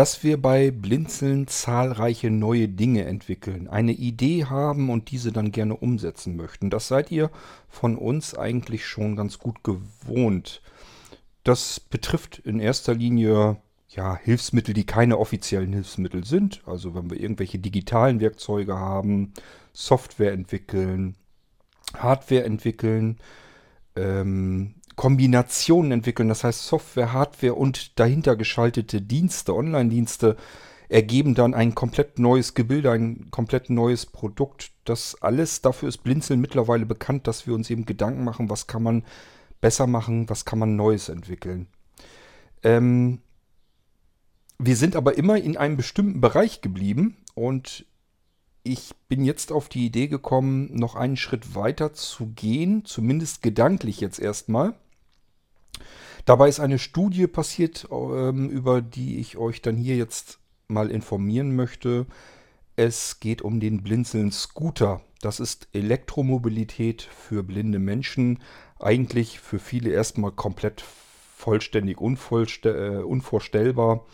dass wir bei Blinzeln zahlreiche neue Dinge entwickeln, eine Idee haben und diese dann gerne umsetzen möchten. Das seid ihr von uns eigentlich schon ganz gut gewohnt. Das betrifft in erster Linie ja, Hilfsmittel, die keine offiziellen Hilfsmittel sind. Also wenn wir irgendwelche digitalen Werkzeuge haben, Software entwickeln, Hardware entwickeln, ähm, Kombinationen entwickeln, das heißt Software, Hardware und dahinter geschaltete Dienste, Online-Dienste ergeben dann ein komplett neues Gebilde, ein komplett neues Produkt. Das alles, dafür ist Blinzeln mittlerweile bekannt, dass wir uns eben Gedanken machen, was kann man besser machen, was kann man Neues entwickeln. Ähm, wir sind aber immer in einem bestimmten Bereich geblieben und ich bin jetzt auf die Idee gekommen, noch einen Schritt weiter zu gehen, zumindest gedanklich jetzt erstmal. Dabei ist eine Studie passiert, ähm, über die ich euch dann hier jetzt mal informieren möchte. Es geht um den Blinzeln Scooter. Das ist Elektromobilität für blinde Menschen. Eigentlich für viele erstmal komplett vollständig äh, unvorstellbar.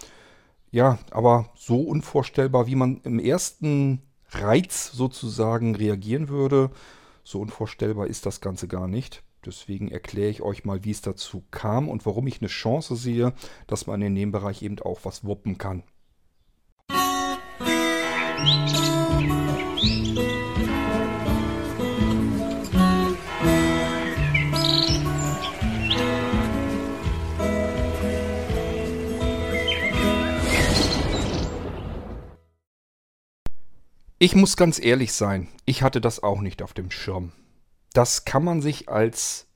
Ja, aber so unvorstellbar, wie man im ersten Reiz sozusagen reagieren würde. So unvorstellbar ist das Ganze gar nicht. Deswegen erkläre ich euch mal, wie es dazu kam und warum ich eine Chance sehe, dass man in dem Bereich eben auch was wuppen kann. Ich muss ganz ehrlich sein, ich hatte das auch nicht auf dem Schirm. Das kann man sich als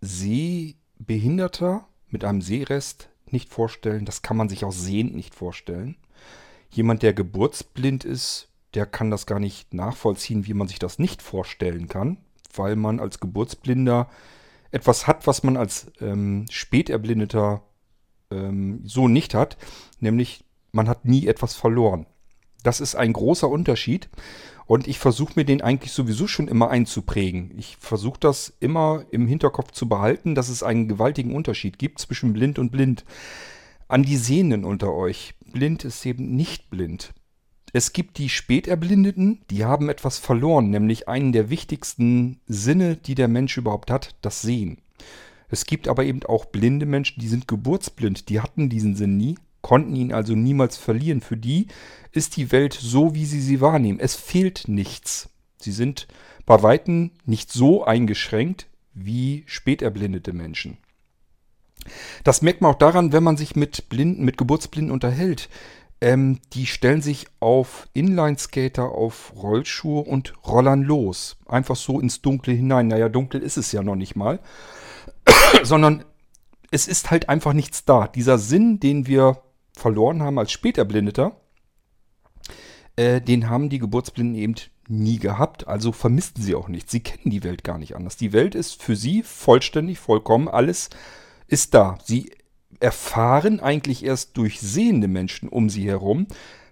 Sehbehinderter mit einem Sehrest nicht vorstellen. Das kann man sich auch sehend nicht vorstellen. Jemand, der geburtsblind ist, der kann das gar nicht nachvollziehen, wie man sich das nicht vorstellen kann, weil man als Geburtsblinder etwas hat, was man als ähm, Späterblindeter ähm, so nicht hat, nämlich man hat nie etwas verloren. Das ist ein großer Unterschied. Und ich versuche mir den eigentlich sowieso schon immer einzuprägen. Ich versuche das immer im Hinterkopf zu behalten, dass es einen gewaltigen Unterschied gibt zwischen blind und blind. An die Sehenden unter euch. Blind ist eben nicht blind. Es gibt die Späterblindeten, die haben etwas verloren, nämlich einen der wichtigsten Sinne, die der Mensch überhaupt hat, das Sehen. Es gibt aber eben auch blinde Menschen, die sind geburtsblind, die hatten diesen Sinn nie, konnten ihn also niemals verlieren. Für die ist die Welt so, wie sie sie wahrnehmen. Es fehlt nichts. Sie sind bei Weitem nicht so eingeschränkt wie späterblindete Menschen. Das merkt man auch daran, wenn man sich mit Blinden, mit Geburtsblinden unterhält. Ähm, die stellen sich auf Inlineskater, auf Rollschuhe und rollern los. Einfach so ins Dunkle hinein. Naja, dunkel ist es ja noch nicht mal. Sondern es ist halt einfach nichts da. Dieser Sinn, den wir verloren haben als Späterblindeter, äh, den haben die Geburtsblinden eben nie gehabt, also vermissten sie auch nicht. Sie kennen die Welt gar nicht anders. Die Welt ist für sie vollständig, vollkommen, alles ist da. Sie erfahren eigentlich erst durch sehende Menschen um sie herum,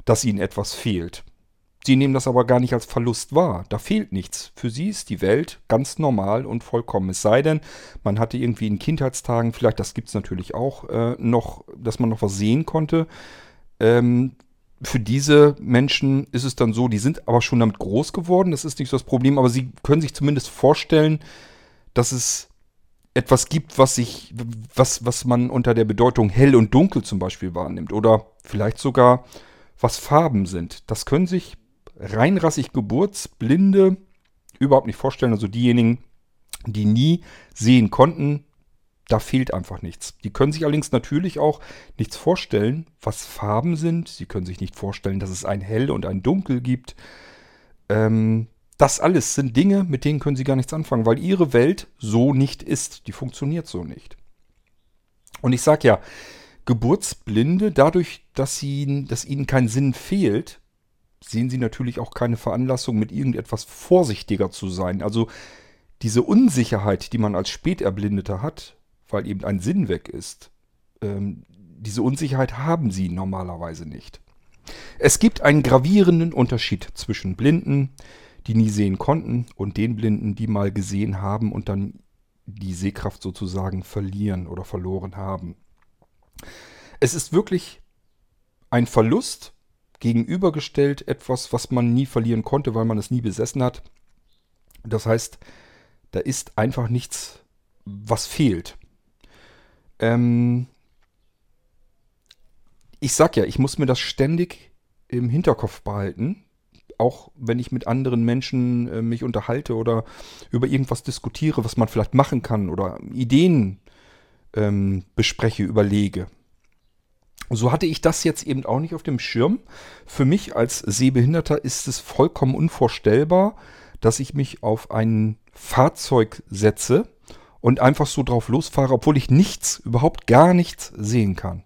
dass ihnen etwas fehlt. Sie nehmen das aber gar nicht als Verlust wahr. Da fehlt nichts. Für sie ist die Welt ganz normal und vollkommen. Es sei denn, man hatte irgendwie in Kindheitstagen, vielleicht das gibt es natürlich auch äh, noch, dass man noch was sehen konnte. Ähm, für diese Menschen ist es dann so, die sind aber schon damit groß geworden. Das ist nicht so das Problem, aber sie können sich zumindest vorstellen, dass es etwas gibt, was sich, was, was man unter der Bedeutung hell und dunkel zum Beispiel wahrnimmt. Oder vielleicht sogar was Farben sind. Das können sich reinrassig Geburtsblinde überhaupt nicht vorstellen. Also diejenigen, die nie sehen konnten, da fehlt einfach nichts. Die können sich allerdings natürlich auch nichts vorstellen, was Farben sind. Sie können sich nicht vorstellen, dass es ein Hell und ein Dunkel gibt. Ähm, das alles sind Dinge, mit denen können sie gar nichts anfangen, weil ihre Welt so nicht ist. Die funktioniert so nicht. Und ich sage ja, Geburtsblinde, dadurch, dass, sie, dass ihnen kein Sinn fehlt, sehen sie natürlich auch keine Veranlassung, mit irgendetwas vorsichtiger zu sein. Also diese Unsicherheit, die man als Späterblindeter hat, weil eben ein Sinn weg ist, ähm, diese Unsicherheit haben sie normalerweise nicht. Es gibt einen gravierenden Unterschied zwischen Blinden, die nie sehen konnten, und den Blinden, die mal gesehen haben und dann die Sehkraft sozusagen verlieren oder verloren haben. Es ist wirklich ein Verlust gegenübergestellt, etwas, was man nie verlieren konnte, weil man es nie besessen hat. Das heißt, da ist einfach nichts, was fehlt. Ähm ich sag ja, ich muss mir das ständig im Hinterkopf behalten, auch wenn ich mit anderen Menschen äh, mich unterhalte oder über irgendwas diskutiere, was man vielleicht machen kann oder Ideen ähm, bespreche, überlege. So hatte ich das jetzt eben auch nicht auf dem Schirm. Für mich als Sehbehinderter ist es vollkommen unvorstellbar, dass ich mich auf ein Fahrzeug setze und einfach so drauf losfahre, obwohl ich nichts, überhaupt gar nichts sehen kann.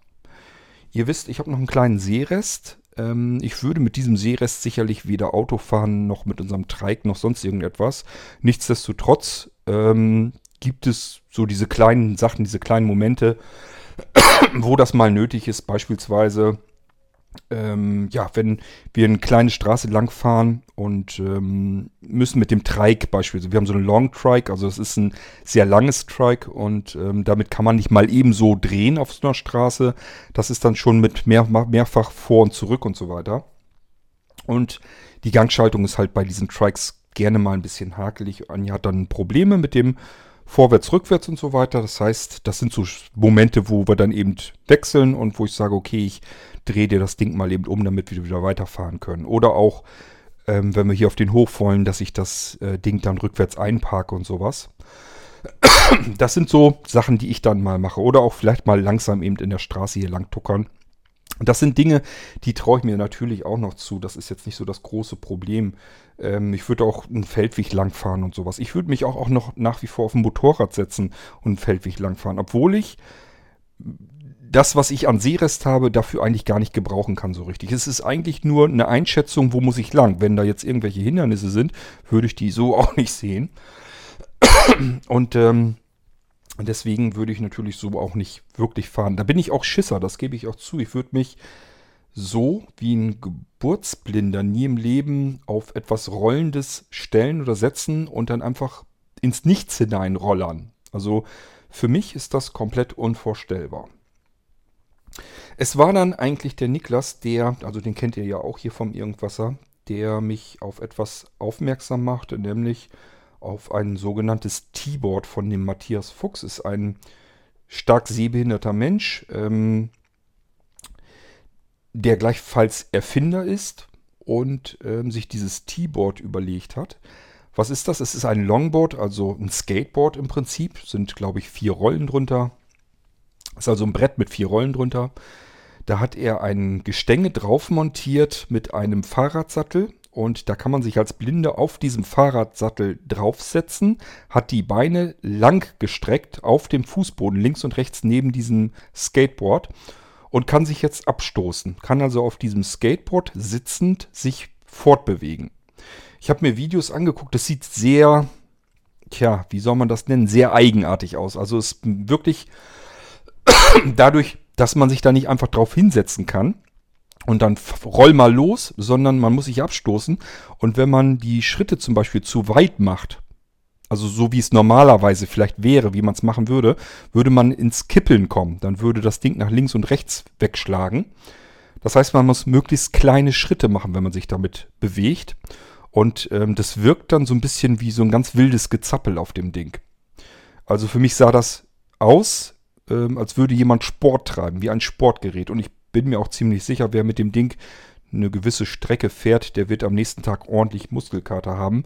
Ihr wisst, ich habe noch einen kleinen Seerest. Ähm, ich würde mit diesem Seerest sicherlich weder Auto fahren, noch mit unserem Trike, noch sonst irgendetwas. Nichtsdestotrotz ähm, gibt es so diese kleinen Sachen, diese kleinen Momente, wo das mal nötig ist. Beispielsweise, ähm, ja, wenn wir eine kleine Straße lang fahren und ähm, müssen mit dem Trike beispielsweise, wir haben so einen Long Trike, also es ist ein sehr langes Trike und ähm, damit kann man nicht mal ebenso drehen auf so einer Straße. Das ist dann schon mit mehr, mehrfach vor und zurück und so weiter. Und die Gangschaltung ist halt bei diesen Trikes gerne mal ein bisschen hakelig. Anja hat dann Probleme mit dem vorwärts, rückwärts und so weiter. Das heißt, das sind so Momente, wo wir dann eben wechseln und wo ich sage, okay, ich drehe dir das Ding mal eben um, damit wir wieder weiterfahren können. Oder auch, ähm, wenn wir hier auf den Hof wollen, dass ich das äh, Ding dann rückwärts einparke und sowas. Das sind so Sachen, die ich dann mal mache. Oder auch vielleicht mal langsam eben in der Straße hier lang tuckern. Das sind Dinge, die traue ich mir natürlich auch noch zu. Das ist jetzt nicht so das große Problem. Ähm, ich würde auch einen Feldweg langfahren und sowas. Ich würde mich auch, auch noch nach wie vor auf ein Motorrad setzen und einen Feldweg langfahren. Obwohl ich das, was ich an Seerest habe, dafür eigentlich gar nicht gebrauchen kann so richtig. Es ist eigentlich nur eine Einschätzung, wo muss ich lang. Wenn da jetzt irgendwelche Hindernisse sind, würde ich die so auch nicht sehen. Und ähm, deswegen würde ich natürlich so auch nicht wirklich fahren. Da bin ich auch Schisser, das gebe ich auch zu. Ich würde mich so wie ein Geburtsblinder nie im Leben auf etwas Rollendes stellen oder setzen und dann einfach ins Nichts hineinrollern. Also für mich ist das komplett unvorstellbar. Es war dann eigentlich der Niklas, der, also den kennt ihr ja auch hier vom Irgendwasser, der mich auf etwas aufmerksam machte, nämlich auf ein sogenanntes T-Board von dem Matthias Fuchs. Ist ein stark sehbehinderter Mensch, ähm, der gleichfalls Erfinder ist und ähm, sich dieses T-Board überlegt hat. Was ist das? Es ist ein Longboard, also ein Skateboard im Prinzip. Sind, glaube ich, vier Rollen drunter. Ist also ein Brett mit vier Rollen drunter. Da hat er ein Gestänge drauf montiert mit einem Fahrradsattel und da kann man sich als Blinde auf diesem Fahrradsattel draufsetzen, hat die Beine lang gestreckt auf dem Fußboden links und rechts neben diesem Skateboard und kann sich jetzt abstoßen. Kann also auf diesem Skateboard sitzend sich fortbewegen. Ich habe mir Videos angeguckt, das sieht sehr, tja, wie soll man das nennen, sehr eigenartig aus. Also es ist wirklich dadurch, dass man sich da nicht einfach drauf hinsetzen kann und dann roll mal los, sondern man muss sich abstoßen. Und wenn man die Schritte zum Beispiel zu weit macht, also so wie es normalerweise vielleicht wäre, wie man es machen würde, würde man ins Kippeln kommen. Dann würde das Ding nach links und rechts wegschlagen. Das heißt, man muss möglichst kleine Schritte machen, wenn man sich damit bewegt. Und ähm, das wirkt dann so ein bisschen wie so ein ganz wildes Gezappel auf dem Ding. Also für mich sah das aus, ähm, als würde jemand Sport treiben, wie ein Sportgerät. Und ich bin mir auch ziemlich sicher, wer mit dem Ding eine gewisse Strecke fährt, der wird am nächsten Tag ordentlich Muskelkater haben,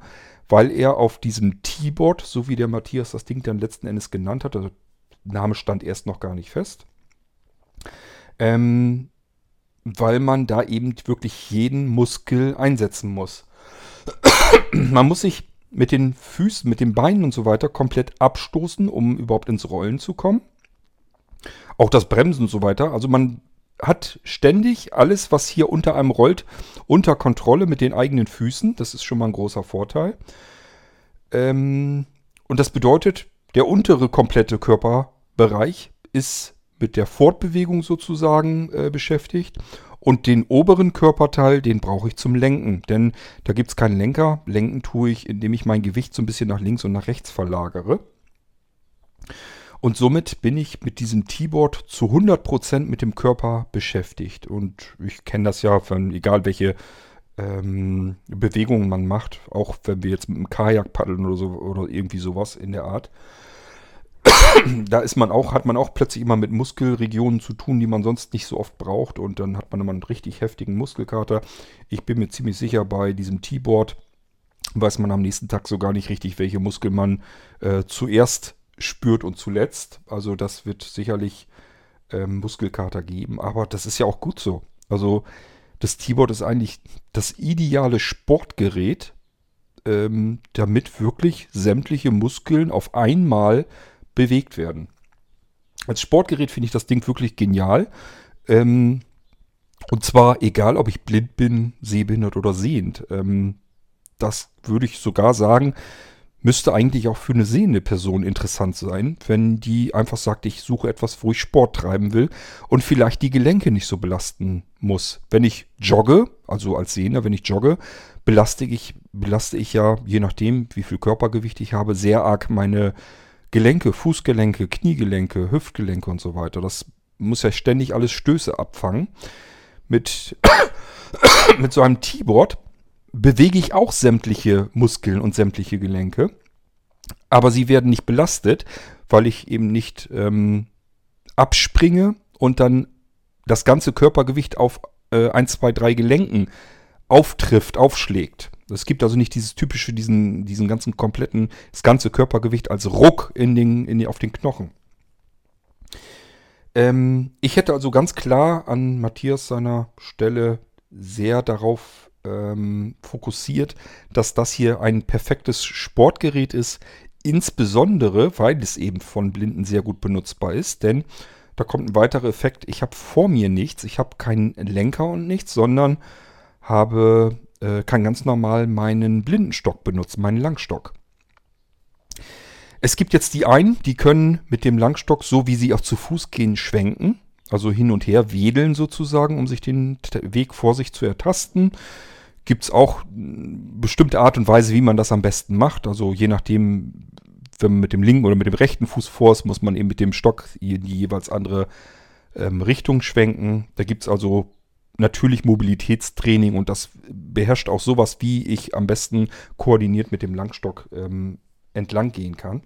weil er auf diesem T-Board, so wie der Matthias das Ding dann letzten Endes genannt hat, also Name stand erst noch gar nicht fest, ähm, weil man da eben wirklich jeden Muskel einsetzen muss. man muss sich mit den Füßen, mit den Beinen und so weiter komplett abstoßen, um überhaupt ins Rollen zu kommen. Auch das Bremsen und so weiter. Also man hat ständig alles, was hier unter einem rollt, unter Kontrolle mit den eigenen Füßen. Das ist schon mal ein großer Vorteil. Ähm, und das bedeutet, der untere komplette Körperbereich ist mit der Fortbewegung sozusagen äh, beschäftigt. Und den oberen Körperteil, den brauche ich zum Lenken. Denn da gibt es keinen Lenker. Lenken tue ich, indem ich mein Gewicht so ein bisschen nach links und nach rechts verlagere. Und somit bin ich mit diesem T-Board zu 100% mit dem Körper beschäftigt. Und ich kenne das ja, von, egal welche ähm, Bewegungen man macht, auch wenn wir jetzt mit dem Kajak paddeln oder so oder irgendwie sowas in der Art. da ist man auch, hat man auch plötzlich immer mit Muskelregionen zu tun, die man sonst nicht so oft braucht und dann hat man immer einen richtig heftigen Muskelkater. Ich bin mir ziemlich sicher, bei diesem T-Board weiß man am nächsten Tag so gar nicht richtig, welche Muskel man äh, zuerst spürt und zuletzt. Also das wird sicherlich ähm, Muskelkater geben, aber das ist ja auch gut so. Also das T-Board ist eigentlich das ideale Sportgerät, ähm, damit wirklich sämtliche Muskeln auf einmal bewegt werden. Als Sportgerät finde ich das Ding wirklich genial. Ähm, und zwar egal, ob ich blind bin, sehbehindert oder sehend. Ähm, das würde ich sogar sagen, müsste eigentlich auch für eine sehende Person interessant sein, wenn die einfach sagt, ich suche etwas, wo ich Sport treiben will und vielleicht die Gelenke nicht so belasten muss. Wenn ich jogge, also als Sehender, wenn ich jogge, belaste ich, belaste ich ja, je nachdem, wie viel Körpergewicht ich habe, sehr arg meine Gelenke, Fußgelenke, Kniegelenke, Hüftgelenke und so weiter. Das muss ja ständig alles Stöße abfangen. Mit, mit so einem T-Board bewege ich auch sämtliche Muskeln und sämtliche Gelenke. Aber sie werden nicht belastet, weil ich eben nicht ähm, abspringe und dann das ganze Körpergewicht auf äh, 1, 2, 3 Gelenken auftrifft, aufschlägt. Es gibt also nicht dieses typische, diesen, diesen ganzen kompletten, das ganze Körpergewicht als Ruck in den, in die, auf den Knochen. Ähm, ich hätte also ganz klar an Matthias seiner Stelle sehr darauf ähm, fokussiert, dass das hier ein perfektes Sportgerät ist, insbesondere weil es eben von Blinden sehr gut benutzbar ist, denn da kommt ein weiterer Effekt. Ich habe vor mir nichts, ich habe keinen Lenker und nichts, sondern habe, äh, kann ganz normal meinen Blindenstock benutzen, meinen Langstock. Es gibt jetzt die einen, die können mit dem Langstock, so wie sie auch zu Fuß gehen, schwenken. Also hin und her wedeln sozusagen, um sich den Weg vor sich zu ertasten gibt es auch bestimmte Art und Weise, wie man das am besten macht. Also je nachdem, wenn man mit dem linken oder mit dem rechten Fuß vor ist, muss man eben mit dem Stock in die jeweils andere ähm, Richtung schwenken. Da gibt es also natürlich Mobilitätstraining und das beherrscht auch sowas, wie ich am besten koordiniert mit dem Langstock ähm, entlang gehen kann.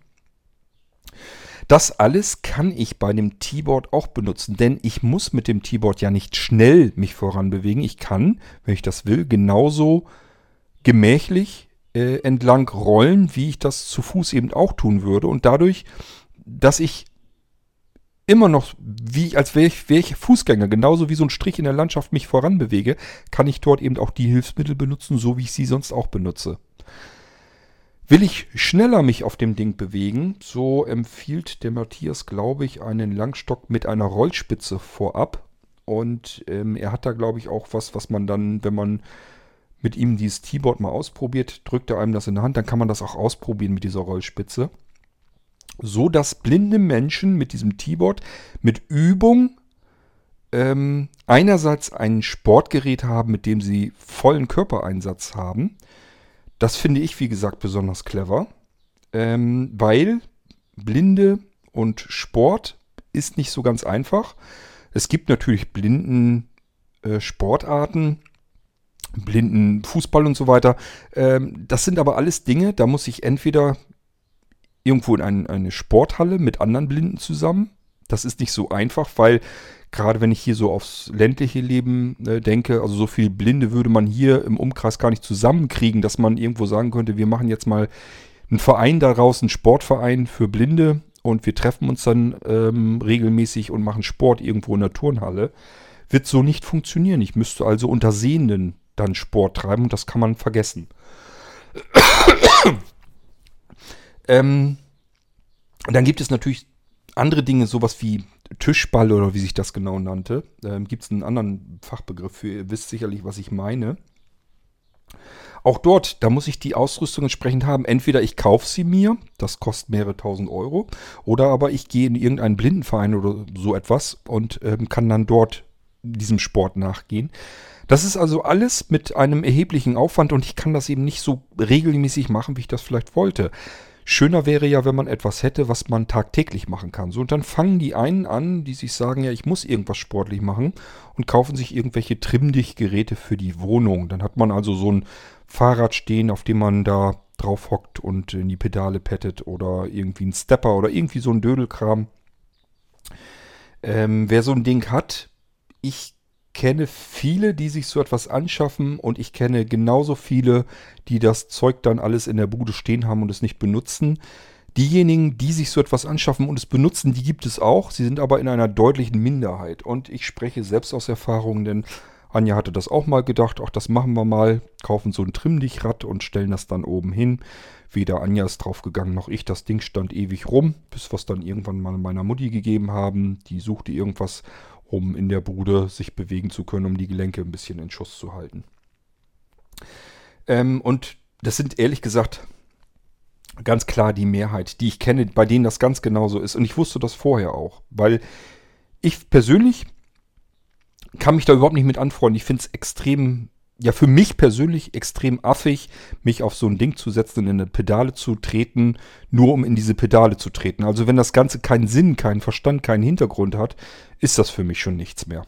Das alles kann ich bei dem T-Board auch benutzen, denn ich muss mit dem T-Board ja nicht schnell mich voran bewegen. Ich kann, wenn ich das will, genauso gemächlich äh, entlang rollen, wie ich das zu Fuß eben auch tun würde. Und dadurch, dass ich immer noch, wie als wäre ich, wär ich Fußgänger, genauso wie so ein Strich in der Landschaft mich voran bewege, kann ich dort eben auch die Hilfsmittel benutzen, so wie ich sie sonst auch benutze. Will ich schneller mich auf dem Ding bewegen, so empfiehlt der Matthias, glaube ich, einen Langstock mit einer Rollspitze vorab. Und ähm, er hat da, glaube ich, auch was, was man dann, wenn man mit ihm dieses T-Board mal ausprobiert, drückt er einem das in der Hand, dann kann man das auch ausprobieren mit dieser Rollspitze. So dass blinde Menschen mit diesem T-Board mit Übung ähm, einerseits ein Sportgerät haben, mit dem sie vollen Körpereinsatz haben das finde ich, wie gesagt, besonders clever, ähm, weil Blinde und Sport ist nicht so ganz einfach. Es gibt natürlich blinden äh, Sportarten, blinden Fußball und so weiter. Ähm, das sind aber alles Dinge, da muss ich entweder irgendwo in ein, eine Sporthalle mit anderen Blinden zusammen. Das ist nicht so einfach, weil gerade wenn ich hier so aufs ländliche Leben äh, denke, also so viel Blinde würde man hier im Umkreis gar nicht zusammenkriegen, dass man irgendwo sagen könnte, wir machen jetzt mal einen Verein daraus, einen Sportverein für Blinde und wir treffen uns dann ähm, regelmäßig und machen Sport irgendwo in der Turnhalle. Wird so nicht funktionieren. Ich müsste also unter Sehenden dann Sport treiben und das kann man vergessen. ähm, dann gibt es natürlich andere Dinge, sowas wie Tischball oder wie sich das genau nannte. Ähm, Gibt es einen anderen Fachbegriff für, ihr wisst sicherlich, was ich meine. Auch dort, da muss ich die Ausrüstung entsprechend haben. Entweder ich kaufe sie mir, das kostet mehrere tausend Euro, oder aber ich gehe in irgendeinen Blindenverein oder so etwas und ähm, kann dann dort diesem Sport nachgehen. Das ist also alles mit einem erheblichen Aufwand und ich kann das eben nicht so regelmäßig machen, wie ich das vielleicht wollte. Schöner wäre ja, wenn man etwas hätte, was man tagtäglich machen kann. So, und dann fangen die einen an, die sich sagen, ja, ich muss irgendwas sportlich machen und kaufen sich irgendwelche Trimmdichtgeräte für die Wohnung. Dann hat man also so ein Fahrrad stehen, auf dem man da drauf hockt und in die Pedale pettet oder irgendwie ein Stepper oder irgendwie so ein Dödelkram. Ähm, wer so ein Ding hat, ich kenne viele, die sich so etwas anschaffen und ich kenne genauso viele, die das Zeug dann alles in der Bude stehen haben und es nicht benutzen. Diejenigen, die sich so etwas anschaffen und es benutzen, die gibt es auch. Sie sind aber in einer deutlichen Minderheit. Und ich spreche selbst aus Erfahrung, denn Anja hatte das auch mal gedacht, ach, das machen wir mal, kaufen so ein Trimmdichrad und stellen das dann oben hin. Weder Anja ist draufgegangen, noch ich. Das Ding stand ewig rum, bis wir es dann irgendwann mal meiner Mutti gegeben haben. Die suchte irgendwas um in der Bude sich bewegen zu können, um die Gelenke ein bisschen in Schuss zu halten. Ähm, und das sind ehrlich gesagt ganz klar die Mehrheit, die ich kenne, bei denen das ganz genauso ist. Und ich wusste das vorher auch, weil ich persönlich kann mich da überhaupt nicht mit anfreunden. Ich finde es extrem ja für mich persönlich extrem affig, mich auf so ein Ding zu setzen und in eine Pedale zu treten, nur um in diese Pedale zu treten. Also wenn das Ganze keinen Sinn, keinen Verstand, keinen Hintergrund hat, ist das für mich schon nichts mehr.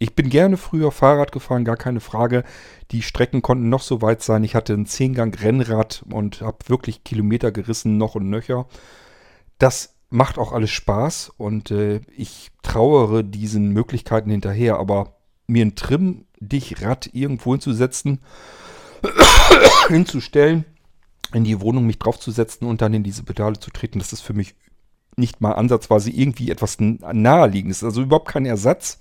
Ich bin gerne früher Fahrrad gefahren, gar keine Frage. Die Strecken konnten noch so weit sein. Ich hatte ein Zehngang-Rennrad und habe wirklich Kilometer gerissen, noch und nöcher. Das macht auch alles Spaß und äh, ich trauere diesen Möglichkeiten hinterher, aber mir ein Trim dich Rad irgendwo hinzusetzen, hinzustellen, in die Wohnung mich draufzusetzen und dann in diese Pedale zu treten, das ist für mich nicht mal ansatzweise irgendwie etwas naheliegendes. Also überhaupt kein Ersatz.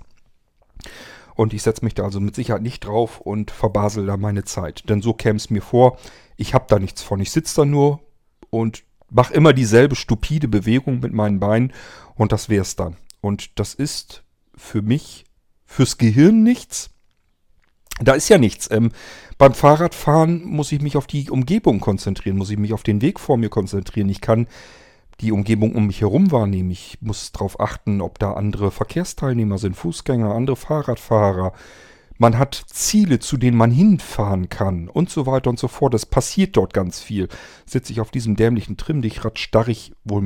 Und ich setze mich da also mit Sicherheit nicht drauf und verbasel da meine Zeit. Denn so käme es mir vor, ich habe da nichts von. Ich sitze da nur und mache immer dieselbe stupide Bewegung mit meinen Beinen und das wäre es dann. Und das ist für mich, fürs Gehirn nichts. Da ist ja nichts. Ähm, beim Fahrradfahren muss ich mich auf die Umgebung konzentrieren, muss ich mich auf den Weg vor mir konzentrieren. Ich kann die Umgebung um mich herum wahrnehmen. Ich muss darauf achten, ob da andere Verkehrsteilnehmer sind, Fußgänger, andere Fahrradfahrer. Man hat Ziele, zu denen man hinfahren kann und so weiter und so fort. Es passiert dort ganz viel. Sitze ich auf diesem dämlichen Trimmdichrad, starre ich wohl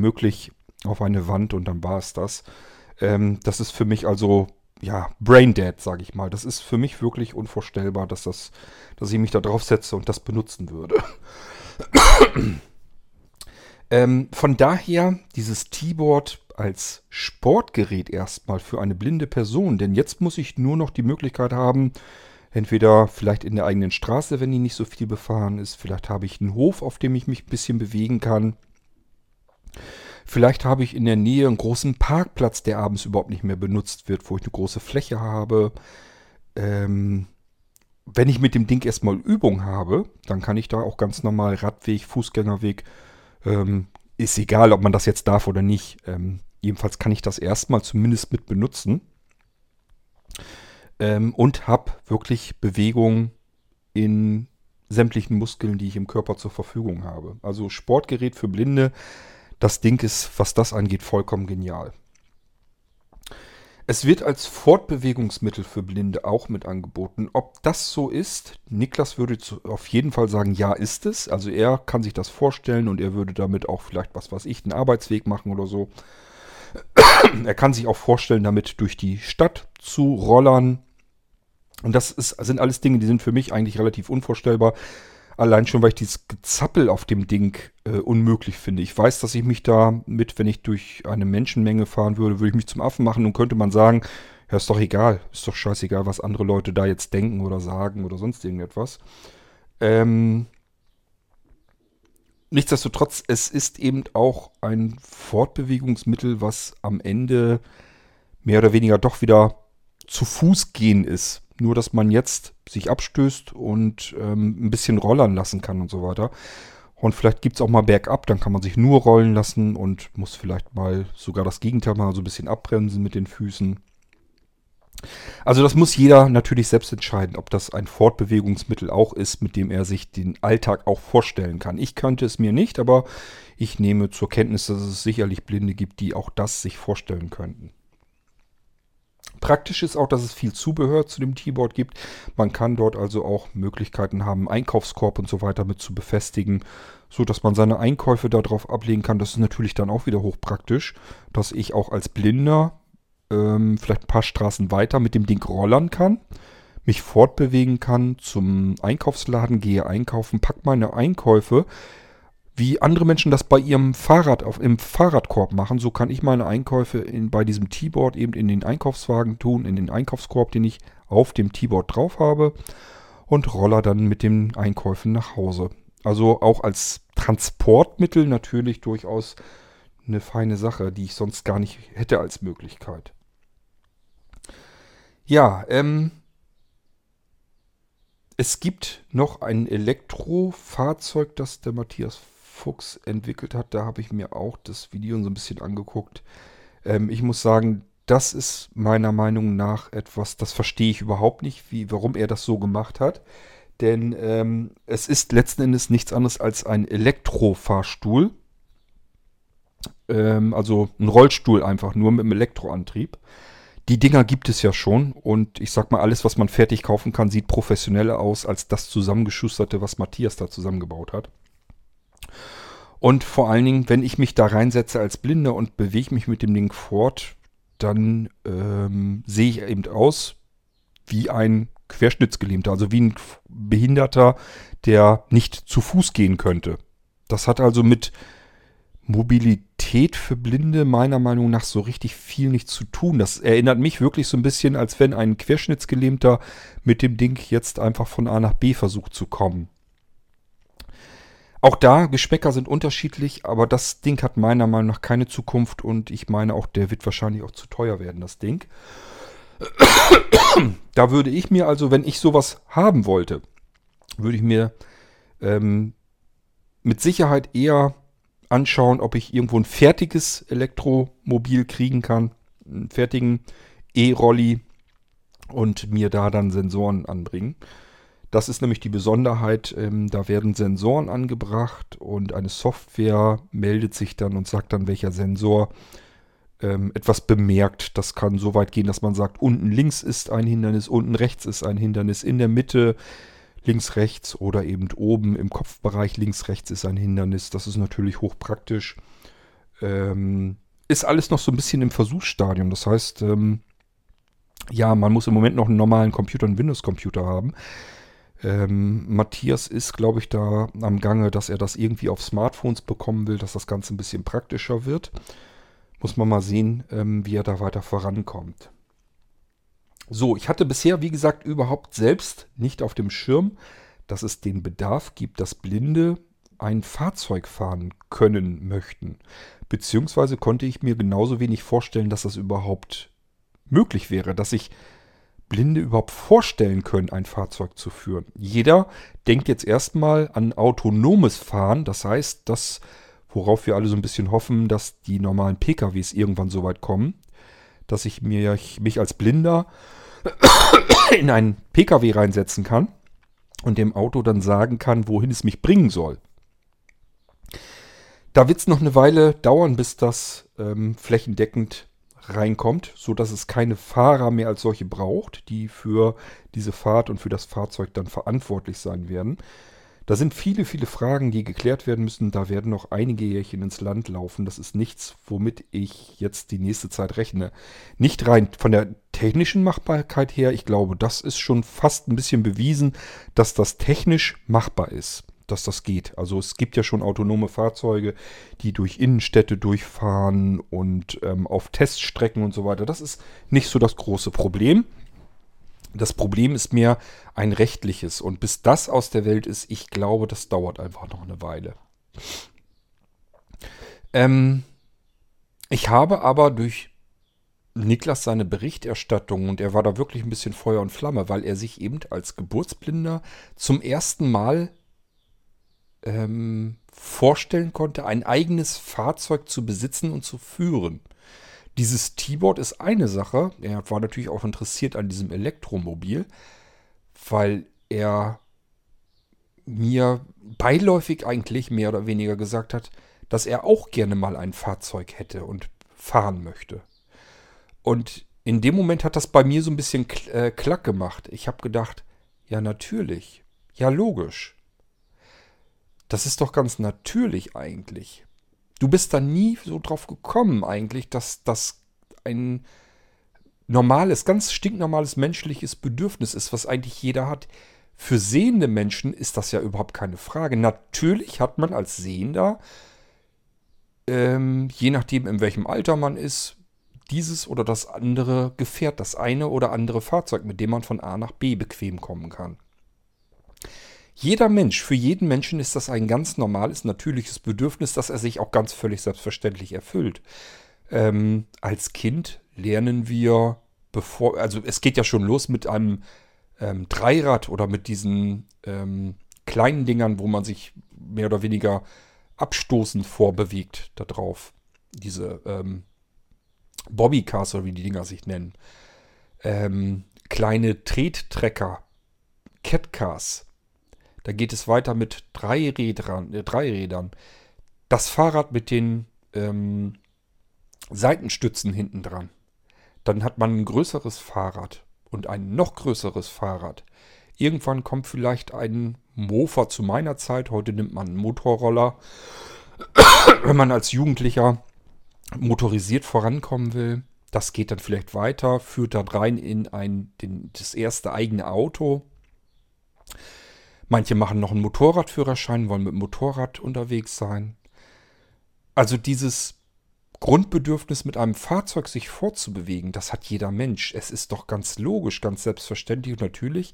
auf eine Wand und dann war es das. Ähm, das ist für mich also ja, braindead, sage ich mal. Das ist für mich wirklich unvorstellbar, dass, das, dass ich mich da drauf setze und das benutzen würde. ähm, von daher dieses T-Board als Sportgerät erstmal für eine blinde Person. Denn jetzt muss ich nur noch die Möglichkeit haben, entweder vielleicht in der eigenen Straße, wenn die nicht so viel befahren ist, vielleicht habe ich einen Hof, auf dem ich mich ein bisschen bewegen kann. Vielleicht habe ich in der Nähe einen großen Parkplatz, der abends überhaupt nicht mehr benutzt wird, wo ich eine große Fläche habe. Ähm, wenn ich mit dem Ding erstmal Übung habe, dann kann ich da auch ganz normal Radweg, Fußgängerweg, ähm, ist egal, ob man das jetzt darf oder nicht. Ähm, jedenfalls kann ich das erstmal zumindest mit benutzen. Ähm, und habe wirklich Bewegung in sämtlichen Muskeln, die ich im Körper zur Verfügung habe. Also Sportgerät für Blinde das Ding ist, was das angeht, vollkommen genial. Es wird als Fortbewegungsmittel für Blinde auch mit angeboten. Ob das so ist, Niklas würde auf jeden Fall sagen, ja ist es. Also er kann sich das vorstellen und er würde damit auch vielleicht, was weiß ich, einen Arbeitsweg machen oder so. er kann sich auch vorstellen, damit durch die Stadt zu rollern. Und das ist, sind alles Dinge, die sind für mich eigentlich relativ unvorstellbar. Allein schon, weil ich dieses Gezappel auf dem Ding äh, unmöglich finde. Ich weiß, dass ich mich da mit, wenn ich durch eine Menschenmenge fahren würde, würde ich mich zum Affen machen und könnte man sagen, ja, ist doch egal, ist doch scheißegal, was andere Leute da jetzt denken oder sagen oder sonst irgendetwas. Ähm, nichtsdestotrotz, es ist eben auch ein Fortbewegungsmittel, was am Ende mehr oder weniger doch wieder zu Fuß gehen ist. Nur, dass man jetzt sich abstößt und ähm, ein bisschen rollern lassen kann und so weiter. Und vielleicht gibt es auch mal bergab, dann kann man sich nur rollen lassen und muss vielleicht mal sogar das Gegenteil mal so ein bisschen abbremsen mit den Füßen. Also das muss jeder natürlich selbst entscheiden, ob das ein Fortbewegungsmittel auch ist, mit dem er sich den Alltag auch vorstellen kann. Ich könnte es mir nicht, aber ich nehme zur Kenntnis, dass es sicherlich Blinde gibt, die auch das sich vorstellen könnten. Praktisch ist auch, dass es viel Zubehör zu dem Keyboard gibt. Man kann dort also auch Möglichkeiten haben, Einkaufskorb und so weiter mit zu befestigen, so dass man seine Einkäufe darauf ablegen kann. Das ist natürlich dann auch wieder hochpraktisch, dass ich auch als Blinder ähm, vielleicht ein paar Straßen weiter mit dem Ding rollern kann, mich fortbewegen kann, zum Einkaufsladen gehe einkaufen, pack meine Einkäufe wie andere Menschen das bei ihrem Fahrrad auf, im Fahrradkorb machen, so kann ich meine Einkäufe in, bei diesem T-Board eben in den Einkaufswagen tun, in den Einkaufskorb, den ich auf dem T-Board drauf habe und roller dann mit den Einkäufen nach Hause. Also auch als Transportmittel natürlich durchaus eine feine Sache, die ich sonst gar nicht hätte als Möglichkeit. Ja, ähm, es gibt noch ein Elektrofahrzeug, das der Matthias Fuchs entwickelt hat. Da habe ich mir auch das Video so ein bisschen angeguckt. Ähm, ich muss sagen, das ist meiner Meinung nach etwas, das verstehe ich überhaupt nicht, wie, warum er das so gemacht hat. Denn ähm, es ist letzten Endes nichts anderes als ein Elektrofahrstuhl. Ähm, also ein Rollstuhl einfach, nur mit einem Elektroantrieb. Die Dinger gibt es ja schon und ich sag mal, alles, was man fertig kaufen kann, sieht professioneller aus als das zusammengeschusterte, was Matthias da zusammengebaut hat. Und vor allen Dingen, wenn ich mich da reinsetze als Blinder und bewege mich mit dem Ding fort, dann ähm, sehe ich eben aus wie ein Querschnittsgelähmter, also wie ein Behinderter, der nicht zu Fuß gehen könnte. Das hat also mit Mobilität für Blinde meiner Meinung nach so richtig viel nichts zu tun. Das erinnert mich wirklich so ein bisschen, als wenn ein Querschnittsgelähmter mit dem Ding jetzt einfach von A nach B versucht zu kommen. Auch da, Geschmäcker sind unterschiedlich, aber das Ding hat meiner Meinung nach keine Zukunft und ich meine auch, der wird wahrscheinlich auch zu teuer werden, das Ding. Da würde ich mir also, wenn ich sowas haben wollte, würde ich mir ähm, mit Sicherheit eher anschauen, ob ich irgendwo ein fertiges Elektromobil kriegen kann, einen fertigen E-Rolli und mir da dann Sensoren anbringen. Das ist nämlich die Besonderheit, ähm, da werden Sensoren angebracht und eine Software meldet sich dann und sagt dann, welcher Sensor ähm, etwas bemerkt. Das kann so weit gehen, dass man sagt, unten links ist ein Hindernis, unten rechts ist ein Hindernis, in der Mitte links, rechts oder eben oben im Kopfbereich links, rechts ist ein Hindernis. Das ist natürlich hochpraktisch. Ähm, ist alles noch so ein bisschen im Versuchsstadium. Das heißt, ähm, ja, man muss im Moment noch einen normalen Computer, einen Windows-Computer haben. Ähm, Matthias ist, glaube ich, da am Gange, dass er das irgendwie auf Smartphones bekommen will, dass das Ganze ein bisschen praktischer wird. Muss man mal sehen, ähm, wie er da weiter vorankommt. So, ich hatte bisher, wie gesagt, überhaupt selbst nicht auf dem Schirm, dass es den Bedarf gibt, dass Blinde ein Fahrzeug fahren können möchten. Beziehungsweise konnte ich mir genauso wenig vorstellen, dass das überhaupt möglich wäre, dass ich Blinde überhaupt vorstellen können, ein Fahrzeug zu führen. Jeder denkt jetzt erstmal an autonomes Fahren, das heißt, das, worauf wir alle so ein bisschen hoffen, dass die normalen PKWs irgendwann so weit kommen, dass ich mir, ich mich als Blinder in einen PKW reinsetzen kann und dem Auto dann sagen kann, wohin es mich bringen soll. Da wird es noch eine Weile dauern, bis das ähm, flächendeckend reinkommt, so dass es keine Fahrer mehr als solche braucht, die für diese Fahrt und für das Fahrzeug dann verantwortlich sein werden. Da sind viele, viele Fragen, die geklärt werden müssen. Da werden noch einige Jährchen ins Land laufen. Das ist nichts, womit ich jetzt die nächste Zeit rechne. Nicht rein von der technischen Machbarkeit her. Ich glaube, das ist schon fast ein bisschen bewiesen, dass das technisch machbar ist dass das geht. Also es gibt ja schon autonome Fahrzeuge, die durch Innenstädte durchfahren und ähm, auf Teststrecken und so weiter. Das ist nicht so das große Problem. Das Problem ist mehr ein rechtliches. Und bis das aus der Welt ist, ich glaube, das dauert einfach noch eine Weile. Ähm, ich habe aber durch Niklas seine Berichterstattung und er war da wirklich ein bisschen Feuer und Flamme, weil er sich eben als Geburtsblinder zum ersten Mal ähm, vorstellen konnte, ein eigenes Fahrzeug zu besitzen und zu führen. Dieses T-Board ist eine Sache. Er war natürlich auch interessiert an diesem Elektromobil, weil er mir beiläufig eigentlich mehr oder weniger gesagt hat, dass er auch gerne mal ein Fahrzeug hätte und fahren möchte. Und in dem Moment hat das bei mir so ein bisschen äh, klack gemacht. Ich habe gedacht, ja natürlich, ja logisch. Das ist doch ganz natürlich eigentlich. Du bist da nie so drauf gekommen eigentlich, dass das ein normales, ganz stinknormales menschliches Bedürfnis ist, was eigentlich jeder hat. Für sehende Menschen ist das ja überhaupt keine Frage. Natürlich hat man als Sehender, ähm, je nachdem in welchem Alter man ist, dieses oder das andere Gefährt, das eine oder andere Fahrzeug, mit dem man von A nach B bequem kommen kann. Jeder Mensch, für jeden Menschen ist das ein ganz normales, natürliches Bedürfnis, das er sich auch ganz völlig selbstverständlich erfüllt. Ähm, als Kind lernen wir, bevor, also es geht ja schon los mit einem ähm, Dreirad oder mit diesen ähm, kleinen Dingern, wo man sich mehr oder weniger abstoßend vorbewegt da drauf. Diese ähm, Bobbycars oder wie die Dinger sich nennen. Ähm, kleine Trettrecker, Catcars. Da geht es weiter mit Dreirädern. Äh, Dreirädern. Das Fahrrad mit den ähm, Seitenstützen hinten dran. Dann hat man ein größeres Fahrrad und ein noch größeres Fahrrad. Irgendwann kommt vielleicht ein Mofa zu meiner Zeit. Heute nimmt man einen Motorroller. Wenn man als Jugendlicher motorisiert vorankommen will, das geht dann vielleicht weiter, führt dann rein in ein, den, das erste eigene Auto. Manche machen noch einen Motorradführerschein, wollen mit dem Motorrad unterwegs sein. Also dieses Grundbedürfnis, mit einem Fahrzeug sich fortzubewegen, das hat jeder Mensch. Es ist doch ganz logisch, ganz selbstverständlich und natürlich,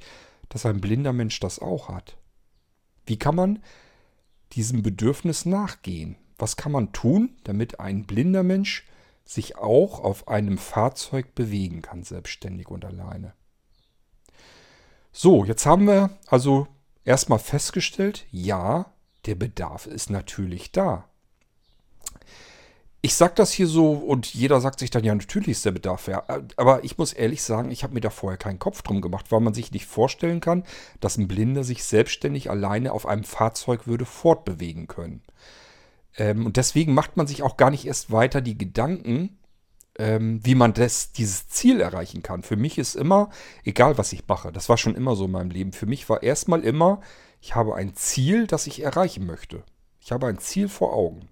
dass ein blinder Mensch das auch hat. Wie kann man diesem Bedürfnis nachgehen? Was kann man tun, damit ein blinder Mensch sich auch auf einem Fahrzeug bewegen kann, selbstständig und alleine? So, jetzt haben wir also erstmal festgestellt, ja, der Bedarf ist natürlich da ich sag das hier so und jeder sagt sich dann, ja, natürlich ist der Bedarf ja. Aber ich muss ehrlich sagen, ich habe mir da vorher keinen Kopf drum gemacht, weil man sich nicht vorstellen kann, dass ein Blinder sich selbstständig alleine auf einem Fahrzeug würde fortbewegen können. Ähm, und deswegen macht man sich auch gar nicht erst weiter die Gedanken, ähm, wie man das, dieses Ziel erreichen kann. Für mich ist immer, egal was ich mache, das war schon immer so in meinem Leben, für mich war erstmal immer, ich habe ein Ziel, das ich erreichen möchte. Ich habe ein Ziel vor Augen.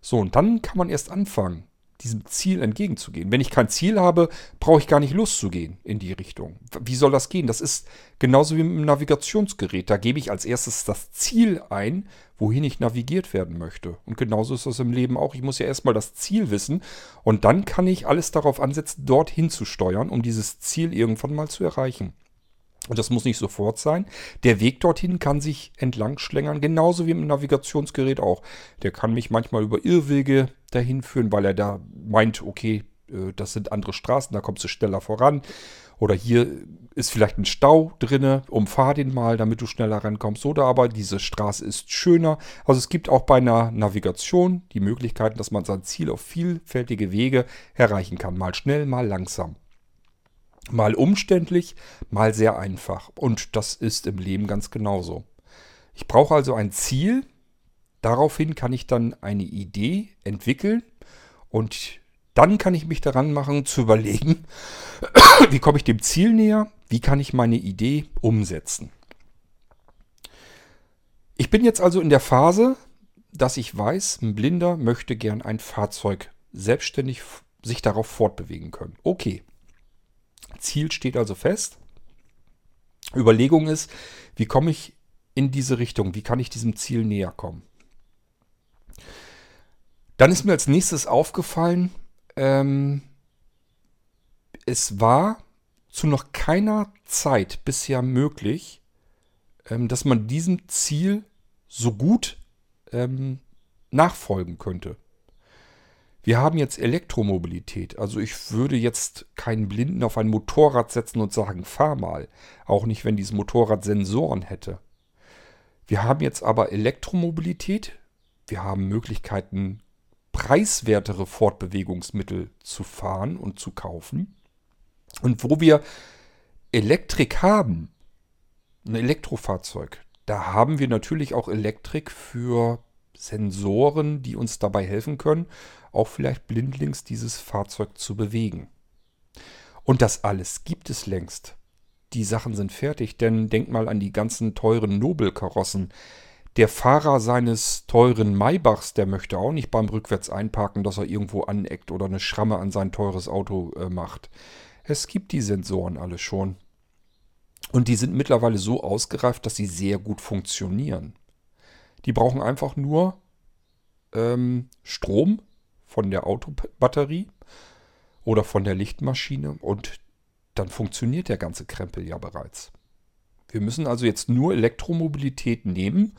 So, und dann kann man erst anfangen, diesem Ziel entgegenzugehen. Wenn ich kein Ziel habe, brauche ich gar nicht loszugehen in die Richtung. Wie soll das gehen? Das ist genauso wie mit einem Navigationsgerät. Da gebe ich als erstes das Ziel ein, wohin ich navigiert werden möchte. Und genauso ist das im Leben auch. Ich muss ja erstmal das Ziel wissen und dann kann ich alles darauf ansetzen, dorthin zu steuern, um dieses Ziel irgendwann mal zu erreichen. Und das muss nicht sofort sein. Der Weg dorthin kann sich entlang schlängern, genauso wie im Navigationsgerät auch. Der kann mich manchmal über Irrwege dahin führen, weil er da meint, okay, äh, das sind andere Straßen, da kommst du schneller voran. Oder hier ist vielleicht ein Stau drinne, umfahr den mal, damit du schneller rankommst. Oder aber diese Straße ist schöner. Also es gibt auch bei einer Navigation die Möglichkeiten, dass man sein Ziel auf vielfältige Wege erreichen kann. Mal schnell, mal langsam. Mal umständlich, mal sehr einfach. Und das ist im Leben ganz genauso. Ich brauche also ein Ziel. Daraufhin kann ich dann eine Idee entwickeln und dann kann ich mich daran machen zu überlegen, wie komme ich dem Ziel näher, wie kann ich meine Idee umsetzen. Ich bin jetzt also in der Phase, dass ich weiß, ein Blinder möchte gern ein Fahrzeug selbstständig sich darauf fortbewegen können. Okay, Ziel steht also fest. Überlegung ist, wie komme ich in diese Richtung? Wie kann ich diesem Ziel näher kommen? Dann ist mir als nächstes aufgefallen, ähm, es war zu noch keiner Zeit bisher möglich, ähm, dass man diesem Ziel so gut ähm, nachfolgen könnte. Wir haben jetzt Elektromobilität. Also ich würde jetzt keinen Blinden auf ein Motorrad setzen und sagen, fahr mal. Auch nicht, wenn dieses Motorrad Sensoren hätte. Wir haben jetzt aber Elektromobilität. Wir haben Möglichkeiten, preiswertere Fortbewegungsmittel zu fahren und zu kaufen. Und wo wir Elektrik haben, ein Elektrofahrzeug, da haben wir natürlich auch Elektrik für Sensoren, die uns dabei helfen können, auch vielleicht blindlings dieses Fahrzeug zu bewegen. Und das alles gibt es längst. Die Sachen sind fertig, denn denk mal an die ganzen teuren Nobelkarossen. Der Fahrer seines teuren Maybachs, der möchte auch nicht beim Rückwärts einparken, dass er irgendwo aneckt oder eine Schramme an sein teures Auto äh, macht. Es gibt die Sensoren alle schon. Und die sind mittlerweile so ausgereift, dass sie sehr gut funktionieren. Die brauchen einfach nur ähm, Strom von der Autobatterie oder von der Lichtmaschine und dann funktioniert der ganze Krempel ja bereits. Wir müssen also jetzt nur Elektromobilität nehmen,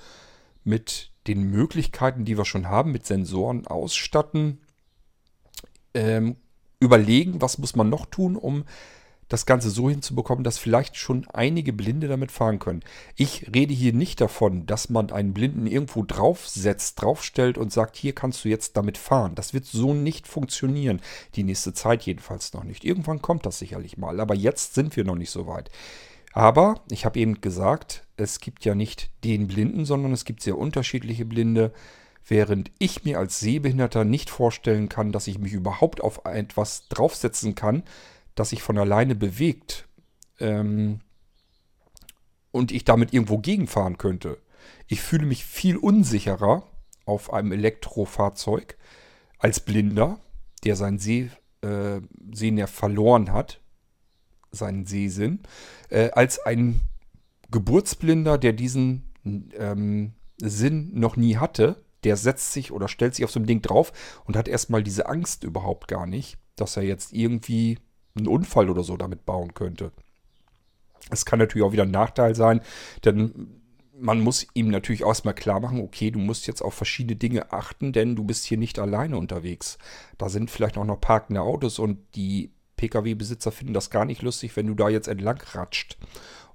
mit den Möglichkeiten, die wir schon haben, mit Sensoren ausstatten, ähm, überlegen, was muss man noch tun, um das Ganze so hinzubekommen, dass vielleicht schon einige Blinde damit fahren können. Ich rede hier nicht davon, dass man einen Blinden irgendwo draufsetzt, draufstellt und sagt, hier kannst du jetzt damit fahren. Das wird so nicht funktionieren. Die nächste Zeit jedenfalls noch nicht. Irgendwann kommt das sicherlich mal, aber jetzt sind wir noch nicht so weit. Aber ich habe eben gesagt, es gibt ja nicht den Blinden, sondern es gibt sehr unterschiedliche Blinde. Während ich mir als Sehbehinderter nicht vorstellen kann, dass ich mich überhaupt auf etwas draufsetzen kann, das sich von alleine bewegt ähm, und ich damit irgendwo gegenfahren könnte. Ich fühle mich viel unsicherer auf einem Elektrofahrzeug als Blinder, der sein Seh, äh, ja verloren hat, seinen Sehsinn, äh, als ein Geburtsblinder, der diesen ähm, Sinn noch nie hatte. Der setzt sich oder stellt sich auf so ein Ding drauf und hat erstmal diese Angst überhaupt gar nicht, dass er jetzt irgendwie einen Unfall oder so damit bauen könnte. Es kann natürlich auch wieder ein Nachteil sein, denn man muss ihm natürlich erstmal klar machen, okay, du musst jetzt auf verschiedene Dinge achten, denn du bist hier nicht alleine unterwegs. Da sind vielleicht auch noch parkende Autos und die Pkw-Besitzer finden das gar nicht lustig, wenn du da jetzt entlang ratscht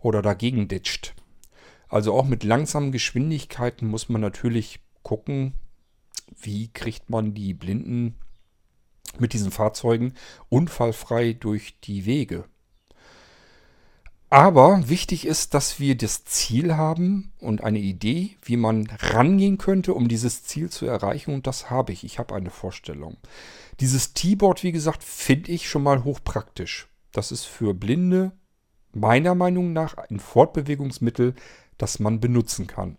oder dagegen ditcht. Also auch mit langsamen Geschwindigkeiten muss man natürlich gucken, wie kriegt man die Blinden mit diesen Fahrzeugen unfallfrei durch die Wege. Aber wichtig ist, dass wir das Ziel haben und eine Idee, wie man rangehen könnte, um dieses Ziel zu erreichen. Und das habe ich. Ich habe eine Vorstellung. Dieses T-Board, wie gesagt, finde ich schon mal hochpraktisch. Das ist für Blinde meiner Meinung nach ein Fortbewegungsmittel, das man benutzen kann.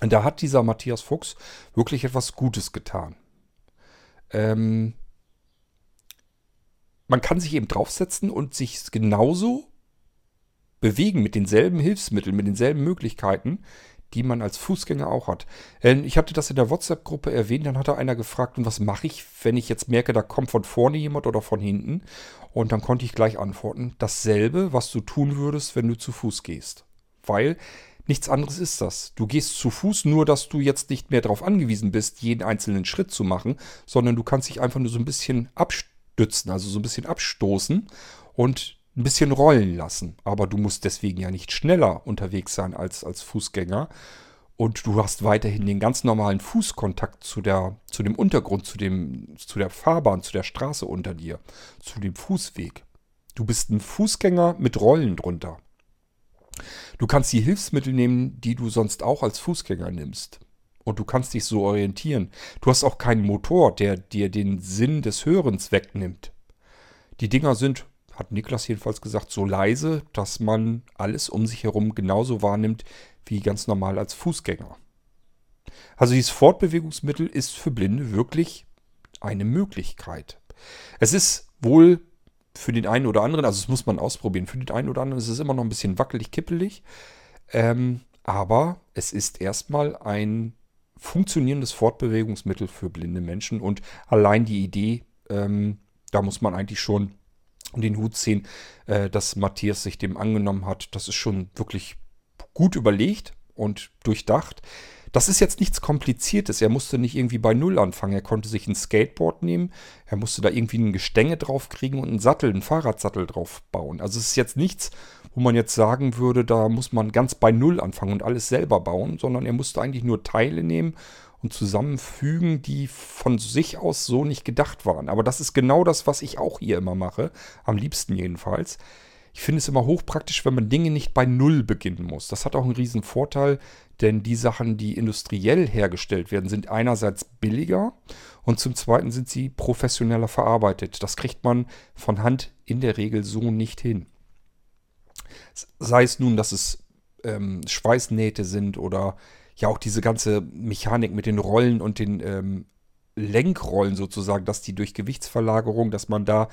Und da hat dieser Matthias Fuchs wirklich etwas Gutes getan. Ähm, man kann sich eben draufsetzen und sich genauso bewegen mit denselben Hilfsmitteln, mit denselben Möglichkeiten, die man als Fußgänger auch hat. Ähm, ich hatte das in der WhatsApp-Gruppe erwähnt, dann hatte einer gefragt, und was mache ich, wenn ich jetzt merke, da kommt von vorne jemand oder von hinten? Und dann konnte ich gleich antworten, dasselbe, was du tun würdest, wenn du zu Fuß gehst. Weil nichts anderes ist das. Du gehst zu Fuß, nur dass du jetzt nicht mehr darauf angewiesen bist, jeden einzelnen Schritt zu machen, sondern du kannst dich einfach nur so ein bisschen abstützen, also so ein bisschen abstoßen und ein bisschen rollen lassen. Aber du musst deswegen ja nicht schneller unterwegs sein als als Fußgänger. Und du hast weiterhin den ganz normalen Fußkontakt zu, der, zu dem Untergrund, zu, dem, zu der Fahrbahn, zu der Straße unter dir, zu dem Fußweg. Du bist ein Fußgänger mit Rollen drunter. Du kannst die Hilfsmittel nehmen, die du sonst auch als Fußgänger nimmst. Und du kannst dich so orientieren. Du hast auch keinen Motor, der dir den Sinn des Hörens wegnimmt. Die Dinger sind hat Niklas jedenfalls gesagt, so leise, dass man alles um sich herum genauso wahrnimmt wie ganz normal als Fußgänger. Also dieses Fortbewegungsmittel ist für Blinde wirklich eine Möglichkeit. Es ist wohl für den einen oder anderen, also das muss man ausprobieren, für den einen oder anderen ist es immer noch ein bisschen wackelig, kippelig, ähm, aber es ist erstmal ein funktionierendes Fortbewegungsmittel für blinde Menschen und allein die Idee, ähm, da muss man eigentlich schon den Hut ziehen, äh, dass Matthias sich dem angenommen hat. Das ist schon wirklich gut überlegt und durchdacht. Das ist jetzt nichts Kompliziertes. Er musste nicht irgendwie bei Null anfangen. Er konnte sich ein Skateboard nehmen. Er musste da irgendwie ein Gestänge drauf kriegen und einen Sattel, einen Fahrradsattel drauf bauen. Also es ist jetzt nichts, wo man jetzt sagen würde, da muss man ganz bei Null anfangen und alles selber bauen, sondern er musste eigentlich nur Teile nehmen und zusammenfügen, die von sich aus so nicht gedacht waren. Aber das ist genau das, was ich auch hier immer mache, am liebsten jedenfalls. Ich finde es immer hochpraktisch, wenn man Dinge nicht bei Null beginnen muss. Das hat auch einen riesen Vorteil, denn die Sachen, die industriell hergestellt werden, sind einerseits billiger und zum Zweiten sind sie professioneller verarbeitet. Das kriegt man von Hand in der Regel so nicht hin. Sei es nun, dass es ähm, Schweißnähte sind oder ja auch diese ganze Mechanik mit den Rollen und den ähm, Lenkrollen sozusagen, dass die durch Gewichtsverlagerung, dass man da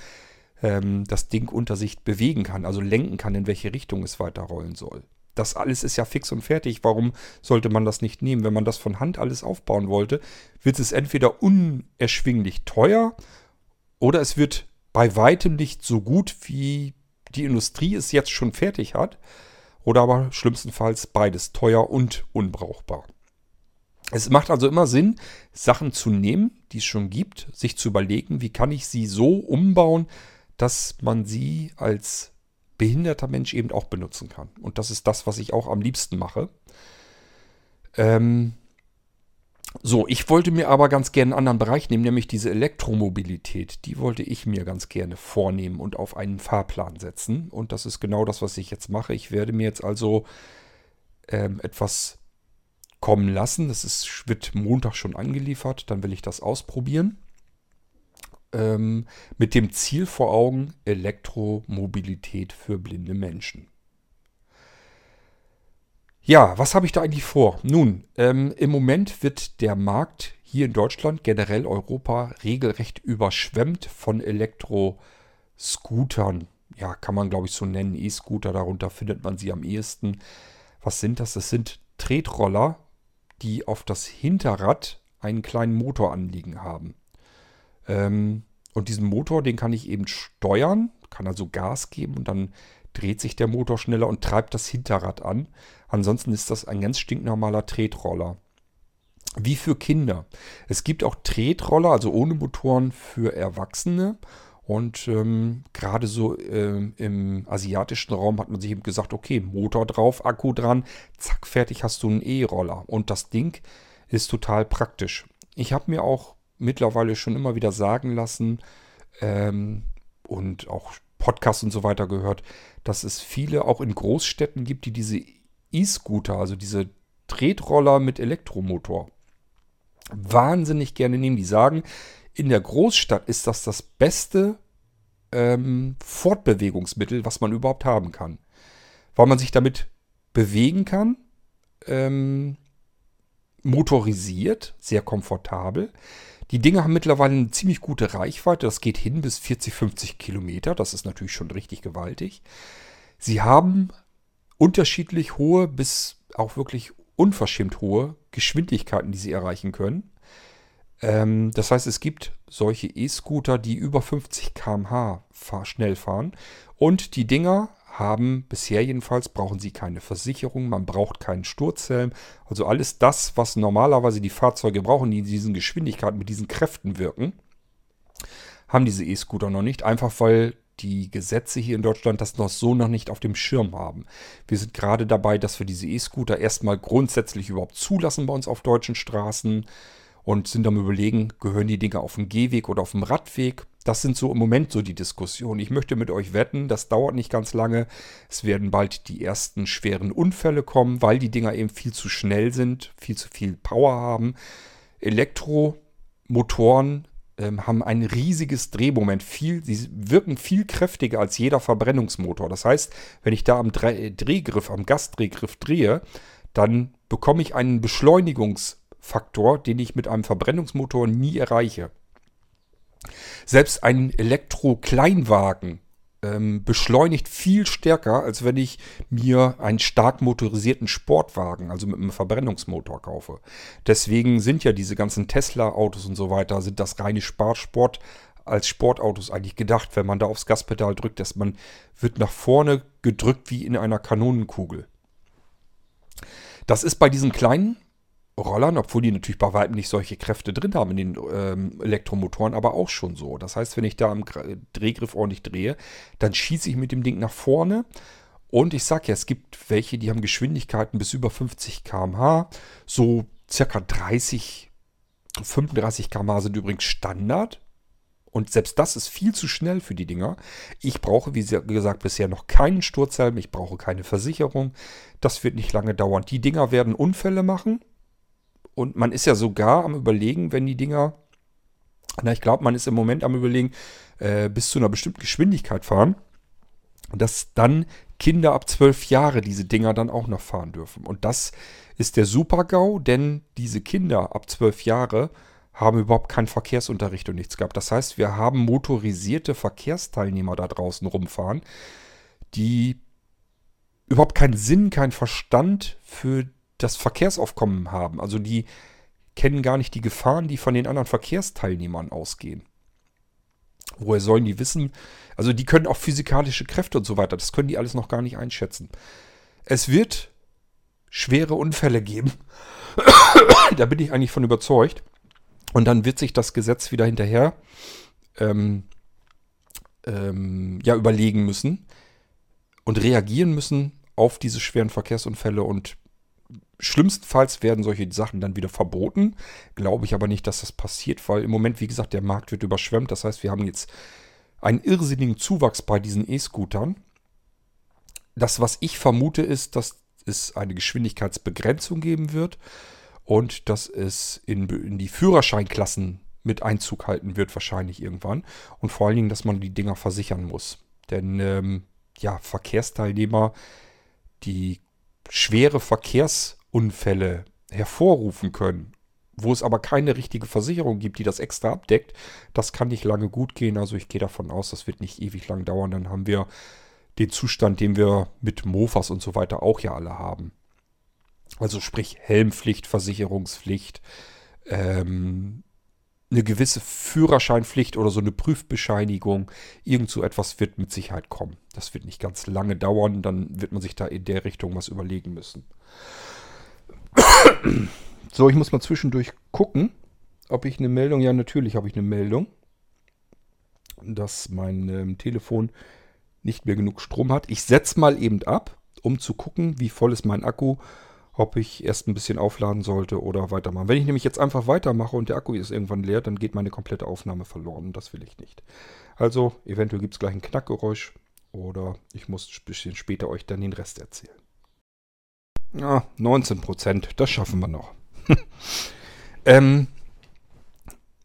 ähm, das Ding unter sich bewegen kann, also lenken kann, in welche Richtung es weiterrollen soll. Das alles ist ja fix und fertig. Warum sollte man das nicht nehmen? Wenn man das von Hand alles aufbauen wollte, wird es entweder unerschwinglich teuer oder es wird bei weitem nicht so gut, wie die Industrie es jetzt schon fertig hat. Oder aber schlimmstenfalls beides teuer und unbrauchbar. Es macht also immer Sinn, Sachen zu nehmen, die es schon gibt, sich zu überlegen, wie kann ich sie so umbauen, dass man sie als behinderter Mensch eben auch benutzen kann. Und das ist das, was ich auch am liebsten mache. Ähm, so, ich wollte mir aber ganz gerne einen anderen Bereich nehmen, nämlich diese Elektromobilität. Die wollte ich mir ganz gerne vornehmen und auf einen Fahrplan setzen. Und das ist genau das, was ich jetzt mache. Ich werde mir jetzt also ähm, etwas kommen lassen. Das ist, wird Montag schon angeliefert. Dann will ich das ausprobieren. Ähm, mit dem Ziel vor Augen Elektromobilität für blinde Menschen. Ja, was habe ich da eigentlich vor? Nun, ähm, im Moment wird der Markt hier in Deutschland, generell Europa, regelrecht überschwemmt von Elektroscootern. Ja, kann man glaube ich so nennen, E-Scooter, darunter findet man sie am ehesten. Was sind das? Das sind Tretroller, die auf das Hinterrad einen kleinen Motor anliegen haben. Ähm, und diesen Motor, den kann ich eben steuern, kann also Gas geben und dann dreht sich der Motor schneller und treibt das Hinterrad an. Ansonsten ist das ein ganz stinknormaler Tretroller. Wie für Kinder. Es gibt auch Tretroller, also ohne Motoren für Erwachsene. Und ähm, gerade so ähm, im asiatischen Raum hat man sich eben gesagt, okay, Motor drauf, Akku dran, zack, fertig hast du einen E-Roller. Und das Ding ist total praktisch. Ich habe mir auch mittlerweile schon immer wieder sagen lassen ähm, und auch Podcasts und so weiter gehört, dass es viele auch in Großstädten gibt, die diese E-Scooter, also diese Tretroller mit Elektromotor, wahnsinnig gerne nehmen. Die sagen, in der Großstadt ist das das beste ähm, Fortbewegungsmittel, was man überhaupt haben kann. Weil man sich damit bewegen kann, ähm, motorisiert, sehr komfortabel. Die Dinge haben mittlerweile eine ziemlich gute Reichweite. Das geht hin bis 40, 50 Kilometer. Das ist natürlich schon richtig gewaltig. Sie haben unterschiedlich hohe bis auch wirklich unverschämt hohe Geschwindigkeiten, die sie erreichen können. Ähm, das heißt, es gibt solche E-Scooter, die über 50 km/h fahr schnell fahren. Und die Dinger haben bisher jedenfalls, brauchen sie keine Versicherung, man braucht keinen Sturzhelm. Also alles das, was normalerweise die Fahrzeuge brauchen, die in diesen Geschwindigkeiten mit diesen Kräften wirken, haben diese E-Scooter noch nicht. Einfach weil die Gesetze hier in Deutschland das noch so noch nicht auf dem Schirm haben. Wir sind gerade dabei, dass wir diese E-Scooter erstmal grundsätzlich überhaupt zulassen bei uns auf deutschen Straßen und sind am überlegen, gehören die Dinge auf dem Gehweg oder auf dem Radweg. Das sind so im Moment so die Diskussionen. Ich möchte mit euch wetten, das dauert nicht ganz lange. Es werden bald die ersten schweren Unfälle kommen, weil die Dinger eben viel zu schnell sind, viel zu viel Power haben. Elektromotoren ähm, haben ein riesiges Drehmoment. Viel, sie wirken viel kräftiger als jeder Verbrennungsmotor. Das heißt, wenn ich da am Drehgriff, am Gasdrehgriff drehe, dann bekomme ich einen Beschleunigungsfaktor, den ich mit einem Verbrennungsmotor nie erreiche. Selbst ein Elektro-Kleinwagen ähm, beschleunigt viel stärker, als wenn ich mir einen stark motorisierten Sportwagen, also mit einem Verbrennungsmotor kaufe. Deswegen sind ja diese ganzen Tesla-Autos und so weiter, sind das reine Sparsport als Sportautos eigentlich gedacht, wenn man da aufs Gaspedal drückt, dass man wird nach vorne gedrückt wie in einer Kanonenkugel. Das ist bei diesen kleinen Rollern, obwohl die natürlich bei weitem nicht solche Kräfte drin haben in den ähm, Elektromotoren, aber auch schon so. Das heißt, wenn ich da am Drehgriff ordentlich drehe, dann schieße ich mit dem Ding nach vorne. Und ich sage ja, es gibt welche, die haben Geschwindigkeiten bis über 50 km/h. So circa 30, 35 km/h sind übrigens Standard. Und selbst das ist viel zu schnell für die Dinger. Ich brauche, wie gesagt, bisher noch keinen Sturzhelm. Ich brauche keine Versicherung. Das wird nicht lange dauern. Die Dinger werden Unfälle machen. Und man ist ja sogar am Überlegen, wenn die Dinger, na, ich glaube, man ist im Moment am Überlegen, äh, bis zu einer bestimmten Geschwindigkeit fahren, dass dann Kinder ab zwölf Jahre diese Dinger dann auch noch fahren dürfen. Und das ist der Super-GAU, denn diese Kinder ab zwölf Jahre haben überhaupt keinen Verkehrsunterricht und nichts gehabt. Das heißt, wir haben motorisierte Verkehrsteilnehmer da draußen rumfahren, die überhaupt keinen Sinn, keinen Verstand für das Verkehrsaufkommen haben. Also die kennen gar nicht die Gefahren, die von den anderen Verkehrsteilnehmern ausgehen. Woher sollen die wissen? Also die können auch physikalische Kräfte und so weiter. Das können die alles noch gar nicht einschätzen. Es wird schwere Unfälle geben. da bin ich eigentlich von überzeugt. Und dann wird sich das Gesetz wieder hinterher ähm, ähm, ja, überlegen müssen und reagieren müssen auf diese schweren Verkehrsunfälle und schlimmstenfalls werden solche Sachen dann wieder verboten. Glaube ich aber nicht, dass das passiert, weil im Moment, wie gesagt, der Markt wird überschwemmt. Das heißt, wir haben jetzt einen irrsinnigen Zuwachs bei diesen E-Scootern. Das, was ich vermute, ist, dass es eine Geschwindigkeitsbegrenzung geben wird und dass es in, in die Führerscheinklassen mit Einzug halten wird, wahrscheinlich irgendwann. Und vor allen Dingen, dass man die Dinger versichern muss. Denn ähm, ja, Verkehrsteilnehmer, die schwere Verkehrsunfälle hervorrufen können, wo es aber keine richtige Versicherung gibt, die das extra abdeckt, das kann nicht lange gut gehen. Also ich gehe davon aus, das wird nicht ewig lang dauern. Dann haben wir den Zustand, den wir mit Mofas und so weiter auch ja alle haben. Also sprich Helmpflicht, Versicherungspflicht, ähm, eine gewisse Führerscheinpflicht oder so eine Prüfbescheinigung. Irgend so etwas wird mit Sicherheit kommen. Das wird nicht ganz lange dauern, dann wird man sich da in der Richtung was überlegen müssen. So, ich muss mal zwischendurch gucken, ob ich eine Meldung, ja natürlich habe ich eine Meldung, dass mein ähm, Telefon nicht mehr genug Strom hat. Ich setze mal eben ab, um zu gucken, wie voll ist mein Akku ob ich erst ein bisschen aufladen sollte oder weitermachen. Wenn ich nämlich jetzt einfach weitermache und der Akku ist irgendwann leer, dann geht meine komplette Aufnahme verloren. Das will ich nicht. Also, eventuell gibt es gleich ein Knackgeräusch oder ich muss ein bisschen später euch dann den Rest erzählen. Ja, 19% das schaffen wir noch. ähm,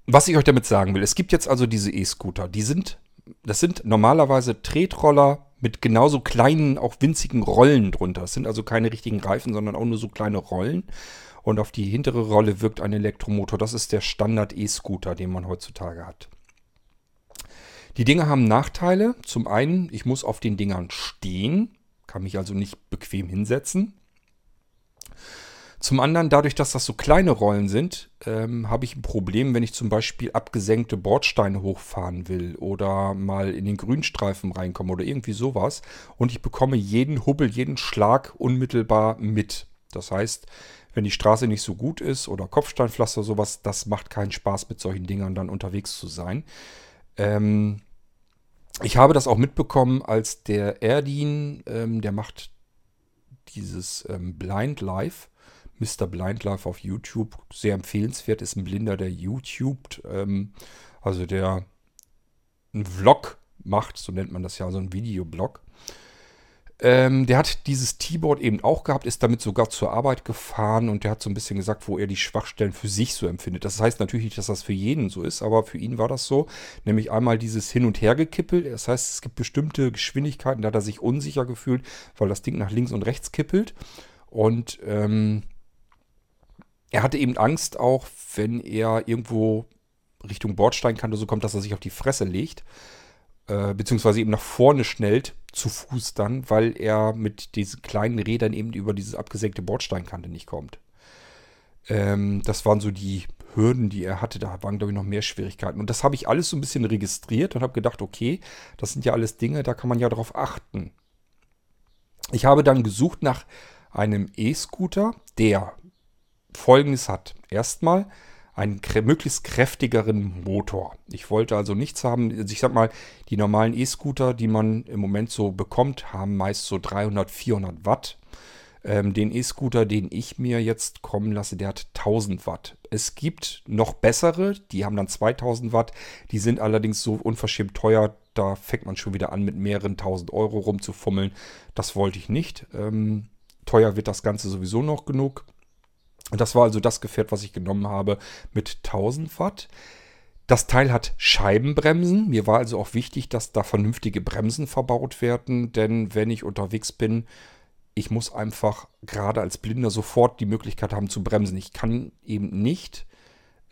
was ich euch damit sagen will, es gibt jetzt also diese E-Scooter. Die sind, das sind normalerweise Tretroller mit genauso kleinen, auch winzigen Rollen drunter. Es sind also keine richtigen Reifen, sondern auch nur so kleine Rollen. Und auf die hintere Rolle wirkt ein Elektromotor. Das ist der Standard E-Scooter, den man heutzutage hat. Die Dinger haben Nachteile. Zum einen, ich muss auf den Dingern stehen, kann mich also nicht bequem hinsetzen. Zum anderen, dadurch, dass das so kleine Rollen sind, ähm, habe ich ein Problem, wenn ich zum Beispiel abgesenkte Bordsteine hochfahren will oder mal in den Grünstreifen reinkomme oder irgendwie sowas. Und ich bekomme jeden Hubbel, jeden Schlag unmittelbar mit. Das heißt, wenn die Straße nicht so gut ist oder Kopfsteinpflaster sowas, das macht keinen Spaß mit solchen Dingern dann unterwegs zu sein. Ähm, ich habe das auch mitbekommen, als der Erdin, ähm, der macht dieses ähm, Blind Live Mr. Blindlife auf YouTube. Sehr empfehlenswert, ist ein Blinder, der YouTube, ähm, also der einen Vlog macht, so nennt man das ja, so ein Videoblog. Ähm, der hat dieses T-Board eben auch gehabt, ist damit sogar zur Arbeit gefahren und der hat so ein bisschen gesagt, wo er die Schwachstellen für sich so empfindet. Das heißt natürlich nicht, dass das für jeden so ist, aber für ihn war das so. Nämlich einmal dieses Hin- und Hergekippelt. Das heißt, es gibt bestimmte Geschwindigkeiten, da hat er sich unsicher gefühlt, weil das Ding nach links und rechts kippelt. Und ähm, er hatte eben Angst auch, wenn er irgendwo Richtung Bordsteinkante so kommt, dass er sich auf die Fresse legt, äh, beziehungsweise eben nach vorne schnellt, zu Fuß dann, weil er mit diesen kleinen Rädern eben über diese abgesenkte Bordsteinkante nicht kommt. Ähm, das waren so die Hürden, die er hatte. Da waren, glaube ich, noch mehr Schwierigkeiten. Und das habe ich alles so ein bisschen registriert und habe gedacht, okay, das sind ja alles Dinge, da kann man ja darauf achten. Ich habe dann gesucht nach einem E-Scooter, der folgendes hat. Erstmal einen möglichst kräftigeren Motor. Ich wollte also nichts haben, also ich sag mal, die normalen E-Scooter, die man im Moment so bekommt, haben meist so 300, 400 Watt. Ähm, den E-Scooter, den ich mir jetzt kommen lasse, der hat 1000 Watt. Es gibt noch bessere, die haben dann 2000 Watt. Die sind allerdings so unverschämt teuer, da fängt man schon wieder an, mit mehreren tausend Euro rumzufummeln. Das wollte ich nicht. Ähm, teuer wird das Ganze sowieso noch genug. Das war also das Gefährt, was ich genommen habe mit 1000 Watt. Das Teil hat Scheibenbremsen. Mir war also auch wichtig, dass da vernünftige Bremsen verbaut werden, denn wenn ich unterwegs bin, ich muss einfach gerade als Blinder sofort die Möglichkeit haben zu bremsen. Ich kann eben nicht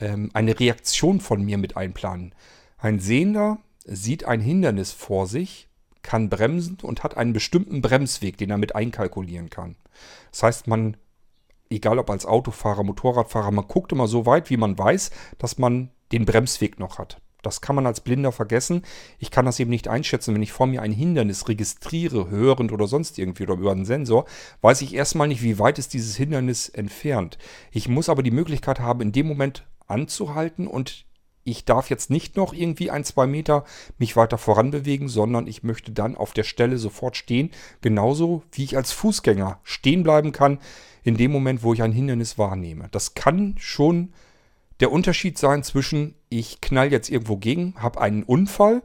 ähm, eine Reaktion von mir mit einplanen. Ein Sehender sieht ein Hindernis vor sich, kann bremsen und hat einen bestimmten Bremsweg, den er mit einkalkulieren kann. Das heißt, man, egal ob als Autofahrer, Motorradfahrer, man guckt immer so weit, wie man weiß, dass man den Bremsweg noch hat. Das kann man als Blinder vergessen. Ich kann das eben nicht einschätzen. Wenn ich vor mir ein Hindernis registriere, hörend oder sonst irgendwie oder über einen Sensor, weiß ich erstmal nicht, wie weit ist dieses Hindernis entfernt. Ich muss aber die Möglichkeit haben, in dem Moment anzuhalten und ich darf jetzt nicht noch irgendwie ein, zwei Meter mich weiter voran bewegen, sondern ich möchte dann auf der Stelle sofort stehen, genauso wie ich als Fußgänger stehen bleiben kann, in dem Moment, wo ich ein Hindernis wahrnehme. Das kann schon der Unterschied sein zwischen, ich knall jetzt irgendwo gegen, habe einen Unfall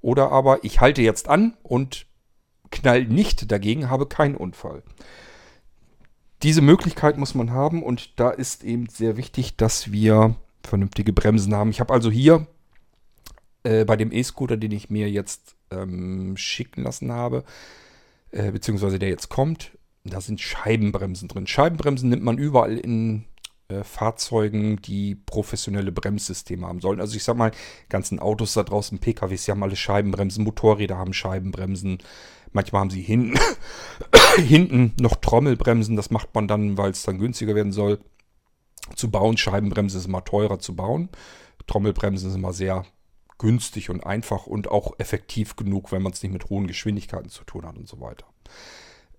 oder aber ich halte jetzt an und knall nicht dagegen, habe keinen Unfall. Diese Möglichkeit muss man haben und da ist eben sehr wichtig, dass wir vernünftige Bremsen haben. Ich habe also hier äh, bei dem E-Scooter, den ich mir jetzt ähm, schicken lassen habe, äh, beziehungsweise der jetzt kommt, da sind Scheibenbremsen drin. Scheibenbremsen nimmt man überall in äh, Fahrzeugen, die professionelle Bremssysteme haben sollen. Also ich sag mal, ganzen Autos da draußen, PKWs, die haben alle Scheibenbremsen, Motorräder haben Scheibenbremsen. Manchmal haben sie hinten, hinten noch Trommelbremsen. Das macht man dann, weil es dann günstiger werden soll. Zu bauen, Scheibenbremse ist immer teurer zu bauen. Trommelbremsen ist immer sehr günstig und einfach und auch effektiv genug, wenn man es nicht mit hohen Geschwindigkeiten zu tun hat und so weiter.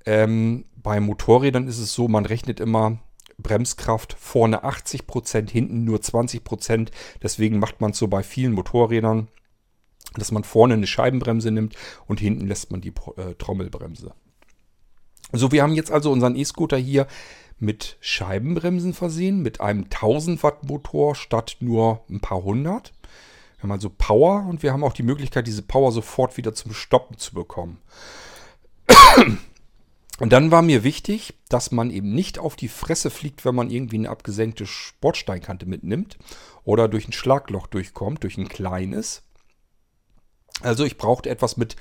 Ähm, bei Motorrädern ist es so, man rechnet immer Bremskraft vorne 80%, hinten nur 20%. Deswegen macht man es so bei vielen Motorrädern, dass man vorne eine Scheibenbremse nimmt und hinten lässt man die äh, Trommelbremse. So, wir haben jetzt also unseren E-Scooter hier mit Scheibenbremsen versehen, mit einem 1000 Watt Motor statt nur ein paar hundert. Wir haben also Power und wir haben auch die Möglichkeit, diese Power sofort wieder zum Stoppen zu bekommen. Und dann war mir wichtig, dass man eben nicht auf die Fresse fliegt, wenn man irgendwie eine abgesenkte Sportsteinkante mitnimmt oder durch ein Schlagloch durchkommt, durch ein kleines. Also ich brauchte etwas mit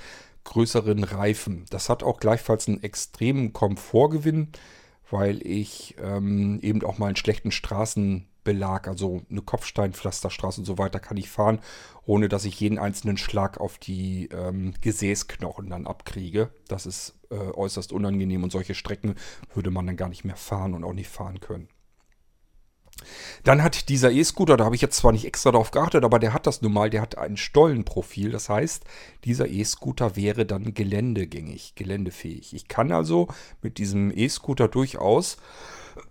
größeren Reifen. Das hat auch gleichfalls einen extremen Komfortgewinn, weil ich ähm, eben auch mal in schlechten Straßen Belag, also eine Kopfsteinpflasterstraße und so weiter, kann ich fahren, ohne dass ich jeden einzelnen Schlag auf die ähm, Gesäßknochen dann abkriege. Das ist äh, äußerst unangenehm und solche Strecken würde man dann gar nicht mehr fahren und auch nicht fahren können. Dann hat dieser E-Scooter, da habe ich jetzt zwar nicht extra darauf geachtet, aber der hat das nun mal, der hat ein Stollenprofil. Das heißt, dieser E-Scooter wäre dann geländegängig, geländefähig. Ich kann also mit diesem E-Scooter durchaus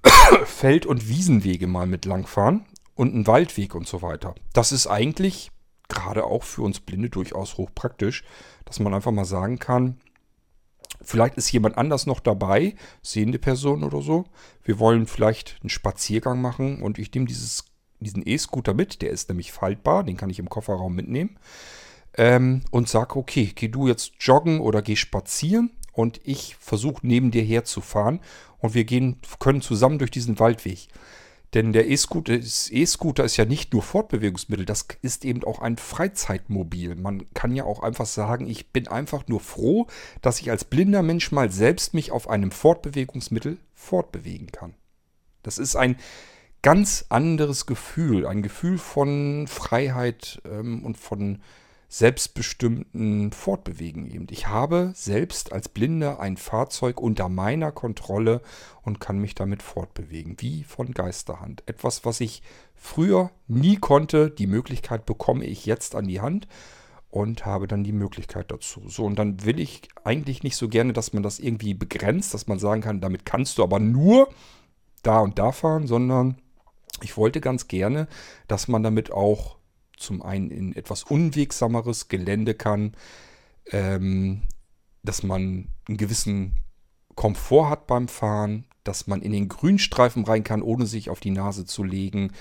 Feld- und Wiesenwege mal mit langfahren und einen Waldweg und so weiter. Das ist eigentlich gerade auch für uns Blinde durchaus hochpraktisch, dass man einfach mal sagen kann, vielleicht ist jemand anders noch dabei, sehende Person oder so. Wir wollen vielleicht einen Spaziergang machen und ich nehme dieses, diesen E-Scooter mit, der ist nämlich faltbar, den kann ich im Kofferraum mitnehmen. Ähm, und sage, okay, geh du jetzt joggen oder geh spazieren und ich versuche neben dir herzufahren und wir gehen, können zusammen durch diesen Waldweg. Denn der E-Scooter ist ja nicht nur Fortbewegungsmittel, das ist eben auch ein Freizeitmobil. Man kann ja auch einfach sagen, ich bin einfach nur froh, dass ich als blinder Mensch mal selbst mich auf einem Fortbewegungsmittel fortbewegen kann. Das ist ein ganz anderes Gefühl, ein Gefühl von Freiheit ähm, und von selbstbestimmten Fortbewegen eben. Ich habe selbst als Blinder ein Fahrzeug unter meiner Kontrolle und kann mich damit fortbewegen, wie von Geisterhand. Etwas, was ich früher nie konnte, die Möglichkeit bekomme ich jetzt an die Hand und habe dann die Möglichkeit dazu. So, und dann will ich eigentlich nicht so gerne, dass man das irgendwie begrenzt, dass man sagen kann, damit kannst du aber nur da und da fahren, sondern ich wollte ganz gerne, dass man damit auch zum einen in etwas unwegsameres Gelände kann, ähm, dass man einen gewissen Komfort hat beim Fahren, dass man in den Grünstreifen rein kann, ohne sich auf die Nase zu legen,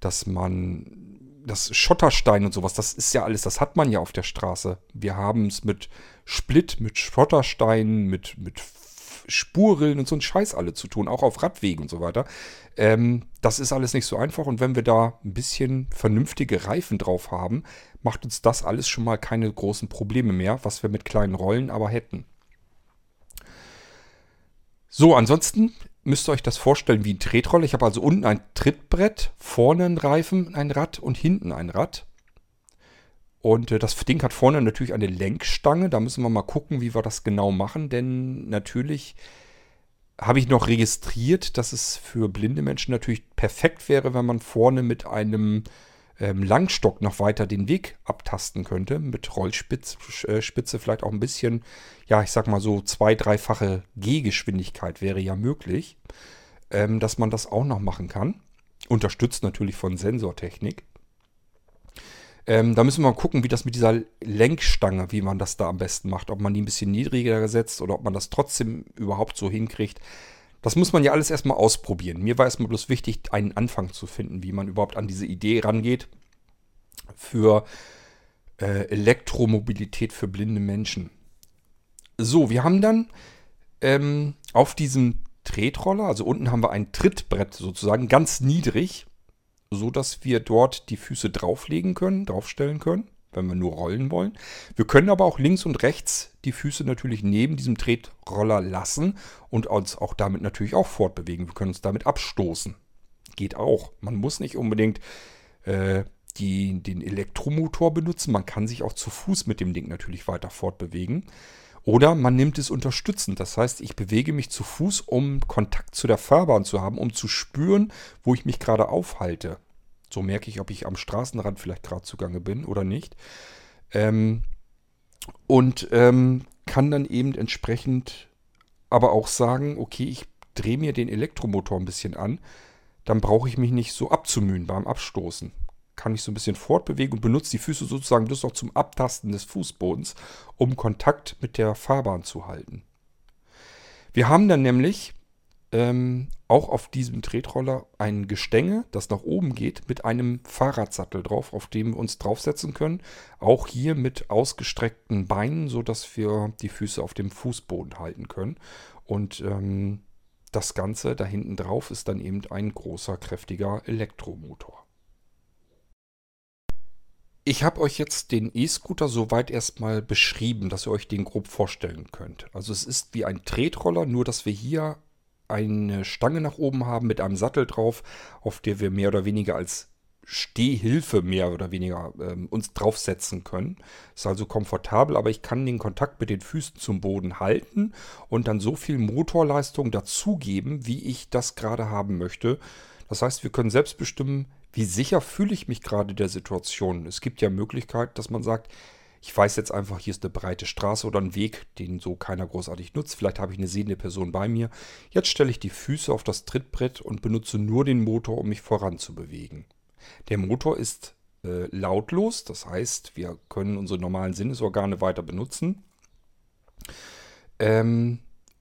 dass man das Schotterstein und sowas, das ist ja alles, das hat man ja auf der Straße. Wir haben es mit Split, mit Schottersteinen, mit, mit Spurrillen und so ein Scheiß alle zu tun, auch auf Radwegen und so weiter. Ähm, das ist alles nicht so einfach und wenn wir da ein bisschen vernünftige Reifen drauf haben, macht uns das alles schon mal keine großen Probleme mehr, was wir mit kleinen Rollen aber hätten. So, ansonsten müsst ihr euch das vorstellen wie ein Tretroller. Ich habe also unten ein Trittbrett, vorne ein Reifen, ein Rad und hinten ein Rad. Und äh, das Ding hat vorne natürlich eine Lenkstange. Da müssen wir mal gucken, wie wir das genau machen. Denn natürlich habe ich noch registriert, dass es für blinde Menschen natürlich perfekt wäre, wenn man vorne mit einem ähm, Langstock noch weiter den Weg abtasten könnte. Mit Rollspitze äh, vielleicht auch ein bisschen, ja, ich sag mal so zwei, dreifache Gehgeschwindigkeit wäre ja möglich, ähm, dass man das auch noch machen kann. Unterstützt natürlich von Sensortechnik. Ähm, da müssen wir mal gucken, wie das mit dieser Lenkstange, wie man das da am besten macht. Ob man die ein bisschen niedriger setzt oder ob man das trotzdem überhaupt so hinkriegt. Das muss man ja alles erstmal ausprobieren. Mir war erstmal bloß wichtig, einen Anfang zu finden, wie man überhaupt an diese Idee rangeht für äh, Elektromobilität für blinde Menschen. So, wir haben dann ähm, auf diesem Tretroller, also unten haben wir ein Trittbrett sozusagen, ganz niedrig, so dass wir dort die Füße drauflegen können, draufstellen können wenn wir nur rollen wollen. Wir können aber auch links und rechts die Füße natürlich neben diesem Tretroller lassen und uns auch damit natürlich auch fortbewegen. Wir können uns damit abstoßen. Geht auch. Man muss nicht unbedingt äh, die, den Elektromotor benutzen. Man kann sich auch zu Fuß mit dem Ding natürlich weiter fortbewegen. Oder man nimmt es unterstützend. Das heißt, ich bewege mich zu Fuß, um Kontakt zu der Fahrbahn zu haben, um zu spüren, wo ich mich gerade aufhalte. So merke ich, ob ich am Straßenrand vielleicht gerade zugange bin oder nicht. Ähm, und ähm, kann dann eben entsprechend aber auch sagen, okay, ich drehe mir den Elektromotor ein bisschen an, dann brauche ich mich nicht so abzumühen beim Abstoßen. Kann ich so ein bisschen fortbewegen und benutze die Füße sozusagen bloß noch zum Abtasten des Fußbodens, um Kontakt mit der Fahrbahn zu halten. Wir haben dann nämlich ähm, auch auf diesem Tretroller ein Gestänge, das nach oben geht, mit einem Fahrradsattel drauf, auf dem wir uns draufsetzen können. Auch hier mit ausgestreckten Beinen, sodass wir die Füße auf dem Fußboden halten können. Und ähm, das Ganze da hinten drauf ist dann eben ein großer, kräftiger Elektromotor. Ich habe euch jetzt den E-Scooter soweit erstmal beschrieben, dass ihr euch den grob vorstellen könnt. Also es ist wie ein Tretroller, nur dass wir hier eine Stange nach oben haben mit einem Sattel drauf, auf der wir mehr oder weniger als Stehhilfe mehr oder weniger ähm, uns draufsetzen können. Ist also komfortabel, aber ich kann den Kontakt mit den Füßen zum Boden halten und dann so viel Motorleistung dazugeben, wie ich das gerade haben möchte. Das heißt, wir können selbst bestimmen, wie sicher fühle ich mich gerade der Situation. Es gibt ja Möglichkeit, dass man sagt, ich weiß jetzt einfach, hier ist eine breite Straße oder ein Weg, den so keiner großartig nutzt. Vielleicht habe ich eine sehende Person bei mir. Jetzt stelle ich die Füße auf das Trittbrett und benutze nur den Motor, um mich voranzubewegen. Der Motor ist äh, lautlos, das heißt, wir können unsere normalen Sinnesorgane weiter benutzen. Ähm,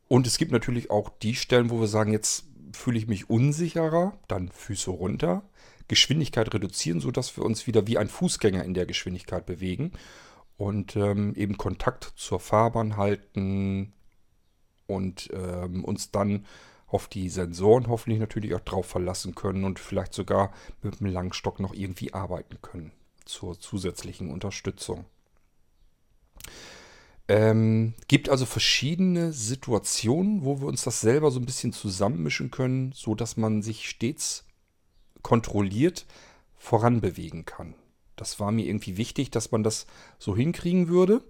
und es gibt natürlich auch die Stellen, wo wir sagen, jetzt fühle ich mich unsicherer, dann Füße runter, Geschwindigkeit reduzieren, sodass wir uns wieder wie ein Fußgänger in der Geschwindigkeit bewegen und ähm, eben Kontakt zur Fahrbahn halten und ähm, uns dann auf die Sensoren hoffentlich natürlich auch drauf verlassen können und vielleicht sogar mit dem Langstock noch irgendwie arbeiten können zur zusätzlichen Unterstützung. Ähm, gibt also verschiedene Situationen, wo wir uns das selber so ein bisschen zusammenmischen können, so dass man sich stets kontrolliert voranbewegen kann. Das war mir irgendwie wichtig, dass man das so hinkriegen würde.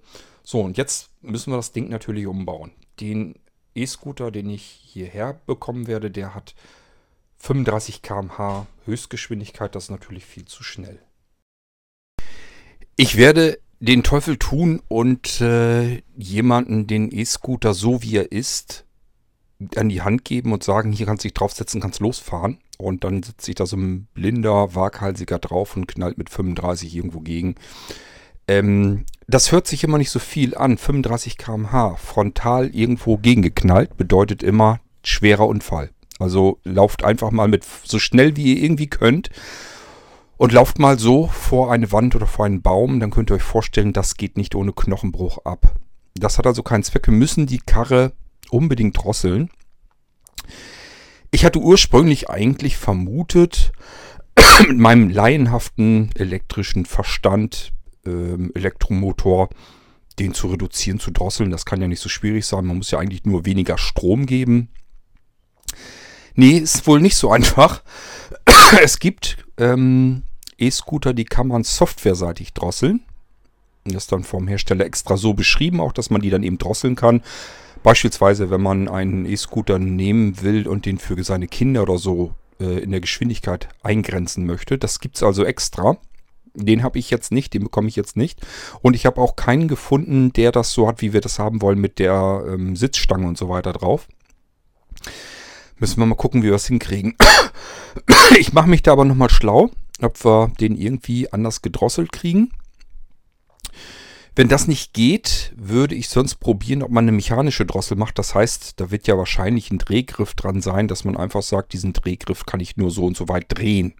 So, und jetzt müssen wir das Ding natürlich umbauen. Den E-Scooter, den ich hierher bekommen werde, der hat 35 km/h Höchstgeschwindigkeit. Das ist natürlich viel zu schnell. Ich werde den Teufel tun und äh, jemanden den E-Scooter so wie er ist an die Hand geben und sagen, hier kannst du dich draufsetzen, kannst losfahren. Und dann sitzt sich da so ein blinder, waghalsiger drauf und knallt mit 35 irgendwo gegen. Ähm, Das hört sich immer nicht so viel an. 35 km/h frontal irgendwo gegengeknallt bedeutet immer schwerer Unfall. Also lauft einfach mal mit so schnell wie ihr irgendwie könnt und lauft mal so vor eine Wand oder vor einen Baum. Dann könnt ihr euch vorstellen, das geht nicht ohne Knochenbruch ab. Das hat also keinen Zweck. Wir müssen die Karre unbedingt drosseln. Ich hatte ursprünglich eigentlich vermutet, mit meinem laienhaften elektrischen Verstand, ähm, Elektromotor, den zu reduzieren, zu drosseln. Das kann ja nicht so schwierig sein. Man muss ja eigentlich nur weniger Strom geben. Nee, ist wohl nicht so einfach. es gibt ähm, E-Scooter, die kann man softwareseitig drosseln. Das ist dann vom Hersteller extra so beschrieben, auch dass man die dann eben drosseln kann. Beispielsweise, wenn man einen E-Scooter nehmen will und den für seine Kinder oder so äh, in der Geschwindigkeit eingrenzen möchte. Das gibt es also extra. Den habe ich jetzt nicht, den bekomme ich jetzt nicht. Und ich habe auch keinen gefunden, der das so hat, wie wir das haben wollen, mit der ähm, Sitzstange und so weiter drauf. Müssen wir mal gucken, wie wir es hinkriegen. ich mache mich da aber nochmal schlau, ob wir den irgendwie anders gedrosselt kriegen. Wenn das nicht geht, würde ich sonst probieren, ob man eine mechanische Drossel macht. Das heißt, da wird ja wahrscheinlich ein Drehgriff dran sein, dass man einfach sagt, diesen Drehgriff kann ich nur so und so weit drehen.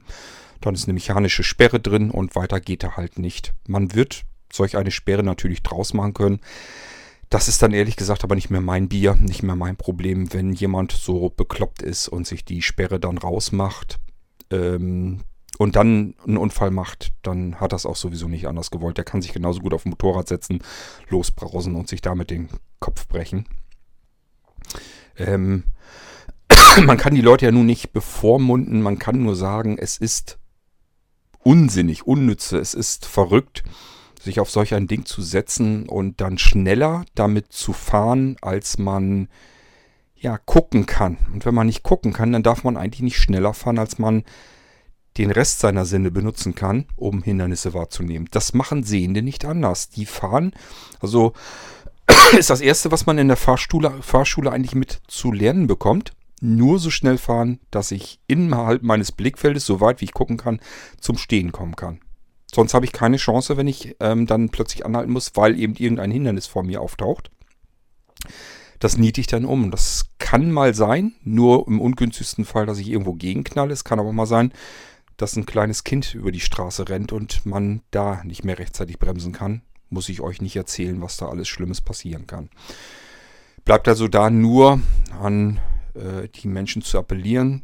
Dann ist eine mechanische Sperre drin und weiter geht er halt nicht. Man wird solch eine Sperre natürlich draus machen können. Das ist dann ehrlich gesagt aber nicht mehr mein Bier, nicht mehr mein Problem, wenn jemand so bekloppt ist und sich die Sperre dann rausmacht. Ähm, und dann einen Unfall macht, dann hat das auch sowieso nicht anders gewollt. Der kann sich genauso gut auf ein Motorrad setzen, losbrausen und sich damit den Kopf brechen. Ähm, man kann die Leute ja nun nicht bevormunden, man kann nur sagen, es ist unsinnig, unnütze, es ist verrückt, sich auf solch ein Ding zu setzen und dann schneller damit zu fahren, als man ja gucken kann. Und wenn man nicht gucken kann, dann darf man eigentlich nicht schneller fahren, als man den Rest seiner Sinne benutzen kann, um Hindernisse wahrzunehmen. Das machen Sehende nicht anders. Die fahren, also ist das Erste, was man in der Fahrschule, Fahrschule eigentlich mit zu lernen bekommt. Nur so schnell fahren, dass ich innerhalb meines Blickfeldes, so weit wie ich gucken kann, zum Stehen kommen kann. Sonst habe ich keine Chance, wenn ich ähm, dann plötzlich anhalten muss, weil eben irgendein Hindernis vor mir auftaucht. Das niete ich dann um. Das kann mal sein, nur im ungünstigsten Fall, dass ich irgendwo gegenknalle. Es kann aber mal sein, dass ein kleines Kind über die Straße rennt und man da nicht mehr rechtzeitig bremsen kann, muss ich euch nicht erzählen, was da alles Schlimmes passieren kann. Bleibt also da nur an äh, die Menschen zu appellieren,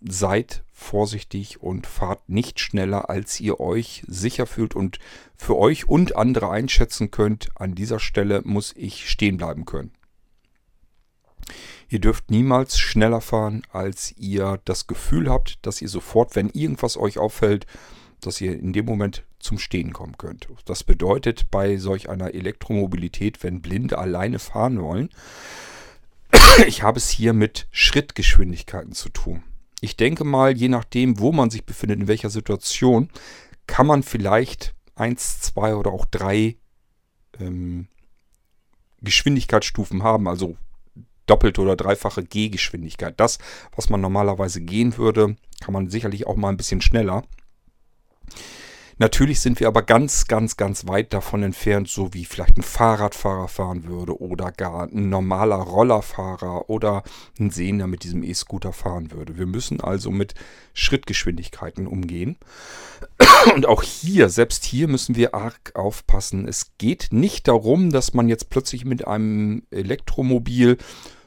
seid vorsichtig und fahrt nicht schneller, als ihr euch sicher fühlt und für euch und andere einschätzen könnt. An dieser Stelle muss ich stehen bleiben können. Ihr dürft niemals schneller fahren, als ihr das Gefühl habt, dass ihr sofort, wenn irgendwas euch auffällt, dass ihr in dem Moment zum Stehen kommen könnt. Das bedeutet bei solch einer Elektromobilität, wenn Blinde alleine fahren wollen, ich habe es hier mit Schrittgeschwindigkeiten zu tun. Ich denke mal, je nachdem, wo man sich befindet, in welcher Situation, kann man vielleicht eins, zwei oder auch drei ähm, Geschwindigkeitsstufen haben. Also doppelte oder dreifache Gehgeschwindigkeit. Das, was man normalerweise gehen würde, kann man sicherlich auch mal ein bisschen schneller. Natürlich sind wir aber ganz, ganz, ganz weit davon entfernt, so wie vielleicht ein Fahrradfahrer fahren würde oder gar ein normaler Rollerfahrer oder ein Sehender mit diesem E-Scooter fahren würde. Wir müssen also mit Schrittgeschwindigkeiten umgehen. Und auch hier, selbst hier müssen wir arg aufpassen. Es geht nicht darum, dass man jetzt plötzlich mit einem Elektromobil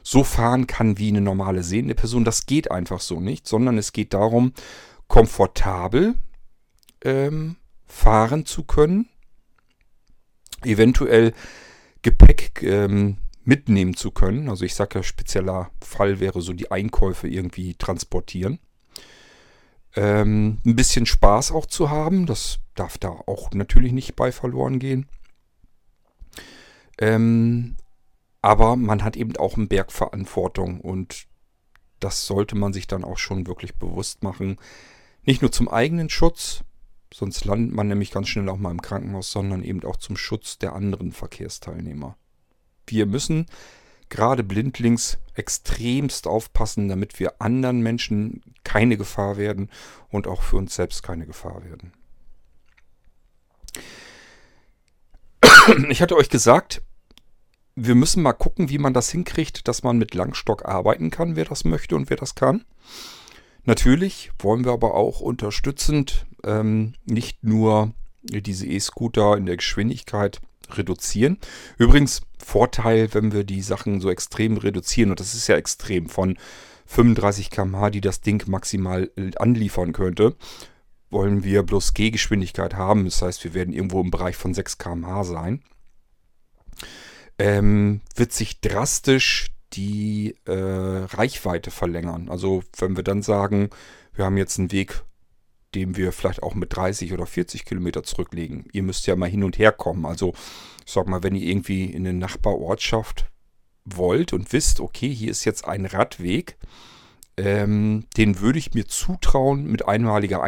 so fahren kann wie eine normale sehende Person. Das geht einfach so nicht, sondern es geht darum, komfortabel ähm, fahren zu können, eventuell Gepäck ähm, mitnehmen zu können. Also ich sage ja, spezieller Fall wäre so die Einkäufe irgendwie transportieren. Ähm, ein bisschen Spaß auch zu haben, das darf da auch natürlich nicht bei verloren gehen. Ähm, aber man hat eben auch einen Berg Verantwortung und das sollte man sich dann auch schon wirklich bewusst machen. Nicht nur zum eigenen Schutz, sonst landet man nämlich ganz schnell auch mal im Krankenhaus, sondern eben auch zum Schutz der anderen Verkehrsteilnehmer. Wir müssen gerade blindlings extremst aufpassen, damit wir anderen Menschen keine Gefahr werden und auch für uns selbst keine Gefahr werden. Ich hatte euch gesagt, wir müssen mal gucken, wie man das hinkriegt, dass man mit Langstock arbeiten kann, wer das möchte und wer das kann. Natürlich wollen wir aber auch unterstützend ähm, nicht nur diese E-Scooter in der Geschwindigkeit reduzieren. Übrigens, Vorteil, wenn wir die Sachen so extrem reduzieren, und das ist ja extrem von 35 km/h, die das Ding maximal anliefern könnte, wollen wir bloß Gehgeschwindigkeit haben. Das heißt, wir werden irgendwo im Bereich von 6 km/h sein. Ähm, wird sich drastisch die äh, Reichweite verlängern. Also wenn wir dann sagen, wir haben jetzt einen Weg, den wir vielleicht auch mit 30 oder 40 Kilometer zurücklegen. Ihr müsst ja mal hin und her kommen. Also ich sag mal, wenn ihr irgendwie in eine Nachbarortschaft wollt und wisst, okay, hier ist jetzt ein Radweg, ähm, den würde ich mir zutrauen, mit einmaliger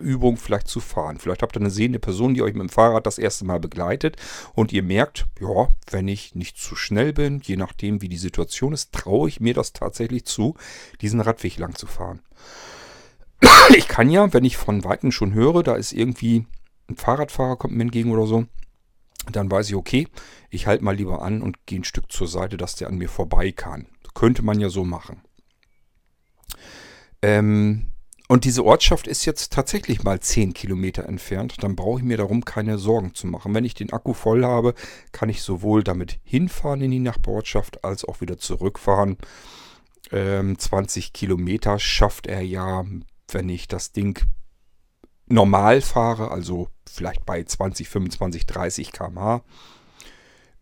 Einübung vielleicht zu fahren. Vielleicht habt ihr eine sehende Person, die euch mit dem Fahrrad das erste Mal begleitet und ihr merkt, ja, wenn ich nicht zu schnell bin, je nachdem wie die Situation ist, traue ich mir das tatsächlich zu, diesen Radweg lang zu fahren. Ich kann ja, wenn ich von Weitem schon höre, da ist irgendwie ein Fahrradfahrer kommt mir entgegen oder so, dann weiß ich, okay, ich halte mal lieber an und gehe ein Stück zur Seite, dass der an mir vorbei kann. Könnte man ja so machen. Ähm, und diese Ortschaft ist jetzt tatsächlich mal 10 Kilometer entfernt. Dann brauche ich mir darum keine Sorgen zu machen. Wenn ich den Akku voll habe, kann ich sowohl damit hinfahren in die Nachbarortschaft als auch wieder zurückfahren. Ähm, 20 Kilometer schafft er ja, wenn ich das Ding normal fahre, also vielleicht bei 20, 25, 30 km/h.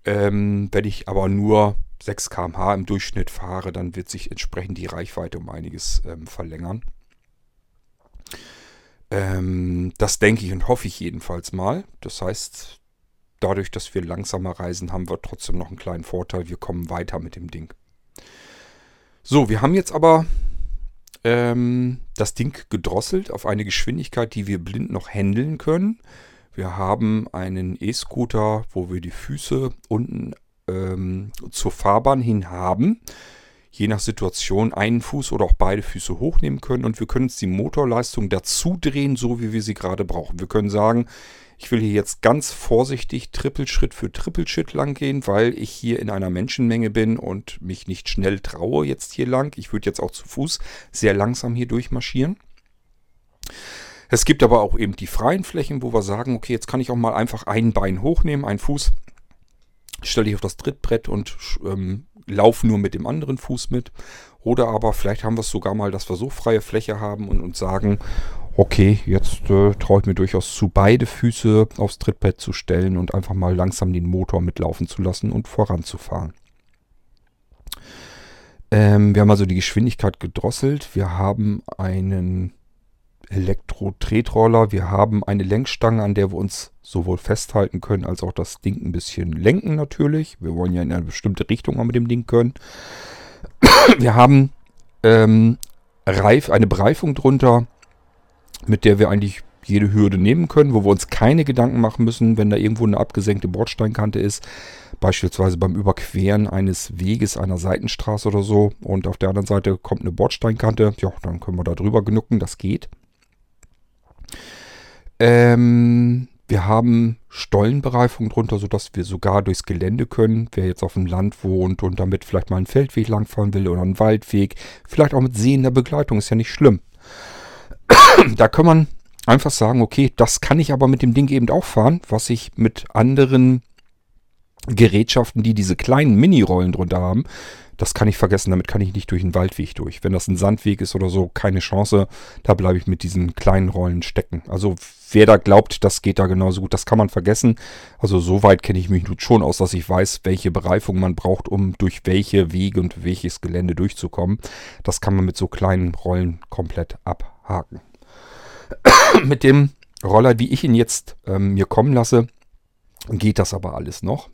Ähm, wenn ich aber nur 6 km/h im Durchschnitt fahre, dann wird sich entsprechend die Reichweite um einiges ähm, verlängern. Ähm, das denke ich und hoffe ich jedenfalls mal. Das heißt, dadurch, dass wir langsamer reisen, haben wir trotzdem noch einen kleinen Vorteil. Wir kommen weiter mit dem Ding. So, wir haben jetzt aber ähm, das Ding gedrosselt auf eine Geschwindigkeit, die wir blind noch handeln können. Wir haben einen E-Scooter, wo wir die Füße unten ähm, zur Fahrbahn hin haben. Je nach Situation einen Fuß oder auch beide Füße hochnehmen können und wir können uns die Motorleistung dazu drehen, so wie wir sie gerade brauchen. Wir können sagen, ich will hier jetzt ganz vorsichtig Trippelschritt für Trippelschritt lang gehen, weil ich hier in einer Menschenmenge bin und mich nicht schnell traue jetzt hier lang. Ich würde jetzt auch zu Fuß sehr langsam hier durchmarschieren. Es gibt aber auch eben die freien Flächen, wo wir sagen, okay, jetzt kann ich auch mal einfach ein Bein hochnehmen, einen Fuß, stelle ich auf das Trittbrett und ähm, laufe nur mit dem anderen Fuß mit. Oder aber vielleicht haben wir es sogar mal, dass wir so freie Fläche haben und uns sagen, okay, jetzt äh, traue ich mir durchaus zu, beide Füße aufs Trittbrett zu stellen und einfach mal langsam den Motor mitlaufen zu lassen und voranzufahren. Ähm, wir haben also die Geschwindigkeit gedrosselt. Wir haben einen Elektro-Tretroller. Wir haben eine Lenkstange, an der wir uns sowohl festhalten können, als auch das Ding ein bisschen lenken natürlich. Wir wollen ja in eine bestimmte Richtung auch mit dem Ding können. Wir haben ähm, Reif, eine Bereifung drunter mit der wir eigentlich jede Hürde nehmen können, wo wir uns keine Gedanken machen müssen, wenn da irgendwo eine abgesenkte Bordsteinkante ist. Beispielsweise beim Überqueren eines Weges, einer Seitenstraße oder so. Und auf der anderen Seite kommt eine Bordsteinkante. Ja, dann können wir da drüber genucken, das geht. Ähm, wir haben Stollenbereifung drunter, sodass wir sogar durchs Gelände können. Wer jetzt auf dem Land wohnt und damit vielleicht mal einen Feldweg langfahren will oder einen Waldweg, vielleicht auch mit sehender Begleitung, ist ja nicht schlimm da kann man einfach sagen, okay, das kann ich aber mit dem Ding eben auch fahren, was ich mit anderen Gerätschaften, die diese kleinen Mini-Rollen drunter haben, das kann ich vergessen, damit kann ich nicht durch einen Waldweg durch. Wenn das ein Sandweg ist oder so, keine Chance, da bleibe ich mit diesen kleinen Rollen stecken. Also wer da glaubt, das geht da genauso gut, das kann man vergessen. Also so weit kenne ich mich nun schon aus, dass ich weiß, welche Bereifung man braucht, um durch welche Wege und welches Gelände durchzukommen. Das kann man mit so kleinen Rollen komplett abhaken. mit dem Roller, wie ich ihn jetzt ähm, mir kommen lasse, geht das aber alles noch.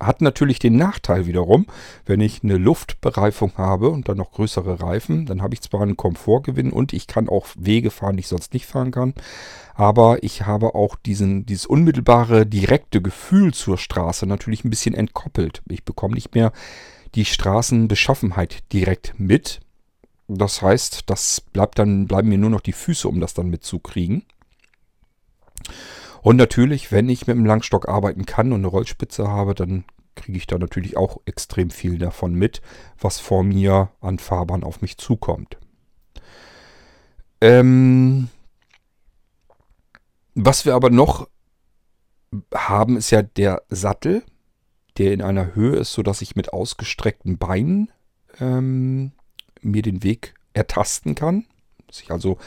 Hat natürlich den Nachteil wiederum, wenn ich eine Luftbereifung habe und dann noch größere Reifen, dann habe ich zwar einen Komfortgewinn und ich kann auch Wege fahren, die ich sonst nicht fahren kann, aber ich habe auch diesen, dieses unmittelbare, direkte Gefühl zur Straße natürlich ein bisschen entkoppelt. Ich bekomme nicht mehr die Straßenbeschaffenheit direkt mit. Das heißt, das bleibt dann, bleiben mir nur noch die Füße, um das dann mitzukriegen. Und natürlich, wenn ich mit dem Langstock arbeiten kann und eine Rollspitze habe, dann kriege ich da natürlich auch extrem viel davon mit, was vor mir an Fahrbahn auf mich zukommt. Ähm, was wir aber noch haben, ist ja der Sattel, der in einer Höhe ist, sodass ich mit ausgestreckten Beinen ähm, mir den Weg ertasten kann. Dass ich also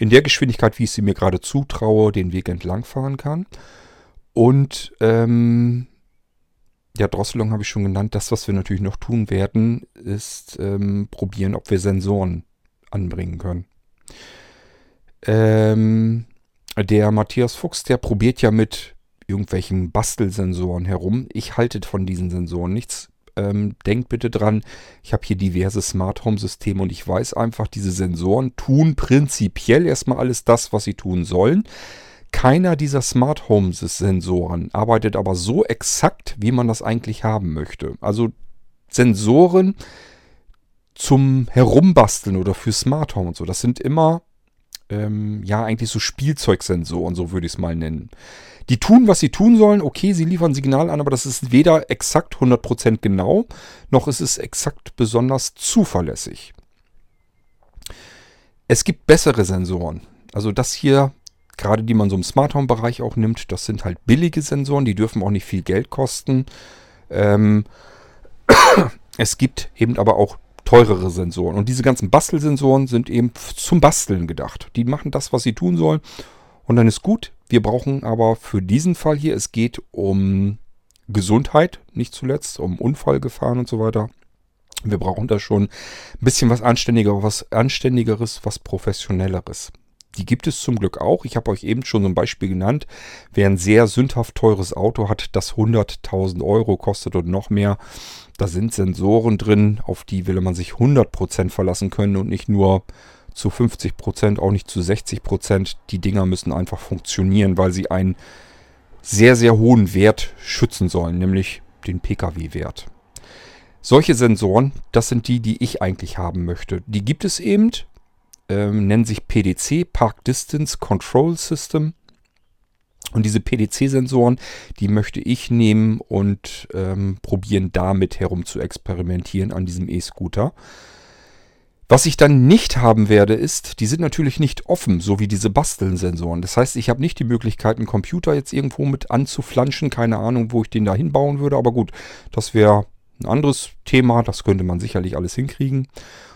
in der Geschwindigkeit, wie ich sie mir gerade zutraue, den Weg entlang fahren kann. Und ähm, ja, Drosselung habe ich schon genannt. Das, was wir natürlich noch tun werden, ist ähm, probieren, ob wir Sensoren anbringen können. Ähm, der Matthias Fuchs, der probiert ja mit irgendwelchen Bastelsensoren herum. Ich halte von diesen Sensoren nichts. Ähm, denkt bitte dran, ich habe hier diverse Smart Home Systeme und ich weiß einfach, diese Sensoren tun prinzipiell erstmal alles das, was sie tun sollen. Keiner dieser Smart Home Sensoren arbeitet aber so exakt, wie man das eigentlich haben möchte. Also Sensoren zum Herumbasteln oder für Smart Home und so, das sind immer ähm, ja eigentlich so Spielzeugsensoren, so würde ich es mal nennen. Die tun, was sie tun sollen. Okay, sie liefern Signal an, aber das ist weder exakt 100% genau, noch ist es exakt besonders zuverlässig. Es gibt bessere Sensoren. Also das hier, gerade die man so im Smart Home Bereich auch nimmt, das sind halt billige Sensoren, die dürfen auch nicht viel Geld kosten. Ähm, es gibt eben aber auch teurere Sensoren. Und diese ganzen Bastelsensoren sind eben zum Basteln gedacht. Die machen das, was sie tun sollen. Und dann ist gut. Wir brauchen aber für diesen Fall hier, es geht um Gesundheit, nicht zuletzt, um Unfallgefahren und so weiter. Wir brauchen da schon ein bisschen was Anständigeres, was Anständigeres, was Professionelleres. Die gibt es zum Glück auch. Ich habe euch eben schon so ein Beispiel genannt. Wer ein sehr sündhaft teures Auto hat, das 100.000 Euro kostet und noch mehr, da sind Sensoren drin, auf die will man sich 100% verlassen können und nicht nur zu 50%, auch nicht zu 60%. Die Dinger müssen einfach funktionieren, weil sie einen sehr, sehr hohen Wert schützen sollen, nämlich den Pkw-Wert. Solche Sensoren, das sind die, die ich eigentlich haben möchte. Die gibt es eben, ähm, nennen sich PDC, Park Distance Control System. Und diese PDC-Sensoren, die möchte ich nehmen und ähm, probieren damit herum zu experimentieren an diesem E-Scooter. Was ich dann nicht haben werde, ist, die sind natürlich nicht offen, so wie diese Basteln-Sensoren. Das heißt, ich habe nicht die Möglichkeit, einen Computer jetzt irgendwo mit anzuflanschen. Keine Ahnung, wo ich den da hinbauen würde. Aber gut, das wäre ein anderes Thema. Das könnte man sicherlich alles hinkriegen.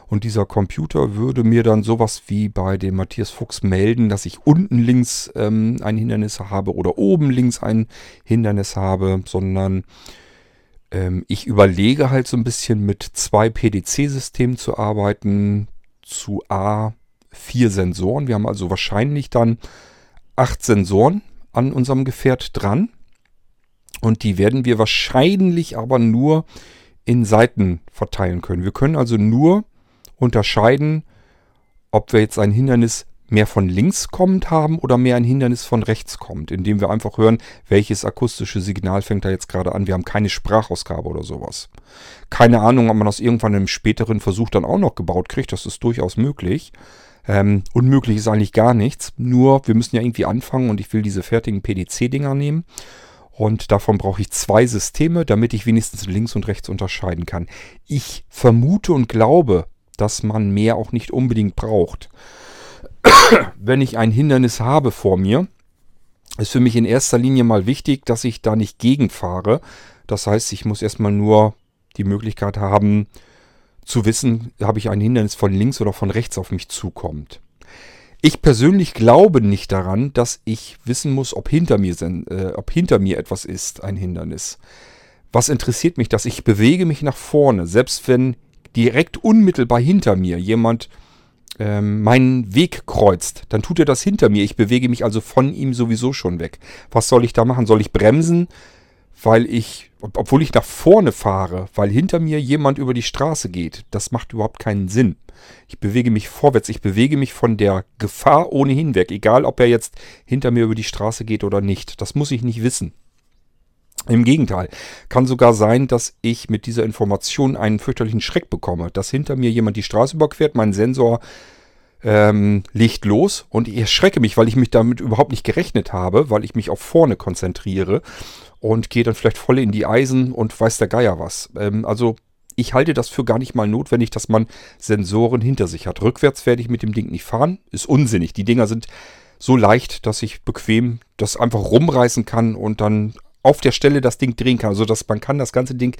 Und dieser Computer würde mir dann sowas wie bei dem Matthias Fuchs melden, dass ich unten links ähm, ein Hindernis habe oder oben links ein Hindernis habe, sondern ähm, ich überlege halt so ein bisschen mit zwei PDC-Systemen zu arbeiten, zu A vier Sensoren. Wir haben also wahrscheinlich dann acht Sensoren an unserem Gefährt dran. Und die werden wir wahrscheinlich aber nur in Seiten verteilen können. Wir können also nur unterscheiden, ob wir jetzt ein Hindernis mehr von links kommend haben oder mehr ein Hindernis von rechts kommt, indem wir einfach hören, welches akustische Signal fängt da jetzt gerade an. Wir haben keine Sprachausgabe oder sowas. Keine Ahnung, ob man das irgendwann im späteren Versuch dann auch noch gebaut kriegt. Das ist durchaus möglich. Ähm, unmöglich ist eigentlich gar nichts. Nur, wir müssen ja irgendwie anfangen und ich will diese fertigen PDC-Dinger nehmen. Und davon brauche ich zwei Systeme, damit ich wenigstens links und rechts unterscheiden kann. Ich vermute und glaube, dass man mehr auch nicht unbedingt braucht. Wenn ich ein Hindernis habe vor mir, ist für mich in erster Linie mal wichtig, dass ich da nicht gegenfahre. Das heißt, ich muss erstmal nur die Möglichkeit haben, zu wissen, habe ich ein Hindernis von links oder von rechts auf mich zukommt. Ich persönlich glaube nicht daran, dass ich wissen muss, ob hinter mir, äh, ob hinter mir etwas ist, ein Hindernis. Was interessiert mich das? Ich bewege mich nach vorne, selbst wenn direkt unmittelbar hinter mir jemand ähm, meinen Weg kreuzt, dann tut er das hinter mir. Ich bewege mich also von ihm sowieso schon weg. Was soll ich da machen? Soll ich bremsen, weil ich, obwohl ich nach vorne fahre, weil hinter mir jemand über die Straße geht? Das macht überhaupt keinen Sinn. Ich bewege mich vorwärts, ich bewege mich von der Gefahr ohnehin weg, egal ob er jetzt hinter mir über die Straße geht oder nicht. Das muss ich nicht wissen. Im Gegenteil, kann sogar sein, dass ich mit dieser Information einen fürchterlichen Schreck bekomme, dass hinter mir jemand die Straße überquert, mein Sensor ähm, legt los und ich erschrecke mich, weil ich mich damit überhaupt nicht gerechnet habe, weil ich mich auf vorne konzentriere und gehe dann vielleicht voll in die Eisen und weiß der Geier was. Ähm, also ich halte das für gar nicht mal notwendig, dass man Sensoren hinter sich hat. Rückwärts werde ich mit dem Ding nicht fahren. Ist unsinnig. Die Dinger sind so leicht, dass ich bequem das einfach rumreißen kann und dann auf der Stelle das Ding drehen kann. Also dass man kann das ganze Ding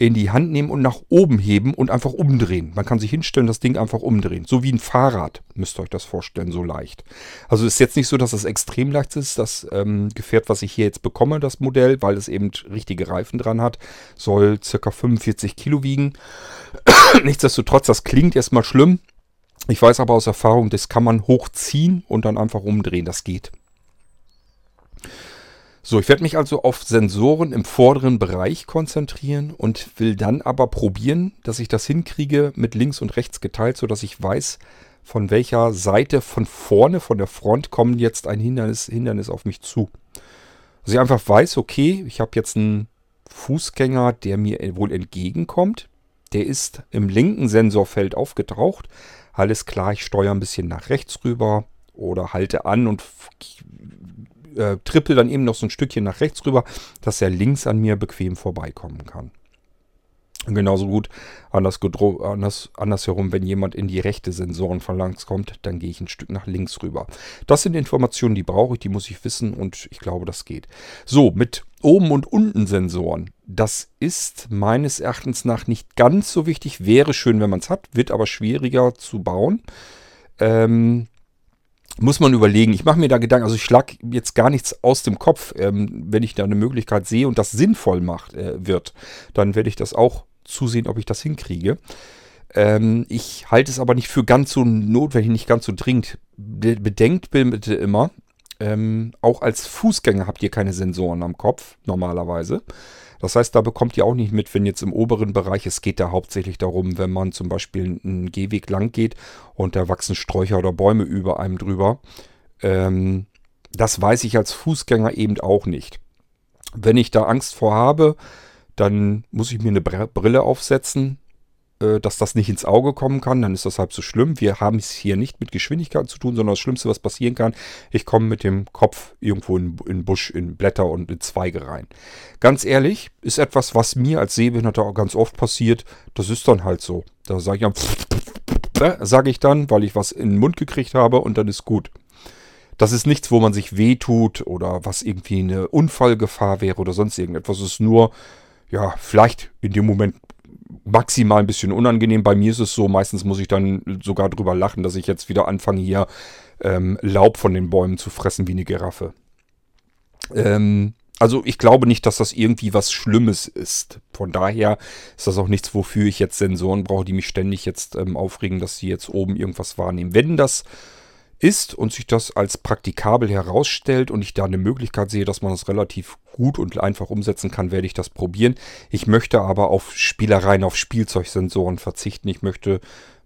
in die Hand nehmen und nach oben heben und einfach umdrehen. Man kann sich hinstellen, das Ding einfach umdrehen. So wie ein Fahrrad, müsst ihr euch das vorstellen, so leicht. Also ist jetzt nicht so, dass es extrem leicht ist. Das ähm, Gefährt, was ich hier jetzt bekomme, das Modell, weil es eben richtige Reifen dran hat, soll ca. 45 Kilo wiegen. Nichtsdestotrotz, das klingt erstmal schlimm. Ich weiß aber aus Erfahrung, das kann man hochziehen und dann einfach umdrehen. Das geht. So, ich werde mich also auf Sensoren im vorderen Bereich konzentrieren und will dann aber probieren, dass ich das hinkriege mit links und rechts geteilt, sodass ich weiß, von welcher Seite von vorne, von der Front, kommt jetzt ein Hindernis, Hindernis auf mich zu. Also ich einfach weiß, okay, ich habe jetzt einen Fußgänger, der mir wohl entgegenkommt. Der ist im linken Sensorfeld aufgetaucht. Alles klar, ich steuere ein bisschen nach rechts rüber oder halte an und äh, trippel dann eben noch so ein Stückchen nach rechts rüber, dass er links an mir bequem vorbeikommen kann. Und genauso gut anders, anders, andersherum, wenn jemand in die rechte Sensorenphalanx kommt, dann gehe ich ein Stück nach links rüber. Das sind Informationen, die brauche ich, die muss ich wissen und ich glaube, das geht. So, mit oben und unten Sensoren. Das ist meines Erachtens nach nicht ganz so wichtig. Wäre schön, wenn man es hat, wird aber schwieriger zu bauen. Ähm, muss man überlegen. Ich mache mir da Gedanken, also ich schlag jetzt gar nichts aus dem Kopf. Ähm, wenn ich da eine Möglichkeit sehe und das sinnvoll macht äh, wird, dann werde ich das auch zusehen, ob ich das hinkriege. Ähm, ich halte es aber nicht für ganz so notwendig, nicht ganz so dringend. Bedenkt bitte immer, ähm, auch als Fußgänger habt ihr keine Sensoren am Kopf, normalerweise. Das heißt, da bekommt ihr auch nicht mit, wenn jetzt im oberen Bereich, es geht da hauptsächlich darum, wenn man zum Beispiel einen Gehweg lang geht und da wachsen Sträucher oder Bäume über einem drüber. Ähm, das weiß ich als Fußgänger eben auch nicht. Wenn ich da Angst vor habe, dann muss ich mir eine Brille aufsetzen, dass das nicht ins Auge kommen kann, dann ist das halb so schlimm. Wir haben es hier nicht mit Geschwindigkeit zu tun, sondern das Schlimmste, was passieren kann, ich komme mit dem Kopf irgendwo in den Busch, in Blätter und in Zweige rein. Ganz ehrlich, ist etwas, was mir als Sehbehinderter auch ganz oft passiert. Das ist dann halt so. Da sage ich dann, äh, ich dann, weil ich was in den Mund gekriegt habe und dann ist gut. Das ist nichts, wo man sich wehtut oder was irgendwie eine Unfallgefahr wäre oder sonst irgendetwas. Es ist nur, ja, vielleicht in dem Moment maximal ein bisschen unangenehm. Bei mir ist es so, meistens muss ich dann sogar drüber lachen, dass ich jetzt wieder anfange, hier ähm, Laub von den Bäumen zu fressen wie eine Giraffe. Ähm, also ich glaube nicht, dass das irgendwie was Schlimmes ist. Von daher ist das auch nichts, wofür ich jetzt Sensoren brauche, die mich ständig jetzt ähm, aufregen, dass sie jetzt oben irgendwas wahrnehmen. Wenn das ist und sich das als praktikabel herausstellt und ich da eine Möglichkeit sehe, dass man das relativ gut und einfach umsetzen kann, werde ich das probieren. Ich möchte aber auf Spielereien, auf Spielzeugsensoren verzichten. Ich möchte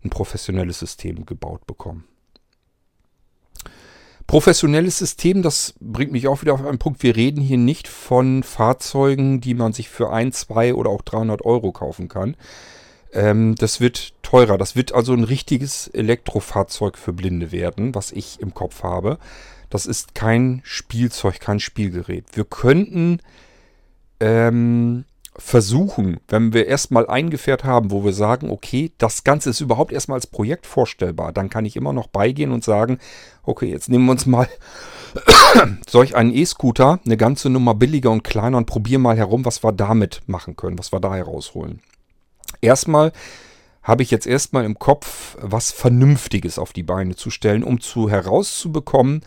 ein professionelles System gebaut bekommen. Professionelles System, das bringt mich auch wieder auf einen Punkt. Wir reden hier nicht von Fahrzeugen, die man sich für 1, 2 oder auch 300 Euro kaufen kann. Ähm, das wird teurer. Das wird also ein richtiges Elektrofahrzeug für Blinde werden, was ich im Kopf habe. Das ist kein Spielzeug, kein Spielgerät. Wir könnten ähm, versuchen, wenn wir erstmal ein Gefährt haben, wo wir sagen, okay, das Ganze ist überhaupt erstmal als Projekt vorstellbar, dann kann ich immer noch beigehen und sagen, okay, jetzt nehmen wir uns mal solch einen E-Scooter, eine ganze Nummer billiger und kleiner und probieren mal herum, was wir damit machen können, was wir da herausholen erstmal habe ich jetzt erstmal im Kopf, was Vernünftiges auf die Beine zu stellen, um zu herauszubekommen,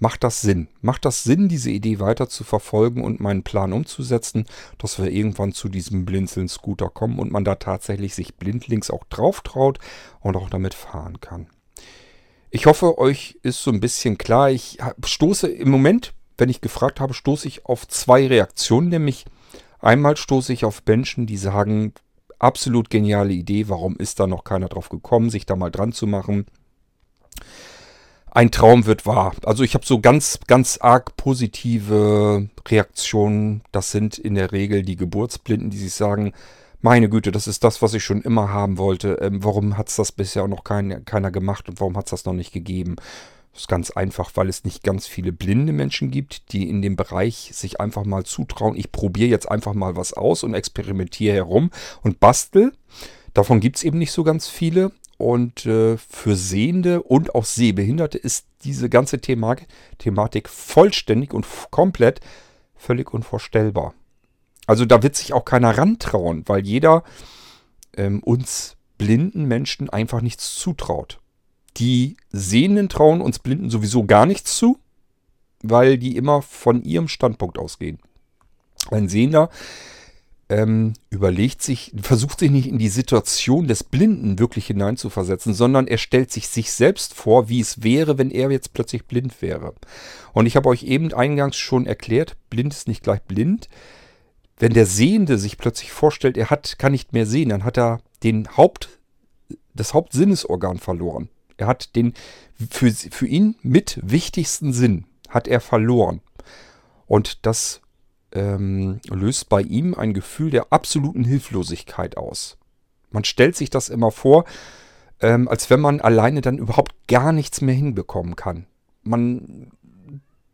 macht das Sinn? Macht das Sinn, diese Idee weiter zu verfolgen und meinen Plan umzusetzen, dass wir irgendwann zu diesem Blinzeln-Scooter kommen und man da tatsächlich sich blindlings auch drauf traut und auch damit fahren kann? Ich hoffe, euch ist so ein bisschen klar. Ich stoße im Moment, wenn ich gefragt habe, stoße ich auf zwei Reaktionen, nämlich einmal stoße ich auf Menschen, die sagen, absolut geniale Idee. Warum ist da noch keiner drauf gekommen, sich da mal dran zu machen? Ein Traum wird wahr. Also ich habe so ganz, ganz arg positive Reaktionen. Das sind in der Regel die Geburtsblinden, die sich sagen, meine Güte, das ist das, was ich schon immer haben wollte. Ähm, warum hat es das bisher auch noch kein, keiner gemacht und warum hat es das noch nicht gegeben? Das ist ganz einfach, weil es nicht ganz viele blinde Menschen gibt, die in dem Bereich sich einfach mal zutrauen. Ich probiere jetzt einfach mal was aus und experimentiere herum und bastel. Davon gibt es eben nicht so ganz viele. Und äh, für Sehende und auch Sehbehinderte ist diese ganze Thematik, Thematik vollständig und komplett völlig unvorstellbar. Also da wird sich auch keiner rantrauen, weil jeder ähm, uns blinden Menschen einfach nichts zutraut. Die Sehenden trauen uns Blinden sowieso gar nichts zu, weil die immer von ihrem Standpunkt ausgehen. Ein Sehender ähm, überlegt sich, versucht sich nicht in die Situation des Blinden wirklich hineinzuversetzen, sondern er stellt sich sich selbst vor, wie es wäre, wenn er jetzt plötzlich blind wäre. Und ich habe euch eben eingangs schon erklärt, blind ist nicht gleich blind. Wenn der Sehende sich plötzlich vorstellt, er hat, kann nicht mehr sehen, dann hat er den Haupt, das Hauptsinnesorgan verloren. Er hat den für, für ihn mit wichtigsten Sinn hat er verloren. Und das ähm, löst bei ihm ein Gefühl der absoluten Hilflosigkeit aus. Man stellt sich das immer vor, ähm, als wenn man alleine dann überhaupt gar nichts mehr hinbekommen kann. Man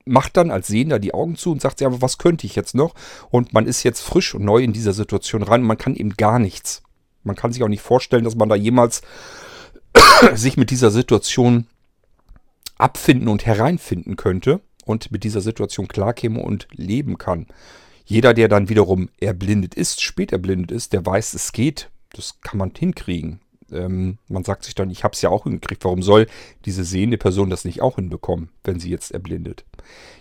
macht dann als Sehender die Augen zu und sagt sich, aber was könnte ich jetzt noch? Und man ist jetzt frisch und neu in dieser Situation rein und man kann eben gar nichts. Man kann sich auch nicht vorstellen, dass man da jemals sich mit dieser Situation abfinden und hereinfinden könnte und mit dieser Situation klarkäme und leben kann. Jeder, der dann wiederum erblindet ist, spät erblindet ist, der weiß, es geht. Das kann man hinkriegen. Ähm, man sagt sich dann, ich habe es ja auch hingekriegt. Warum soll diese sehende Person das nicht auch hinbekommen, wenn sie jetzt erblindet?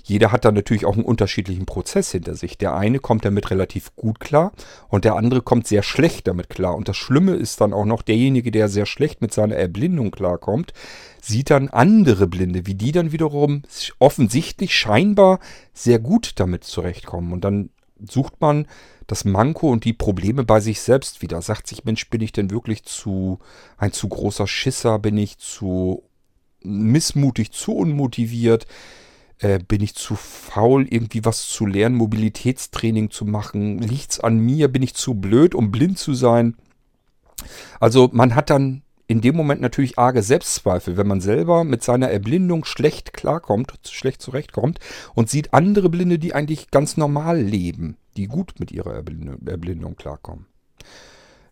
Jeder hat dann natürlich auch einen unterschiedlichen Prozess hinter sich. Der eine kommt damit relativ gut klar und der andere kommt sehr schlecht damit klar. Und das Schlimme ist dann auch noch, derjenige, der sehr schlecht mit seiner Erblindung klarkommt, sieht dann andere Blinde, wie die dann wiederum offensichtlich scheinbar sehr gut damit zurechtkommen. Und dann sucht man das Manko und die Probleme bei sich selbst wieder. Sagt sich, Mensch, bin ich denn wirklich zu ein zu großer Schisser? Bin ich zu missmutig, zu unmotiviert? Äh, bin ich zu faul, irgendwie was zu lernen, Mobilitätstraining zu machen? Liegt's an mir? Bin ich zu blöd, um blind zu sein? Also man hat dann in dem Moment natürlich arge Selbstzweifel, wenn man selber mit seiner Erblindung schlecht klarkommt, schlecht zurechtkommt und sieht andere Blinde, die eigentlich ganz normal leben, die gut mit ihrer Erblindung, Erblindung klarkommen.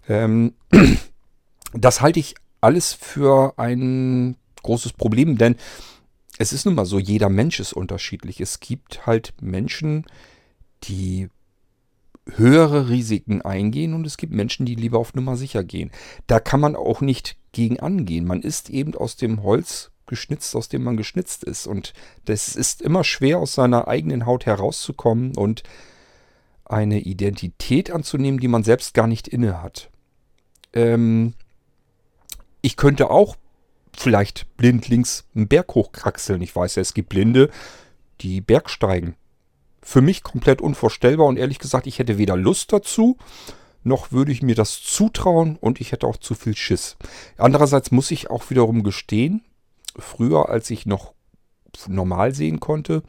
Ähm, das halte ich alles für ein großes Problem, denn es ist nun mal so, jeder Mensch ist unterschiedlich. Es gibt halt Menschen, die höhere Risiken eingehen und es gibt Menschen, die lieber auf Nummer sicher gehen. Da kann man auch nicht gegen angehen. Man ist eben aus dem Holz geschnitzt, aus dem man geschnitzt ist. Und das ist immer schwer, aus seiner eigenen Haut herauszukommen und eine Identität anzunehmen, die man selbst gar nicht inne hat. Ähm, ich könnte auch vielleicht blindlings einen Berg hochkraxeln. Ich weiß ja, es gibt Blinde, die Bergsteigen für mich komplett unvorstellbar und ehrlich gesagt, ich hätte weder Lust dazu, noch würde ich mir das zutrauen und ich hätte auch zu viel Schiss. Andererseits muss ich auch wiederum gestehen, früher als ich noch normal sehen konnte,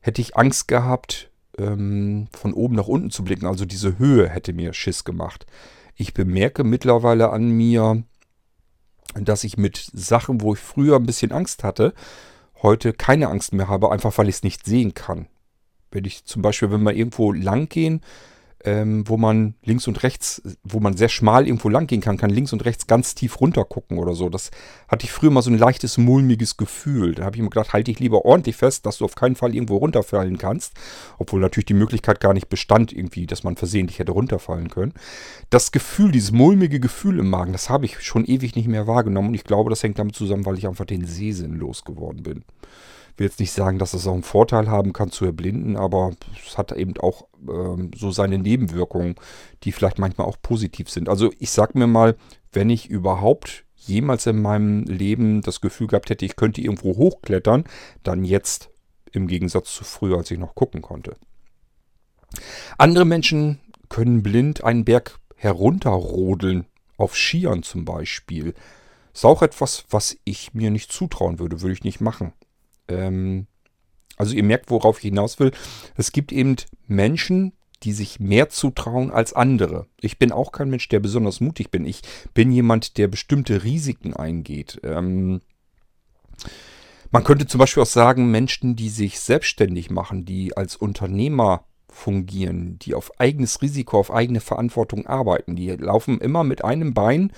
hätte ich Angst gehabt, ähm, von oben nach unten zu blicken. Also diese Höhe hätte mir Schiss gemacht. Ich bemerke mittlerweile an mir, dass ich mit Sachen, wo ich früher ein bisschen Angst hatte, heute keine Angst mehr habe, einfach weil ich es nicht sehen kann. Wenn ich zum Beispiel, wenn wir irgendwo lang gehen, ähm, wo man links und rechts, wo man sehr schmal irgendwo lang gehen kann, kann links und rechts ganz tief runter gucken oder so. Das hatte ich früher mal so ein leichtes, mulmiges Gefühl. Da habe ich mir gedacht, halte dich lieber ordentlich fest, dass du auf keinen Fall irgendwo runterfallen kannst. Obwohl natürlich die Möglichkeit gar nicht bestand, irgendwie, dass man versehentlich hätte runterfallen können. Das Gefühl, dieses mulmige Gefühl im Magen, das habe ich schon ewig nicht mehr wahrgenommen. Und ich glaube, das hängt damit zusammen, weil ich einfach den Sehsinn losgeworden bin will jetzt nicht sagen, dass es auch einen Vorteil haben kann zu erblinden, aber es hat eben auch ähm, so seine Nebenwirkungen, die vielleicht manchmal auch positiv sind. Also ich sag mir mal, wenn ich überhaupt jemals in meinem Leben das Gefühl gehabt hätte, ich könnte irgendwo hochklettern, dann jetzt im Gegensatz zu früher, als ich noch gucken konnte. Andere Menschen können blind einen Berg herunterrodeln, auf Skiern zum Beispiel. Ist auch etwas, was ich mir nicht zutrauen würde, würde ich nicht machen. Ähm, also ihr merkt, worauf ich hinaus will. Es gibt eben Menschen, die sich mehr zutrauen als andere. Ich bin auch kein Mensch, der besonders mutig bin. Ich bin jemand, der bestimmte Risiken eingeht. Ähm, man könnte zum Beispiel auch sagen, Menschen, die sich selbstständig machen, die als Unternehmer fungieren, die auf eigenes Risiko, auf eigene Verantwortung arbeiten, die laufen immer mit einem Bein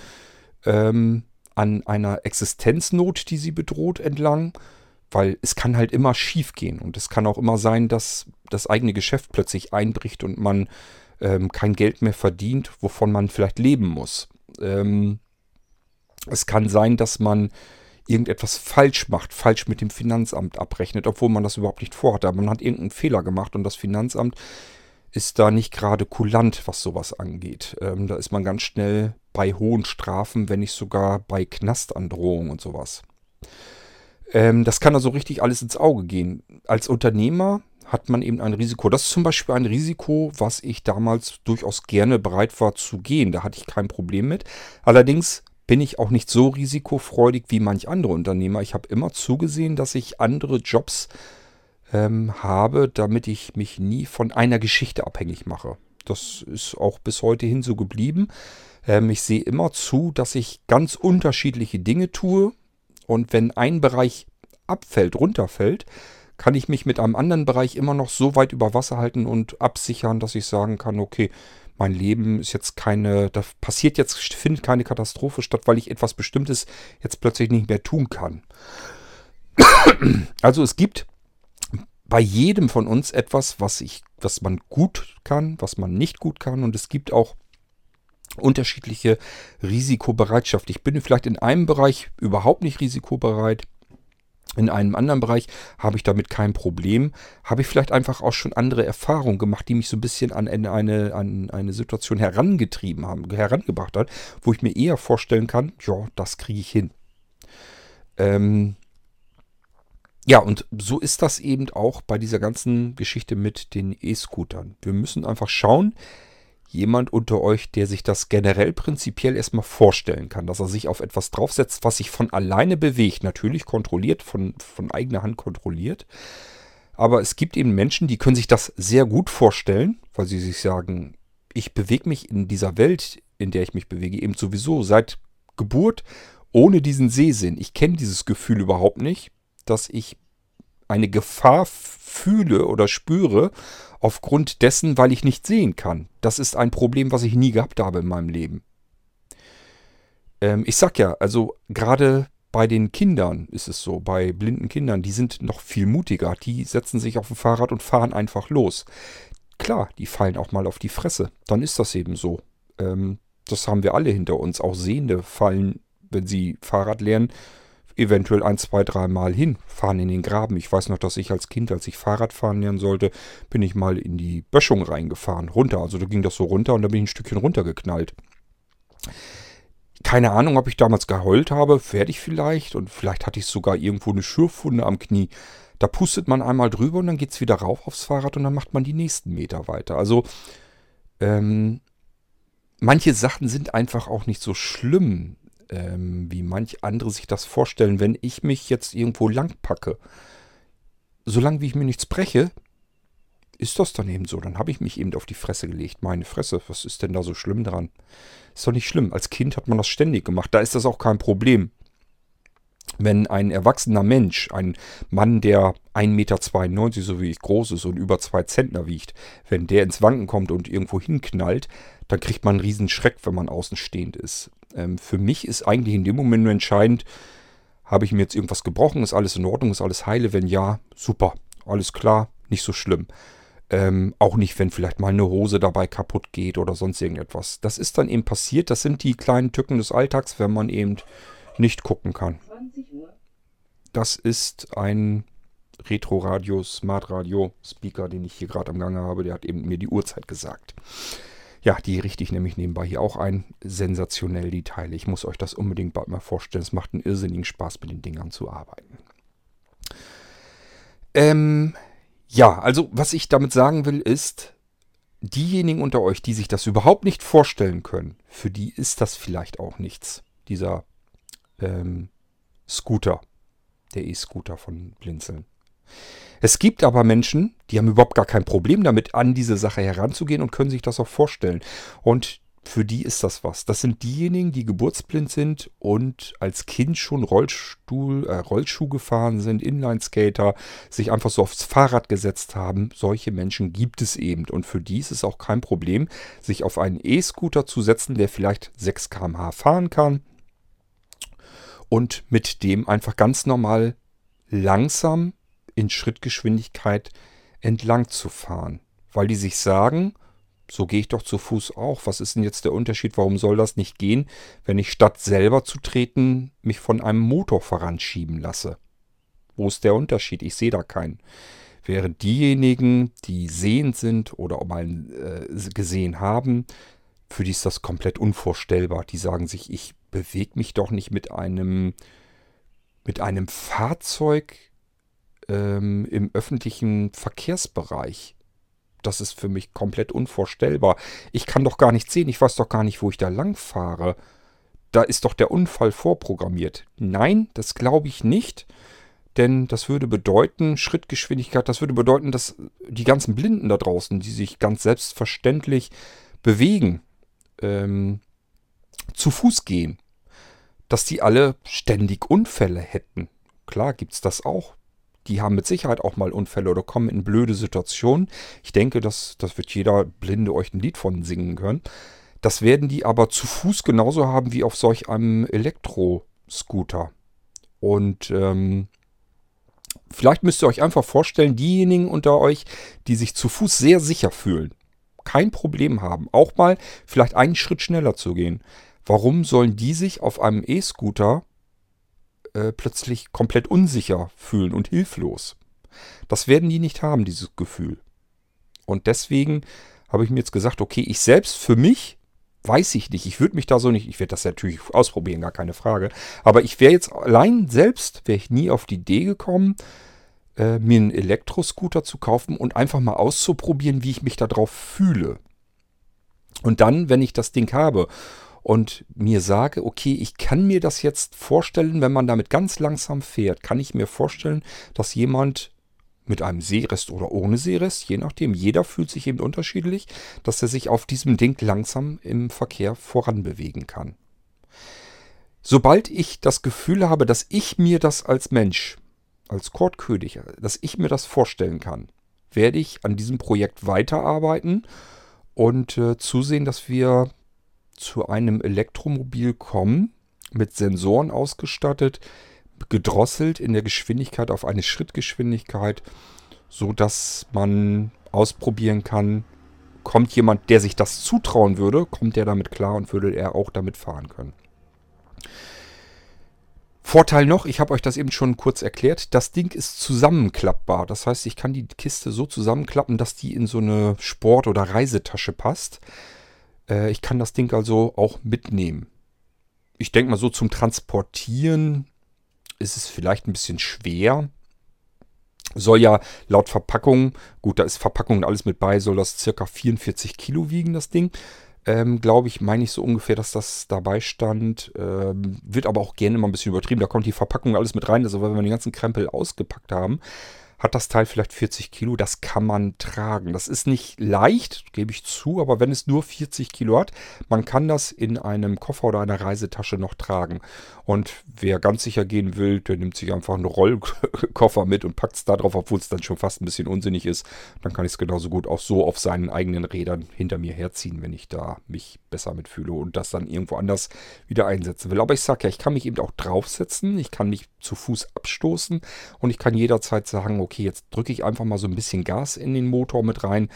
ähm, an einer Existenznot, die sie bedroht, entlang weil es kann halt immer schief gehen und es kann auch immer sein, dass das eigene Geschäft plötzlich einbricht und man ähm, kein Geld mehr verdient, wovon man vielleicht leben muss. Ähm, es kann sein, dass man irgendetwas falsch macht, falsch mit dem Finanzamt abrechnet, obwohl man das überhaupt nicht vorhatte. Aber man hat irgendeinen Fehler gemacht und das Finanzamt ist da nicht gerade kulant, was sowas angeht. Ähm, da ist man ganz schnell bei hohen Strafen, wenn nicht sogar bei Knastandrohungen und sowas. Ähm, das kann also richtig alles ins Auge gehen. Als Unternehmer hat man eben ein Risiko. Das ist zum Beispiel ein Risiko, was ich damals durchaus gerne bereit war zu gehen. Da hatte ich kein Problem mit. Allerdings bin ich auch nicht so risikofreudig wie manch andere Unternehmer. Ich habe immer zugesehen, dass ich andere Jobs ähm, habe, damit ich mich nie von einer Geschichte abhängig mache. Das ist auch bis heute hin so geblieben. Ähm, ich sehe immer zu, dass ich ganz unterschiedliche Dinge tue und wenn ein Bereich abfällt, runterfällt, kann ich mich mit einem anderen Bereich immer noch so weit über Wasser halten und absichern, dass ich sagen kann, okay, mein Leben ist jetzt keine, da passiert jetzt, findet keine Katastrophe statt, weil ich etwas Bestimmtes jetzt plötzlich nicht mehr tun kann. Also es gibt bei jedem von uns etwas, was ich, was man gut kann, was man nicht gut kann und es gibt auch unterschiedliche Risikobereitschaft. Ich bin vielleicht in einem Bereich überhaupt nicht risikobereit. In einem anderen Bereich habe ich damit kein Problem. Habe ich vielleicht einfach auch schon andere Erfahrungen gemacht, die mich so ein bisschen an eine, an eine Situation herangetrieben haben, herangebracht hat, wo ich mir eher vorstellen kann, ja, das kriege ich hin. Ähm, ja, und so ist das eben auch bei dieser ganzen Geschichte mit den E-Scootern. Wir müssen einfach schauen, jemand unter euch, der sich das generell prinzipiell erstmal vorstellen kann, dass er sich auf etwas draufsetzt, was sich von alleine bewegt, natürlich kontrolliert, von, von eigener Hand kontrolliert. Aber es gibt eben Menschen, die können sich das sehr gut vorstellen, weil sie sich sagen, ich bewege mich in dieser Welt, in der ich mich bewege, eben sowieso seit Geburt ohne diesen Sehsinn. Ich kenne dieses Gefühl überhaupt nicht, dass ich eine Gefahr fühle oder spüre aufgrund dessen, weil ich nicht sehen kann. Das ist ein Problem, was ich nie gehabt habe in meinem Leben. Ähm, ich sag ja, also gerade bei den Kindern ist es so, bei blinden Kindern, die sind noch viel mutiger. Die setzen sich auf ein Fahrrad und fahren einfach los. Klar, die fallen auch mal auf die Fresse. Dann ist das eben so. Ähm, das haben wir alle hinter uns. Auch Sehende fallen, wenn sie Fahrrad lernen, eventuell ein, zwei, dreimal hin, fahren in den Graben. Ich weiß noch, dass ich als Kind, als ich Fahrrad fahren lernen sollte, bin ich mal in die Böschung reingefahren, runter. Also da ging das so runter und da bin ich ein Stückchen runtergeknallt. Keine Ahnung, ob ich damals geheult habe, werde ich vielleicht. Und vielleicht hatte ich sogar irgendwo eine Schürfwunde am Knie. Da pustet man einmal drüber und dann geht es wieder rauf aufs Fahrrad und dann macht man die nächsten Meter weiter. Also, ähm, manche Sachen sind einfach auch nicht so schlimm ähm, wie manch andere sich das vorstellen, wenn ich mich jetzt irgendwo lang packe. Solange wie ich mir nichts breche, ist das dann eben so. Dann habe ich mich eben auf die Fresse gelegt. Meine Fresse, was ist denn da so schlimm dran? Ist doch nicht schlimm. Als Kind hat man das ständig gemacht. Da ist das auch kein Problem. Wenn ein erwachsener Mensch, ein Mann, der 1,92 Meter, so wie ich groß ist und über 2 Zentner wiegt, wenn der ins Wanken kommt und irgendwo hinknallt, dann kriegt man einen riesen Schreck, wenn man außen stehend ist. Ähm, für mich ist eigentlich in dem Moment nur entscheidend, habe ich mir jetzt irgendwas gebrochen, ist alles in Ordnung, ist alles heile? Wenn ja, super, alles klar, nicht so schlimm. Ähm, auch nicht, wenn vielleicht mal eine Hose dabei kaputt geht oder sonst irgendetwas. Das ist dann eben passiert. Das sind die kleinen Tücken des Alltags, wenn man eben nicht gucken kann. Das ist ein Retro-Radio, Smart-Radio-Speaker, den ich hier gerade am Gange habe. Der hat eben mir die Uhrzeit gesagt. Ja, die richte ich nämlich nebenbei hier auch ein. Sensationell die Teile. Ich muss euch das unbedingt bald mal vorstellen. Es macht einen irrsinnigen Spaß, mit den Dingern zu arbeiten. Ähm, ja, also was ich damit sagen will, ist, diejenigen unter euch, die sich das überhaupt nicht vorstellen können, für die ist das vielleicht auch nichts. Dieser ähm, Scooter, der E-Scooter von Blinzeln. Es gibt aber Menschen, die haben überhaupt gar kein Problem damit, an diese Sache heranzugehen und können sich das auch vorstellen. Und für die ist das was. Das sind diejenigen, die geburtsblind sind und als Kind schon Rollstuhl, äh, Rollschuh gefahren sind, Inlineskater, sich einfach so aufs Fahrrad gesetzt haben. Solche Menschen gibt es eben. Und für die ist es auch kein Problem, sich auf einen E-Scooter zu setzen, der vielleicht 6 km/h fahren kann. Und mit dem einfach ganz normal langsam in Schrittgeschwindigkeit entlang zu fahren. Weil die sich sagen, so gehe ich doch zu Fuß auch. Was ist denn jetzt der Unterschied? Warum soll das nicht gehen, wenn ich statt selber zu treten, mich von einem Motor voranschieben lasse? Wo ist der Unterschied? Ich sehe da keinen. Während diejenigen, die sehend sind oder mal äh, gesehen haben, für die ist das komplett unvorstellbar. Die sagen sich, ich bewege mich doch nicht mit einem, mit einem Fahrzeug ähm, im öffentlichen Verkehrsbereich das ist für mich komplett unvorstellbar. Ich kann doch gar nicht sehen, ich weiß doch gar nicht, wo ich da lang fahre. Da ist doch der Unfall vorprogrammiert. Nein, das glaube ich nicht. Denn das würde bedeuten, Schrittgeschwindigkeit, das würde bedeuten, dass die ganzen Blinden da draußen, die sich ganz selbstverständlich bewegen, ähm, zu Fuß gehen, dass die alle ständig Unfälle hätten. Klar gibt es das auch die haben mit Sicherheit auch mal Unfälle oder kommen in blöde Situationen. Ich denke, das, das wird jeder Blinde euch ein Lied von singen können. Das werden die aber zu Fuß genauso haben wie auf solch einem Elektroscooter. Und ähm, vielleicht müsst ihr euch einfach vorstellen, diejenigen unter euch, die sich zu Fuß sehr sicher fühlen, kein Problem haben, auch mal vielleicht einen Schritt schneller zu gehen. Warum sollen die sich auf einem E-Scooter äh, plötzlich komplett unsicher fühlen und hilflos. Das werden die nicht haben, dieses Gefühl. Und deswegen habe ich mir jetzt gesagt, okay, ich selbst für mich weiß ich nicht. Ich würde mich da so nicht, ich werde das natürlich ausprobieren, gar keine Frage. Aber ich wäre jetzt allein selbst, wäre ich nie auf die Idee gekommen, äh, mir einen Elektroscooter zu kaufen und einfach mal auszuprobieren, wie ich mich darauf fühle. Und dann, wenn ich das Ding habe und mir sage, okay, ich kann mir das jetzt vorstellen, wenn man damit ganz langsam fährt, kann ich mir vorstellen, dass jemand mit einem Seerest oder ohne Seerest, je nachdem, jeder fühlt sich eben unterschiedlich, dass er sich auf diesem Ding langsam im Verkehr voranbewegen kann. Sobald ich das Gefühl habe, dass ich mir das als Mensch, als Kurt König, dass ich mir das vorstellen kann, werde ich an diesem Projekt weiterarbeiten und äh, zusehen, dass wir zu einem Elektromobil kommen, mit Sensoren ausgestattet, gedrosselt in der Geschwindigkeit auf eine Schrittgeschwindigkeit, so dass man ausprobieren kann, kommt jemand, der sich das zutrauen würde, kommt der damit klar und würde er auch damit fahren können. Vorteil noch, ich habe euch das eben schon kurz erklärt, das Ding ist zusammenklappbar. Das heißt, ich kann die Kiste so zusammenklappen, dass die in so eine Sport- oder Reisetasche passt. Äh, ich kann das Ding also auch mitnehmen. Ich denke mal so zum Transportieren ist es vielleicht ein bisschen schwer. Soll ja laut Verpackung, gut, da ist Verpackung und alles mit bei, soll das circa 44 Kilo wiegen, das Ding. Ähm, Glaube ich, meine ich so ungefähr, dass das dabei stand. Ähm, wird aber auch gerne mal ein bisschen übertrieben. Da kommt die Verpackung alles mit rein. Also, wenn wir den ganzen Krempel ausgepackt haben, hat das Teil vielleicht 40 Kilo. Das kann man tragen. Das ist nicht leicht, gebe ich zu, aber wenn es nur 40 Kilo hat, man kann das in einem Koffer oder einer Reisetasche noch tragen. Und wer ganz sicher gehen will, der nimmt sich einfach einen Rollkoffer mit und packt es da drauf, obwohl es dann schon fast ein bisschen unsinnig ist. Dann kann ich es genauso gut auch so auf seinen eigenen Rädern hinter mir herziehen, wenn ich da mich besser mitfühle und das dann irgendwo anders wieder einsetzen will. Aber ich sage ja, ich kann mich eben auch draufsetzen, ich kann mich zu Fuß abstoßen und ich kann jederzeit sagen, okay, jetzt drücke ich einfach mal so ein bisschen Gas in den Motor mit rein,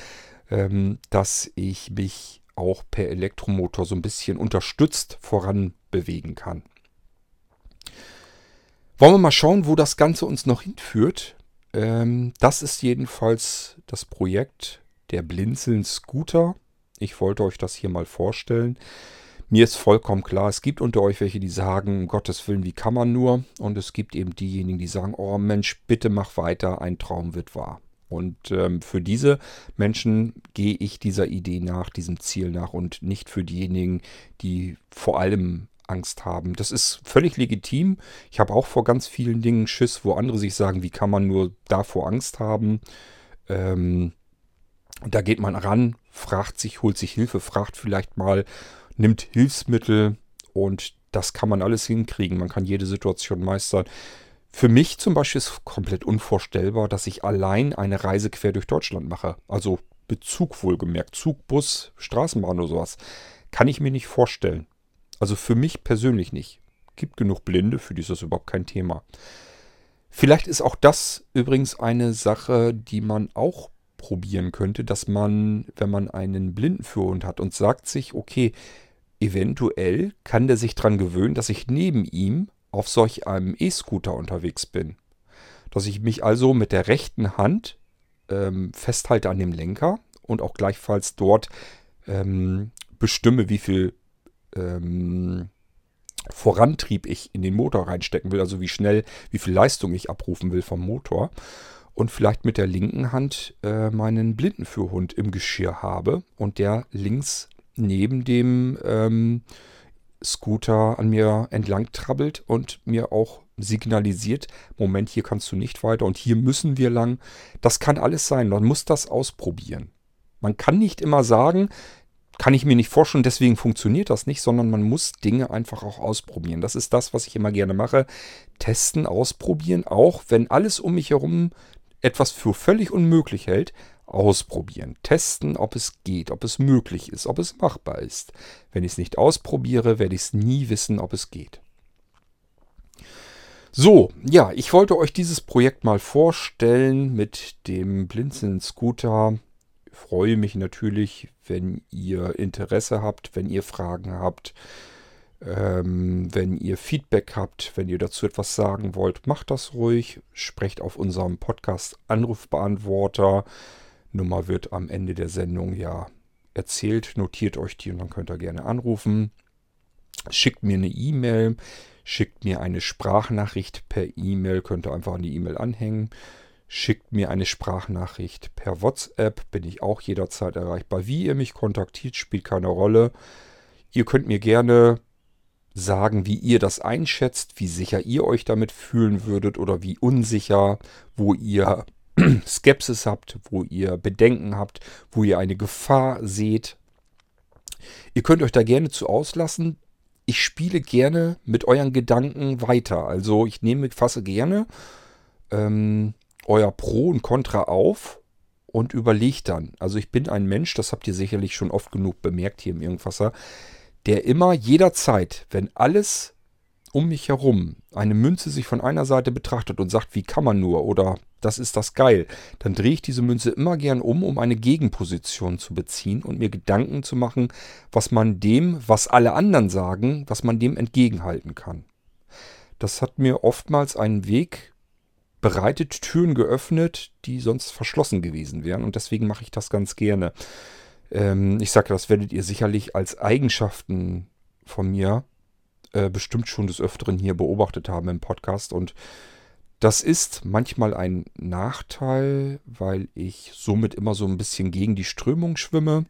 ähm, dass ich mich auch per Elektromotor so ein bisschen unterstützt voran bewegen kann. Wollen wir mal schauen, wo das Ganze uns noch hinführt. Ähm, das ist jedenfalls das Projekt der Blinzeln Scooter. Ich wollte euch das hier mal vorstellen. Mir ist vollkommen klar, es gibt unter euch welche, die sagen, um Gottes Willen, wie kann man nur? Und es gibt eben diejenigen, die sagen, oh Mensch, bitte mach weiter, ein Traum wird wahr. Und ähm, für diese Menschen gehe ich dieser Idee nach, diesem Ziel nach und nicht für diejenigen, die vor allem Angst haben. Das ist völlig legitim. Ich habe auch vor ganz vielen Dingen Schiss, wo andere sich sagen, wie kann man nur davor Angst haben. Ähm, da geht man ran, fragt sich, holt sich Hilfe, fragt vielleicht mal, nimmt Hilfsmittel und das kann man alles hinkriegen. Man kann jede Situation meistern. Für mich zum Beispiel ist komplett unvorstellbar, dass ich allein eine Reise quer durch Deutschland mache. Also Bezug wohlgemerkt, Zug, Bus, Straßenbahn oder sowas. Kann ich mir nicht vorstellen. Also für mich persönlich nicht. Gibt genug Blinde, für die ist das überhaupt kein Thema. Vielleicht ist auch das übrigens eine Sache, die man auch probieren könnte, dass man, wenn man einen Blindenführhund hat und sagt sich, okay, eventuell kann der sich daran gewöhnen, dass ich neben ihm auf solch einem E-Scooter unterwegs bin. Dass ich mich also mit der rechten Hand ähm, festhalte an dem Lenker und auch gleichfalls dort ähm, bestimme, wie viel ähm, Vorantrieb ich in den Motor reinstecken will, also wie schnell, wie viel Leistung ich abrufen will vom Motor. Und vielleicht mit der linken Hand äh, meinen Blindenführhund im Geschirr habe und der links neben dem ähm, Scooter an mir entlang trabbelt und mir auch signalisiert, Moment, hier kannst du nicht weiter und hier müssen wir lang. Das kann alles sein, man muss das ausprobieren. Man kann nicht immer sagen, kann ich mir nicht vorstellen, deswegen funktioniert das nicht, sondern man muss Dinge einfach auch ausprobieren. Das ist das, was ich immer gerne mache. Testen, ausprobieren, auch wenn alles um mich herum etwas für völlig unmöglich hält, ausprobieren. Testen, ob es geht, ob es möglich ist, ob es machbar ist. Wenn ich es nicht ausprobiere, werde ich es nie wissen, ob es geht. So, ja, ich wollte euch dieses Projekt mal vorstellen mit dem Blinzeln Scooter. Ich freue mich natürlich, wenn ihr Interesse habt, wenn ihr Fragen habt, ähm, wenn ihr Feedback habt, wenn ihr dazu etwas sagen wollt, macht das ruhig. Sprecht auf unserem Podcast Anrufbeantworter. Nummer wird am Ende der Sendung ja erzählt. Notiert euch die und dann könnt ihr gerne anrufen. Schickt mir eine E-Mail, schickt mir eine Sprachnachricht per E-Mail, könnt ihr einfach an die E-Mail anhängen. Schickt mir eine Sprachnachricht per WhatsApp, bin ich auch jederzeit erreichbar. Wie ihr mich kontaktiert, spielt keine Rolle. Ihr könnt mir gerne sagen, wie ihr das einschätzt, wie sicher ihr euch damit fühlen würdet oder wie unsicher, wo ihr Skepsis habt, wo ihr Bedenken habt, wo ihr eine Gefahr seht. Ihr könnt euch da gerne zu auslassen. Ich spiele gerne mit euren Gedanken weiter. Also ich nehme, fasse gerne ähm, euer Pro und Contra auf und überlege dann. Also ich bin ein Mensch, das habt ihr sicherlich schon oft genug bemerkt hier im Irgendwasser, der immer jederzeit, wenn alles um mich herum eine Münze sich von einer Seite betrachtet und sagt, wie kann man nur oder das ist das geil, dann drehe ich diese Münze immer gern um, um eine Gegenposition zu beziehen und mir Gedanken zu machen, was man dem, was alle anderen sagen, was man dem entgegenhalten kann. Das hat mir oftmals einen Weg bereitet, Türen geöffnet, die sonst verschlossen gewesen wären und deswegen mache ich das ganz gerne. Ähm, ich sage, das werdet ihr sicherlich als Eigenschaften von mir äh, bestimmt schon des Öfteren hier beobachtet haben im Podcast. Und das ist manchmal ein Nachteil, weil ich somit immer so ein bisschen gegen die Strömung schwimme.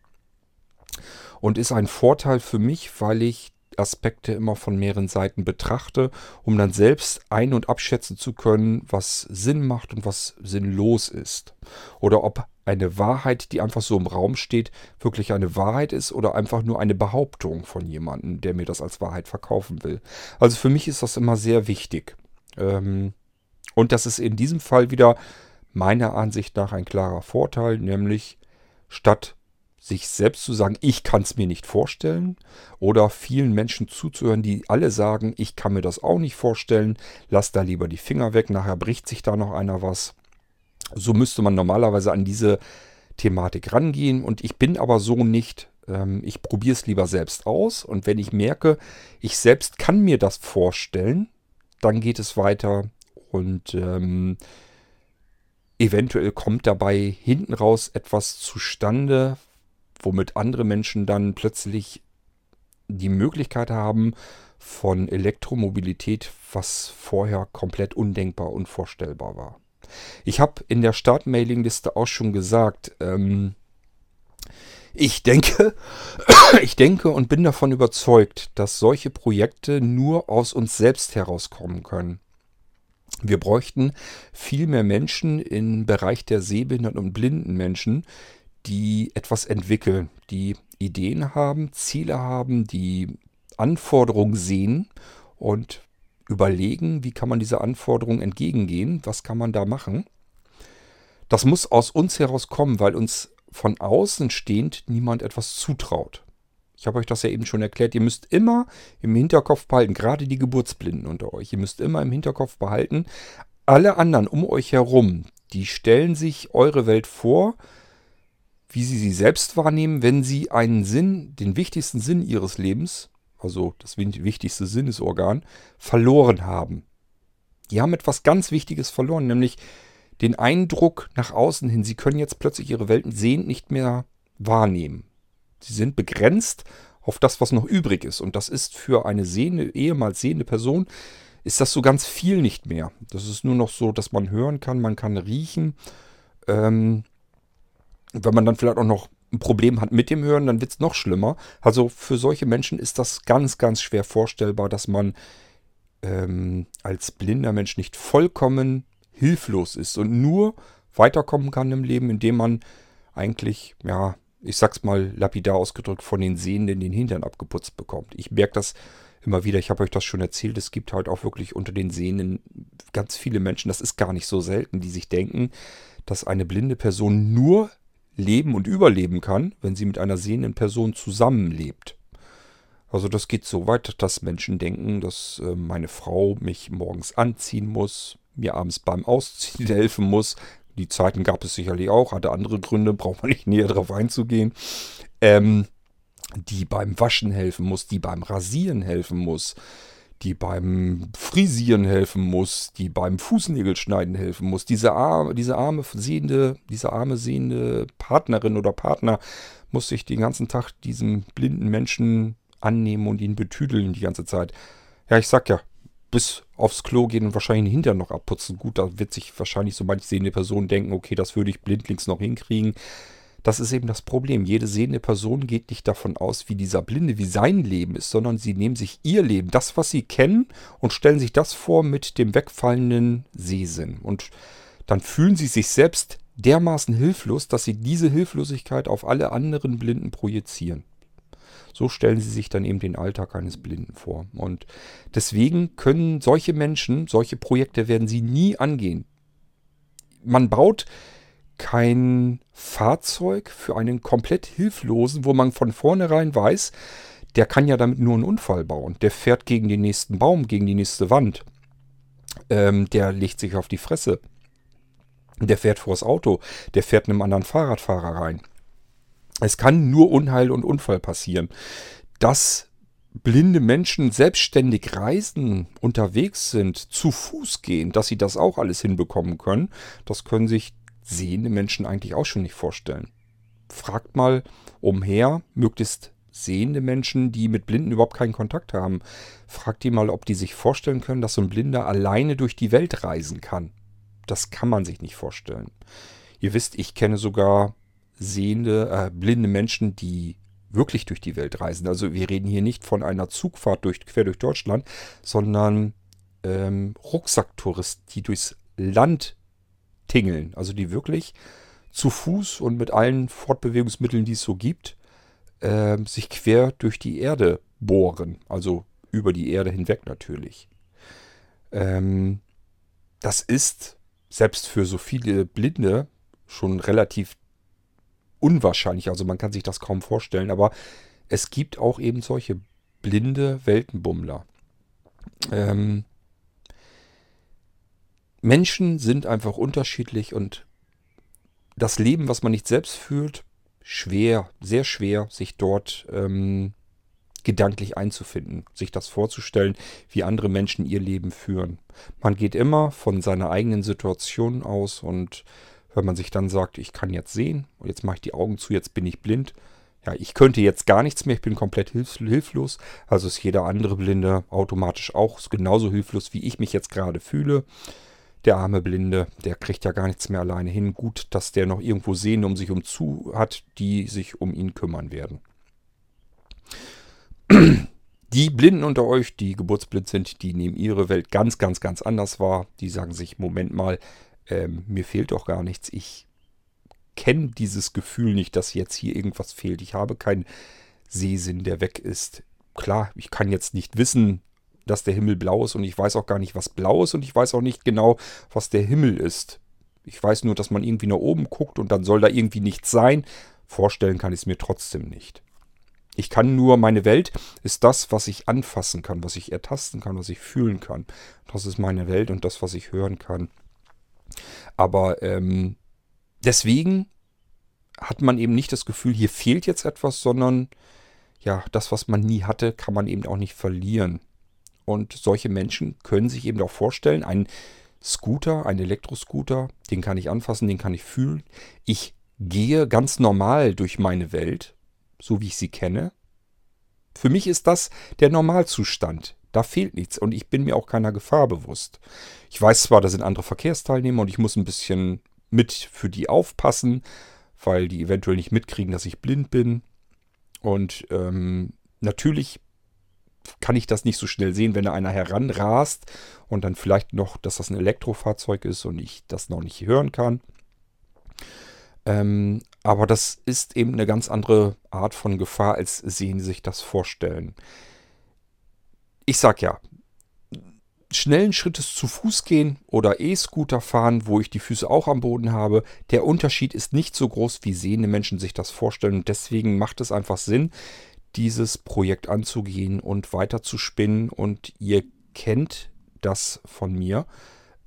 Und ist ein Vorteil für mich, weil ich Aspekte immer von mehreren Seiten betrachte, um dann selbst ein- und abschätzen zu können, was Sinn macht und was sinnlos ist. Oder ob eine Wahrheit, die einfach so im Raum steht, wirklich eine Wahrheit ist oder einfach nur eine Behauptung von jemandem, der mir das als Wahrheit verkaufen will. Also für mich ist das immer sehr wichtig. Ähm, und das ist in diesem Fall wieder meiner Ansicht nach ein klarer Vorteil, nämlich statt sich selbst zu sagen, ich kann es mir nicht vorstellen, oder vielen Menschen zuzuhören, die alle sagen, ich kann mir das auch nicht vorstellen, lass da lieber die Finger weg, nachher bricht sich da noch einer was. So müsste man normalerweise an diese Thematik rangehen und ich bin aber so nicht. Ähm, ich probiere es lieber selbst aus und wenn ich merke, ich selbst kann mir das vorstellen, dann geht es weiter und ähm, eventuell kommt dabei hinten raus etwas zustande, womit andere Menschen dann plötzlich die Möglichkeit haben von Elektromobilität, was vorher komplett undenkbar, unvorstellbar war. Ich habe in der Start-Mailing-Liste auch schon gesagt, ähm, Ich denke, ich denke und bin davon überzeugt, dass solche Projekte nur aus uns selbst herauskommen können. Wir bräuchten viel mehr Menschen im Bereich der sehbehinderten und blinden Menschen, die etwas entwickeln, die Ideen haben, Ziele haben, die Anforderungen sehen und überlegen, wie kann man dieser Anforderung entgegengehen, was kann man da machen. Das muss aus uns heraus kommen, weil uns von außen stehend niemand etwas zutraut. Ich habe euch das ja eben schon erklärt. Ihr müsst immer im Hinterkopf behalten, gerade die Geburtsblinden unter euch, ihr müsst immer im Hinterkopf behalten, alle anderen um euch herum, die stellen sich eure Welt vor, wie sie sie selbst wahrnehmen, wenn sie einen Sinn, den wichtigsten Sinn ihres Lebens, also das wichtigste Sinnesorgan, verloren haben. Die haben etwas ganz Wichtiges verloren, nämlich den Eindruck nach außen hin. Sie können jetzt plötzlich ihre Welten sehend nicht mehr wahrnehmen. Sie sind begrenzt auf das, was noch übrig ist. Und das ist für eine sehende, ehemals sehende Person, ist das so ganz viel nicht mehr. Das ist nur noch so, dass man hören kann, man kann riechen. Ähm, wenn man dann vielleicht auch noch ein Problem hat mit dem Hören, dann wird es noch schlimmer. Also für solche Menschen ist das ganz, ganz schwer vorstellbar, dass man ähm, als blinder Mensch nicht vollkommen hilflos ist und nur weiterkommen kann im Leben, indem man eigentlich, ja, ich sag's mal lapidar ausgedrückt, von den Sehenden den Hintern abgeputzt bekommt. Ich merke das immer wieder, ich habe euch das schon erzählt, es gibt halt auch wirklich unter den Sehenden ganz viele Menschen, das ist gar nicht so selten, die sich denken, dass eine blinde Person nur leben und überleben kann, wenn sie mit einer sehenden Person zusammenlebt. Also das geht so weit, dass Menschen denken, dass äh, meine Frau mich morgens anziehen muss, mir abends beim Ausziehen helfen muss, die Zeiten gab es sicherlich auch, hatte andere Gründe, braucht man nicht näher darauf einzugehen. Ähm, die beim Waschen helfen muss, die beim Rasieren helfen muss, die beim Frisieren helfen muss, die beim Fußnägelschneiden helfen muss. Diese arme, diese arme sehende, diese arme sehende Partnerin oder Partner muss sich den ganzen Tag diesem blinden Menschen annehmen und ihn betüdeln die ganze Zeit. Ja, ich sag ja, bis aufs Klo gehen und wahrscheinlich den Hintern noch abputzen. Gut, da wird sich wahrscheinlich so manche sehende Person denken, okay, das würde ich blindlings noch hinkriegen. Das ist eben das Problem. Jede sehende Person geht nicht davon aus, wie dieser Blinde, wie sein Leben ist, sondern sie nehmen sich ihr Leben, das, was sie kennen, und stellen sich das vor mit dem wegfallenden Sehsinn. Und dann fühlen sie sich selbst dermaßen hilflos, dass sie diese Hilflosigkeit auf alle anderen Blinden projizieren. So stellen sie sich dann eben den Alltag eines Blinden vor. Und deswegen können solche Menschen, solche Projekte werden sie nie angehen. Man baut kein Fahrzeug für einen komplett Hilflosen, wo man von vornherein weiß, der kann ja damit nur einen Unfall bauen. Der fährt gegen den nächsten Baum, gegen die nächste Wand. Ähm, der legt sich auf die Fresse. Der fährt vors Auto. Der fährt einem anderen Fahrradfahrer rein. Es kann nur Unheil und Unfall passieren. Dass blinde Menschen selbstständig reisen, unterwegs sind, zu Fuß gehen, dass sie das auch alles hinbekommen können, das können sich sehende Menschen eigentlich auch schon nicht vorstellen. Fragt mal umher, möglichst sehende Menschen, die mit Blinden überhaupt keinen Kontakt haben, fragt die mal, ob die sich vorstellen können, dass so ein Blinder alleine durch die Welt reisen kann. Das kann man sich nicht vorstellen. Ihr wisst, ich kenne sogar sehende, äh, blinde Menschen, die wirklich durch die Welt reisen. Also wir reden hier nicht von einer Zugfahrt durch, quer durch Deutschland, sondern ähm, Rucksacktouristen, die durchs Land tingeln. Also die wirklich zu Fuß und mit allen Fortbewegungsmitteln, die es so gibt, äh, sich quer durch die Erde bohren. Also über die Erde hinweg natürlich. Ähm, das ist selbst für so viele Blinde schon relativ unwahrscheinlich. Also man kann sich das kaum vorstellen. Aber es gibt auch eben solche blinde Weltenbummler. Ähm, Menschen sind einfach unterschiedlich und das Leben, was man nicht selbst fühlt, schwer, sehr schwer, sich dort ähm, gedanklich einzufinden, sich das vorzustellen, wie andere Menschen ihr Leben führen. Man geht immer von seiner eigenen Situation aus und wenn man sich dann sagt, ich kann jetzt sehen, jetzt mache ich die Augen zu, jetzt bin ich blind. Ja, ich könnte jetzt gar nichts mehr, ich bin komplett hilf hilflos. Also ist jeder andere Blinde automatisch auch genauso hilflos, wie ich mich jetzt gerade fühle. Der arme Blinde, der kriegt ja gar nichts mehr alleine hin. Gut, dass der noch irgendwo Sehende um sich um zu hat, die sich um ihn kümmern werden. Die Blinden unter euch, die geburtsblind sind, die nehmen ihre Welt ganz, ganz, ganz anders wahr. Die sagen sich, Moment mal, ähm, mir fehlt doch gar nichts. Ich kenne dieses Gefühl nicht, dass jetzt hier irgendwas fehlt. Ich habe keinen Sehsinn, der weg ist. Klar, ich kann jetzt nicht wissen, dass der Himmel blau ist und ich weiß auch gar nicht, was blau ist und ich weiß auch nicht genau, was der Himmel ist. Ich weiß nur, dass man irgendwie nach oben guckt und dann soll da irgendwie nichts sein. Vorstellen kann ich es mir trotzdem nicht. Ich kann nur, meine Welt ist das, was ich anfassen kann, was ich ertasten kann, was ich fühlen kann. Das ist meine Welt und das, was ich hören kann. Aber ähm, deswegen hat man eben nicht das Gefühl, hier fehlt jetzt etwas, sondern ja, das, was man nie hatte, kann man eben auch nicht verlieren. Und solche Menschen können sich eben auch vorstellen, ein Scooter, ein Elektroscooter, den kann ich anfassen, den kann ich fühlen. Ich gehe ganz normal durch meine Welt so wie ich sie kenne. Für mich ist das der Normalzustand. Da fehlt nichts und ich bin mir auch keiner Gefahr bewusst. Ich weiß zwar, da sind andere Verkehrsteilnehmer und ich muss ein bisschen mit für die aufpassen, weil die eventuell nicht mitkriegen, dass ich blind bin. Und ähm, natürlich kann ich das nicht so schnell sehen, wenn da einer heranrast und dann vielleicht noch, dass das ein Elektrofahrzeug ist und ich das noch nicht hören kann. Ähm, aber das ist eben eine ganz andere Art von Gefahr, als sehen sich das vorstellen. Ich sag ja, schnellen Schrittes zu Fuß gehen oder E-Scooter fahren, wo ich die Füße auch am Boden habe, der Unterschied ist nicht so groß, wie sehende Menschen sich das vorstellen. Und deswegen macht es einfach Sinn, dieses Projekt anzugehen und weiter zu spinnen. Und ihr kennt das von mir.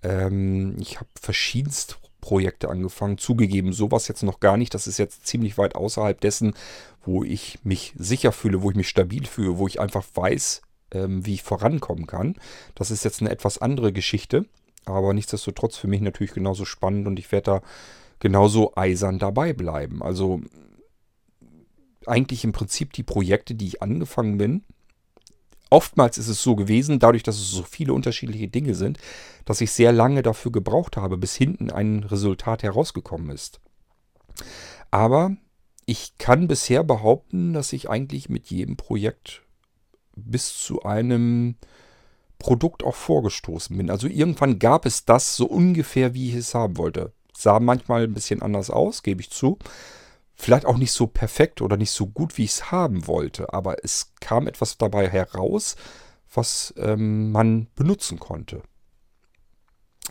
Ähm, ich habe verschiedenst Projekte angefangen. Zugegeben, sowas jetzt noch gar nicht. Das ist jetzt ziemlich weit außerhalb dessen, wo ich mich sicher fühle, wo ich mich stabil fühle, wo ich einfach weiß, ähm, wie ich vorankommen kann. Das ist jetzt eine etwas andere Geschichte, aber nichtsdestotrotz für mich natürlich genauso spannend und ich werde da genauso eisern dabei bleiben. Also eigentlich im Prinzip die Projekte, die ich angefangen bin, Oftmals ist es so gewesen, dadurch, dass es so viele unterschiedliche Dinge sind, dass ich sehr lange dafür gebraucht habe, bis hinten ein Resultat herausgekommen ist. Aber ich kann bisher behaupten, dass ich eigentlich mit jedem Projekt bis zu einem Produkt auch vorgestoßen bin. Also irgendwann gab es das so ungefähr, wie ich es haben wollte. Sah manchmal ein bisschen anders aus, gebe ich zu. Vielleicht auch nicht so perfekt oder nicht so gut, wie ich es haben wollte, aber es kam etwas dabei heraus, was ähm, man benutzen konnte.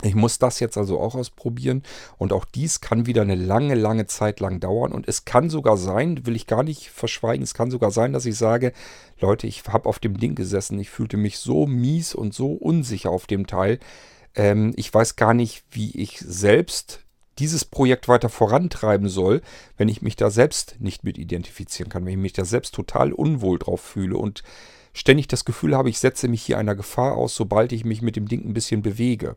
Ich muss das jetzt also auch ausprobieren und auch dies kann wieder eine lange, lange Zeit lang dauern und es kann sogar sein, will ich gar nicht verschweigen, es kann sogar sein, dass ich sage, Leute, ich habe auf dem Ding gesessen, ich fühlte mich so mies und so unsicher auf dem Teil, ähm, ich weiß gar nicht, wie ich selbst dieses Projekt weiter vorantreiben soll, wenn ich mich da selbst nicht mit identifizieren kann, wenn ich mich da selbst total unwohl drauf fühle und ständig das Gefühl habe, ich setze mich hier einer Gefahr aus, sobald ich mich mit dem Ding ein bisschen bewege.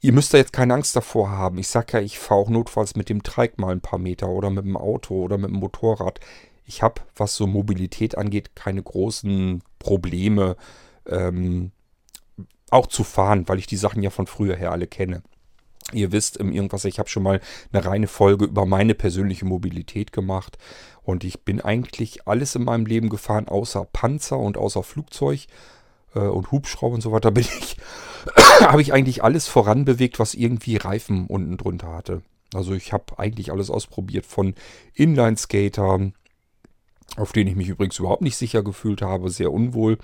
Ihr müsst da jetzt keine Angst davor haben. Ich sage ja, ich fahre auch notfalls mit dem Treik mal ein paar Meter oder mit dem Auto oder mit dem Motorrad. Ich habe, was so Mobilität angeht, keine großen Probleme, ähm, auch zu fahren, weil ich die Sachen ja von früher her alle kenne. Ihr wisst im Irgendwas, ich habe schon mal eine reine Folge über meine persönliche Mobilität gemacht. Und ich bin eigentlich alles in meinem Leben gefahren, außer Panzer und außer Flugzeug äh, und Hubschrauber und so weiter. Bin ich, habe ich eigentlich alles voranbewegt, was irgendwie Reifen unten drunter hatte. Also ich habe eigentlich alles ausprobiert von Inline-Skatern, auf denen ich mich übrigens überhaupt nicht sicher gefühlt habe, sehr unwohl,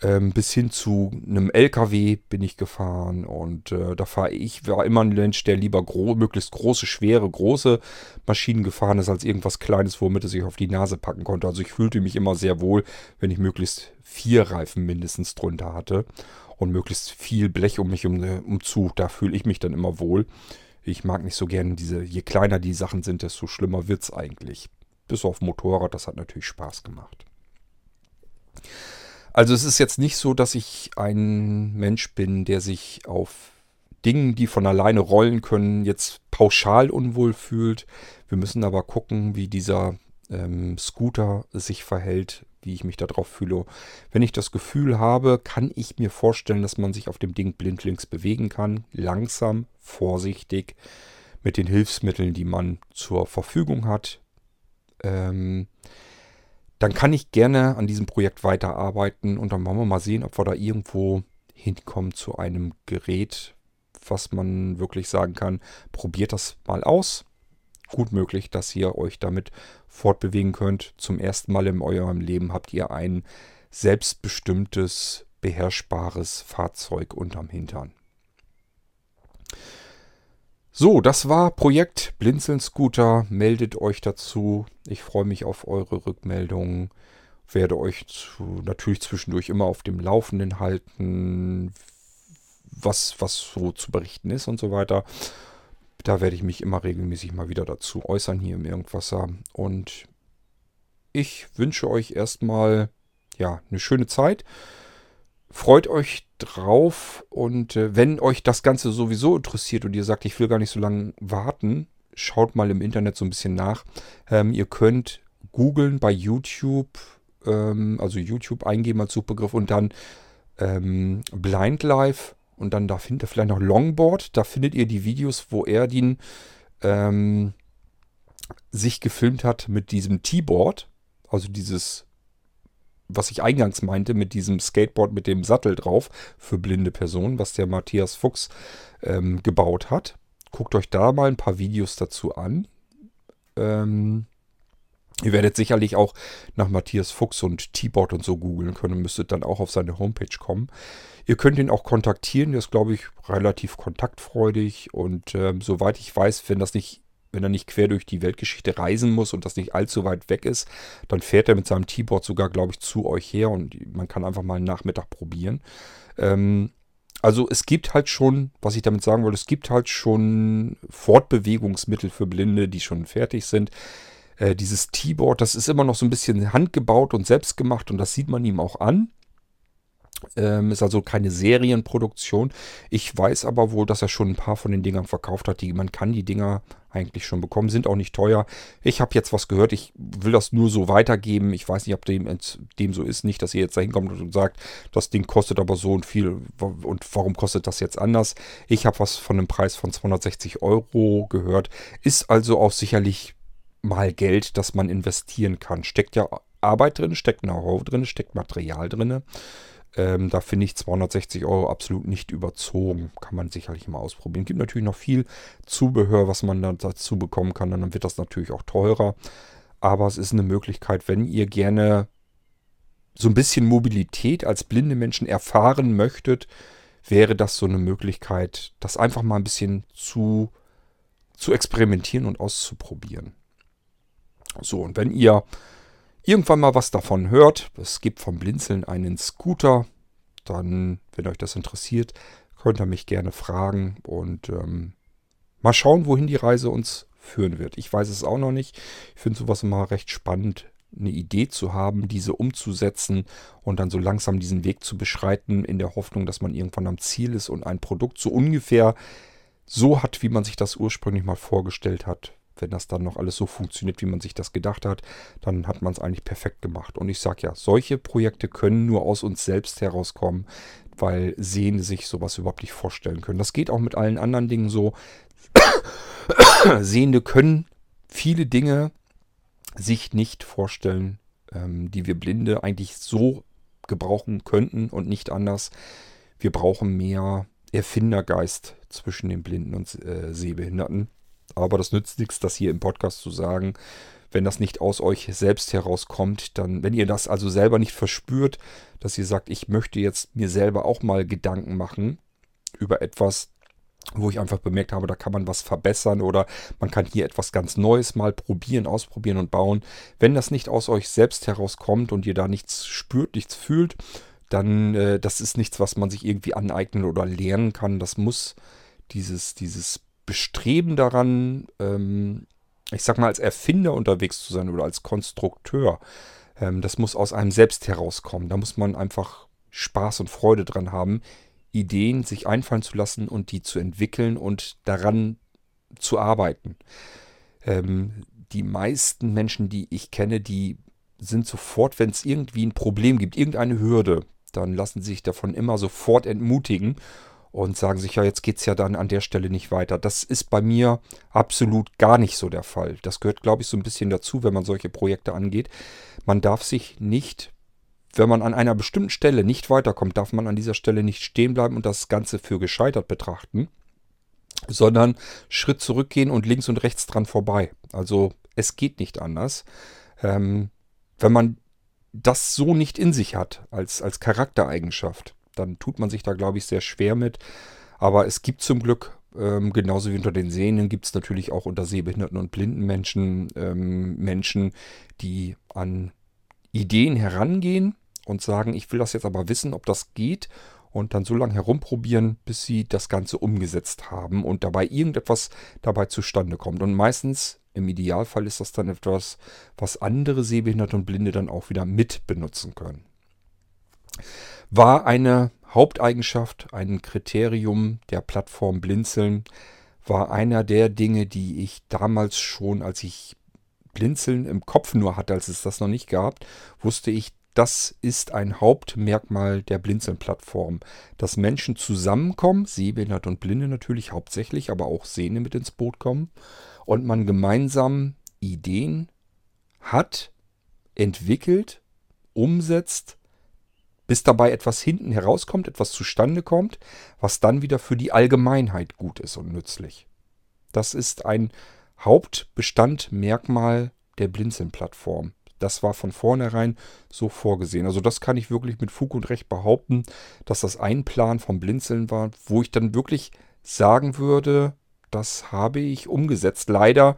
ähm, bis hin zu einem LKW bin ich gefahren und äh, da fahre ich, war immer ein Mensch, der lieber gro möglichst große, schwere, große Maschinen gefahren ist, als irgendwas Kleines, womit er sich auf die Nase packen konnte. Also ich fühlte mich immer sehr wohl, wenn ich möglichst vier Reifen mindestens drunter hatte und möglichst viel Blech um mich um, um zu. Da fühle ich mich dann immer wohl. Ich mag nicht so gerne diese, je kleiner die Sachen sind, desto schlimmer wird es eigentlich. Bis auf Motorrad, das hat natürlich Spaß gemacht. Also es ist jetzt nicht so, dass ich ein Mensch bin, der sich auf Dingen, die von alleine rollen können, jetzt pauschal unwohl fühlt. Wir müssen aber gucken, wie dieser ähm, Scooter sich verhält, wie ich mich darauf fühle. Wenn ich das Gefühl habe, kann ich mir vorstellen, dass man sich auf dem Ding blindlings bewegen kann. Langsam, vorsichtig, mit den Hilfsmitteln, die man zur Verfügung hat. Ähm, dann kann ich gerne an diesem Projekt weiterarbeiten und dann wollen wir mal sehen, ob wir da irgendwo hinkommen zu einem Gerät, was man wirklich sagen kann, probiert das mal aus. Gut möglich, dass ihr euch damit fortbewegen könnt. Zum ersten Mal in eurem Leben habt ihr ein selbstbestimmtes, beherrschbares Fahrzeug unterm Hintern. So, das war Projekt Blinzeln Scooter. Meldet euch dazu. Ich freue mich auf eure Rückmeldungen. Werde euch zu, natürlich zwischendurch immer auf dem Laufenden halten, was, was so zu berichten ist und so weiter. Da werde ich mich immer regelmäßig mal wieder dazu äußern hier im Irgendwasser. Und ich wünsche euch erstmal ja, eine schöne Zeit. Freut euch drauf und äh, wenn euch das Ganze sowieso interessiert und ihr sagt, ich will gar nicht so lange warten, schaut mal im Internet so ein bisschen nach. Ähm, ihr könnt googeln bei YouTube, ähm, also YouTube eingeben als Suchbegriff und dann ähm, Blind Live und dann da findet ihr vielleicht noch Longboard. Da findet ihr die Videos, wo er den ähm, sich gefilmt hat mit diesem T-Board. Also dieses, was ich eingangs meinte, mit diesem Skateboard mit dem Sattel drauf für blinde Personen, was der Matthias Fuchs ähm, gebaut hat. Guckt euch da mal ein paar Videos dazu an. Ähm, Ihr werdet sicherlich auch nach Matthias Fuchs und T-Board und so googeln können, müsstet dann auch auf seine Homepage kommen. Ihr könnt ihn auch kontaktieren, der ist, glaube ich, relativ kontaktfreudig und äh, soweit ich weiß, wenn das nicht, wenn er nicht quer durch die Weltgeschichte reisen muss und das nicht allzu weit weg ist, dann fährt er mit seinem T-Board sogar, glaube ich, zu euch her und man kann einfach mal einen Nachmittag probieren. Ähm, also es gibt halt schon, was ich damit sagen wollte, es gibt halt schon Fortbewegungsmittel für Blinde, die schon fertig sind. Äh, dieses T-Board, das ist immer noch so ein bisschen handgebaut und selbstgemacht und das sieht man ihm auch an. Ähm, ist also keine Serienproduktion. Ich weiß aber wohl, dass er schon ein paar von den Dingern verkauft hat. Die, man kann die Dinger eigentlich schon bekommen, sind auch nicht teuer. Ich habe jetzt was gehört, ich will das nur so weitergeben. Ich weiß nicht, ob dem, dem so ist. Nicht, dass ihr jetzt da hinkommt und sagt, das Ding kostet aber so und viel und warum kostet das jetzt anders. Ich habe was von einem Preis von 260 Euro gehört. Ist also auch sicherlich mal Geld, das man investieren kann. Steckt ja Arbeit drin, steckt Know-how drin, steckt Material drin. Ähm, da finde ich 260 Euro absolut nicht überzogen. Kann man sicherlich mal ausprobieren. Gibt natürlich noch viel Zubehör, was man dann dazu bekommen kann. Dann wird das natürlich auch teurer. Aber es ist eine Möglichkeit, wenn ihr gerne so ein bisschen Mobilität als blinde Menschen erfahren möchtet, wäre das so eine Möglichkeit, das einfach mal ein bisschen zu, zu experimentieren und auszuprobieren. So, und wenn ihr irgendwann mal was davon hört, es gibt vom Blinzeln einen Scooter, dann, wenn euch das interessiert, könnt ihr mich gerne fragen und ähm, mal schauen, wohin die Reise uns führen wird. Ich weiß es auch noch nicht. Ich finde sowas immer recht spannend, eine Idee zu haben, diese umzusetzen und dann so langsam diesen Weg zu beschreiten, in der Hoffnung, dass man irgendwann am Ziel ist und ein Produkt so ungefähr so hat, wie man sich das ursprünglich mal vorgestellt hat wenn das dann noch alles so funktioniert, wie man sich das gedacht hat, dann hat man es eigentlich perfekt gemacht. Und ich sage ja, solche Projekte können nur aus uns selbst herauskommen, weil Sehende sich sowas überhaupt nicht vorstellen können. Das geht auch mit allen anderen Dingen so. Sehende können viele Dinge sich nicht vorstellen, ähm, die wir Blinde eigentlich so gebrauchen könnten und nicht anders. Wir brauchen mehr Erfindergeist zwischen den Blinden und äh, Sehbehinderten. Aber das nützt nichts, das hier im Podcast zu sagen. Wenn das nicht aus euch selbst herauskommt, dann, wenn ihr das also selber nicht verspürt, dass ihr sagt, ich möchte jetzt mir selber auch mal Gedanken machen über etwas, wo ich einfach bemerkt habe, da kann man was verbessern oder man kann hier etwas ganz Neues mal probieren, ausprobieren und bauen. Wenn das nicht aus euch selbst herauskommt und ihr da nichts spürt, nichts fühlt, dann äh, das ist nichts, was man sich irgendwie aneignen oder lernen kann. Das muss dieses, dieses Bestreben daran, ähm, ich sag mal, als Erfinder unterwegs zu sein oder als Konstrukteur, ähm, das muss aus einem selbst herauskommen. Da muss man einfach Spaß und Freude dran haben, Ideen sich einfallen zu lassen und die zu entwickeln und daran zu arbeiten. Ähm, die meisten Menschen, die ich kenne, die sind sofort, wenn es irgendwie ein Problem gibt, irgendeine Hürde, dann lassen sie sich davon immer sofort entmutigen und sagen sich, ja, jetzt geht es ja dann an der Stelle nicht weiter. Das ist bei mir absolut gar nicht so der Fall. Das gehört, glaube ich, so ein bisschen dazu, wenn man solche Projekte angeht. Man darf sich nicht, wenn man an einer bestimmten Stelle nicht weiterkommt, darf man an dieser Stelle nicht stehen bleiben und das Ganze für gescheitert betrachten, sondern Schritt zurückgehen und links und rechts dran vorbei. Also es geht nicht anders. Ähm, wenn man das so nicht in sich hat als, als Charaktereigenschaft, dann tut man sich da, glaube ich, sehr schwer mit. Aber es gibt zum Glück, ähm, genauso wie unter den Sehnen, gibt es natürlich auch unter sehbehinderten und blinden Menschen ähm, Menschen, die an Ideen herangehen und sagen, ich will das jetzt aber wissen, ob das geht und dann so lange herumprobieren, bis sie das Ganze umgesetzt haben und dabei irgendetwas dabei zustande kommt. Und meistens, im Idealfall, ist das dann etwas, was andere Sehbehinderte und Blinde dann auch wieder mit benutzen können. War eine Haupteigenschaft, ein Kriterium der Plattform Blinzeln, war einer der Dinge, die ich damals schon, als ich Blinzeln im Kopf nur hatte, als es das noch nicht gab, wusste ich, das ist ein Hauptmerkmal der Blinzeln-Plattform, dass Menschen zusammenkommen, Sehbehindert und Blinde natürlich hauptsächlich, aber auch Sehende mit ins Boot kommen und man gemeinsam Ideen hat, entwickelt, umsetzt, bis dabei etwas hinten herauskommt, etwas zustande kommt, was dann wieder für die Allgemeinheit gut ist und nützlich. Das ist ein Hauptbestandmerkmal der Blinzeln-Plattform. Das war von vornherein so vorgesehen. Also das kann ich wirklich mit Fug und Recht behaupten, dass das ein Plan vom Blinzeln war, wo ich dann wirklich sagen würde, das habe ich umgesetzt. Leider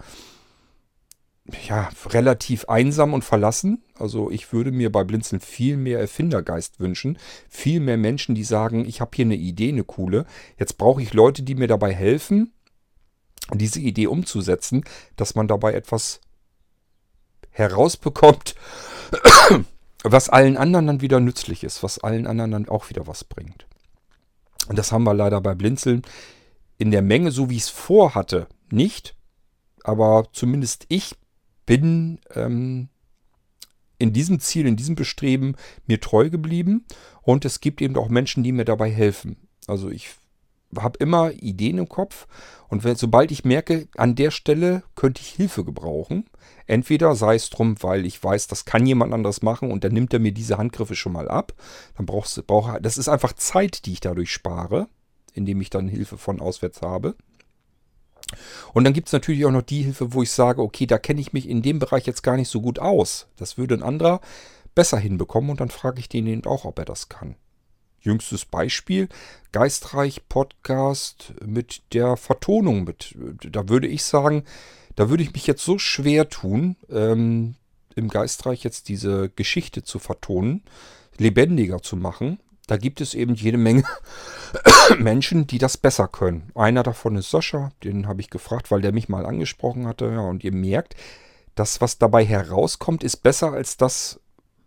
ja, relativ einsam und verlassen. Also ich würde mir bei Blinzeln viel mehr Erfindergeist wünschen. Viel mehr Menschen, die sagen, ich habe hier eine Idee, eine coole. Jetzt brauche ich Leute, die mir dabei helfen, diese Idee umzusetzen, dass man dabei etwas herausbekommt, was allen anderen dann wieder nützlich ist, was allen anderen dann auch wieder was bringt. Und das haben wir leider bei Blinzeln in der Menge, so wie ich es vorhatte, nicht. Aber zumindest ich bin ähm, in diesem Ziel, in diesem Bestreben mir treu geblieben. Und es gibt eben auch Menschen, die mir dabei helfen. Also ich habe immer Ideen im Kopf und wenn, sobald ich merke, an der Stelle könnte ich Hilfe gebrauchen, entweder sei es drum, weil ich weiß, das kann jemand anderes machen und dann nimmt er mir diese Handgriffe schon mal ab, dann brauchst du, brauch, das ist einfach Zeit, die ich dadurch spare, indem ich dann Hilfe von auswärts habe. Und dann gibt es natürlich auch noch die Hilfe, wo ich sage, okay, da kenne ich mich in dem Bereich jetzt gar nicht so gut aus. Das würde ein anderer besser hinbekommen und dann frage ich den eben auch, ob er das kann. Jüngstes Beispiel, Geistreich Podcast mit der Vertonung. Mit, da würde ich sagen, da würde ich mich jetzt so schwer tun, ähm, im Geistreich jetzt diese Geschichte zu vertonen, lebendiger zu machen. Da gibt es eben jede Menge Menschen, die das besser können. Einer davon ist Sascha, den habe ich gefragt, weil der mich mal angesprochen hatte. Ja, und ihr merkt, das, was dabei herauskommt, ist besser als das,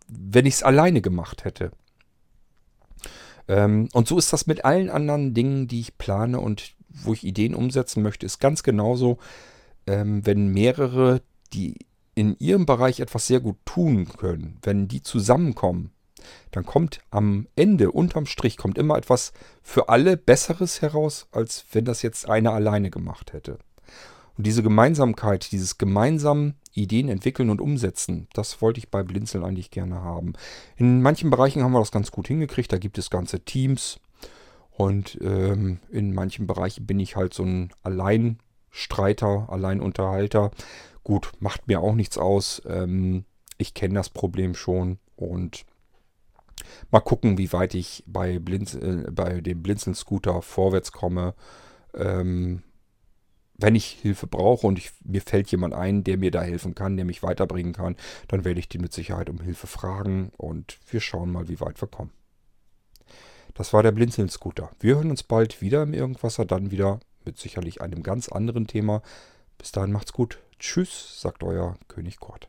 wenn ich es alleine gemacht hätte. Ähm, und so ist das mit allen anderen Dingen, die ich plane und wo ich Ideen umsetzen möchte, ist ganz genauso, ähm, wenn mehrere, die in ihrem Bereich etwas sehr gut tun können, wenn die zusammenkommen, dann kommt am Ende, unterm Strich, kommt immer etwas für alle Besseres heraus, als wenn das jetzt einer alleine gemacht hätte. Und diese Gemeinsamkeit, dieses gemeinsam Ideen entwickeln und umsetzen, das wollte ich bei Blinzeln eigentlich gerne haben. In manchen Bereichen haben wir das ganz gut hingekriegt, da gibt es ganze Teams. Und ähm, in manchen Bereichen bin ich halt so ein Alleinstreiter, Alleinunterhalter. Gut, macht mir auch nichts aus. Ähm, ich kenne das Problem schon und mal gucken, wie weit ich bei, Blinz, äh, bei dem Blinzeln-Scooter vorwärts komme. Ähm, wenn ich Hilfe brauche und ich, mir fällt jemand ein, der mir da helfen kann, der mich weiterbringen kann, dann werde ich den mit Sicherheit um Hilfe fragen und wir schauen mal, wie weit wir kommen. Das war der Blinzeln-Scooter. Wir hören uns bald wieder im Irgendwasser, dann wieder mit sicherlich einem ganz anderen Thema. Bis dahin macht's gut. Tschüss, sagt euer König Kurt.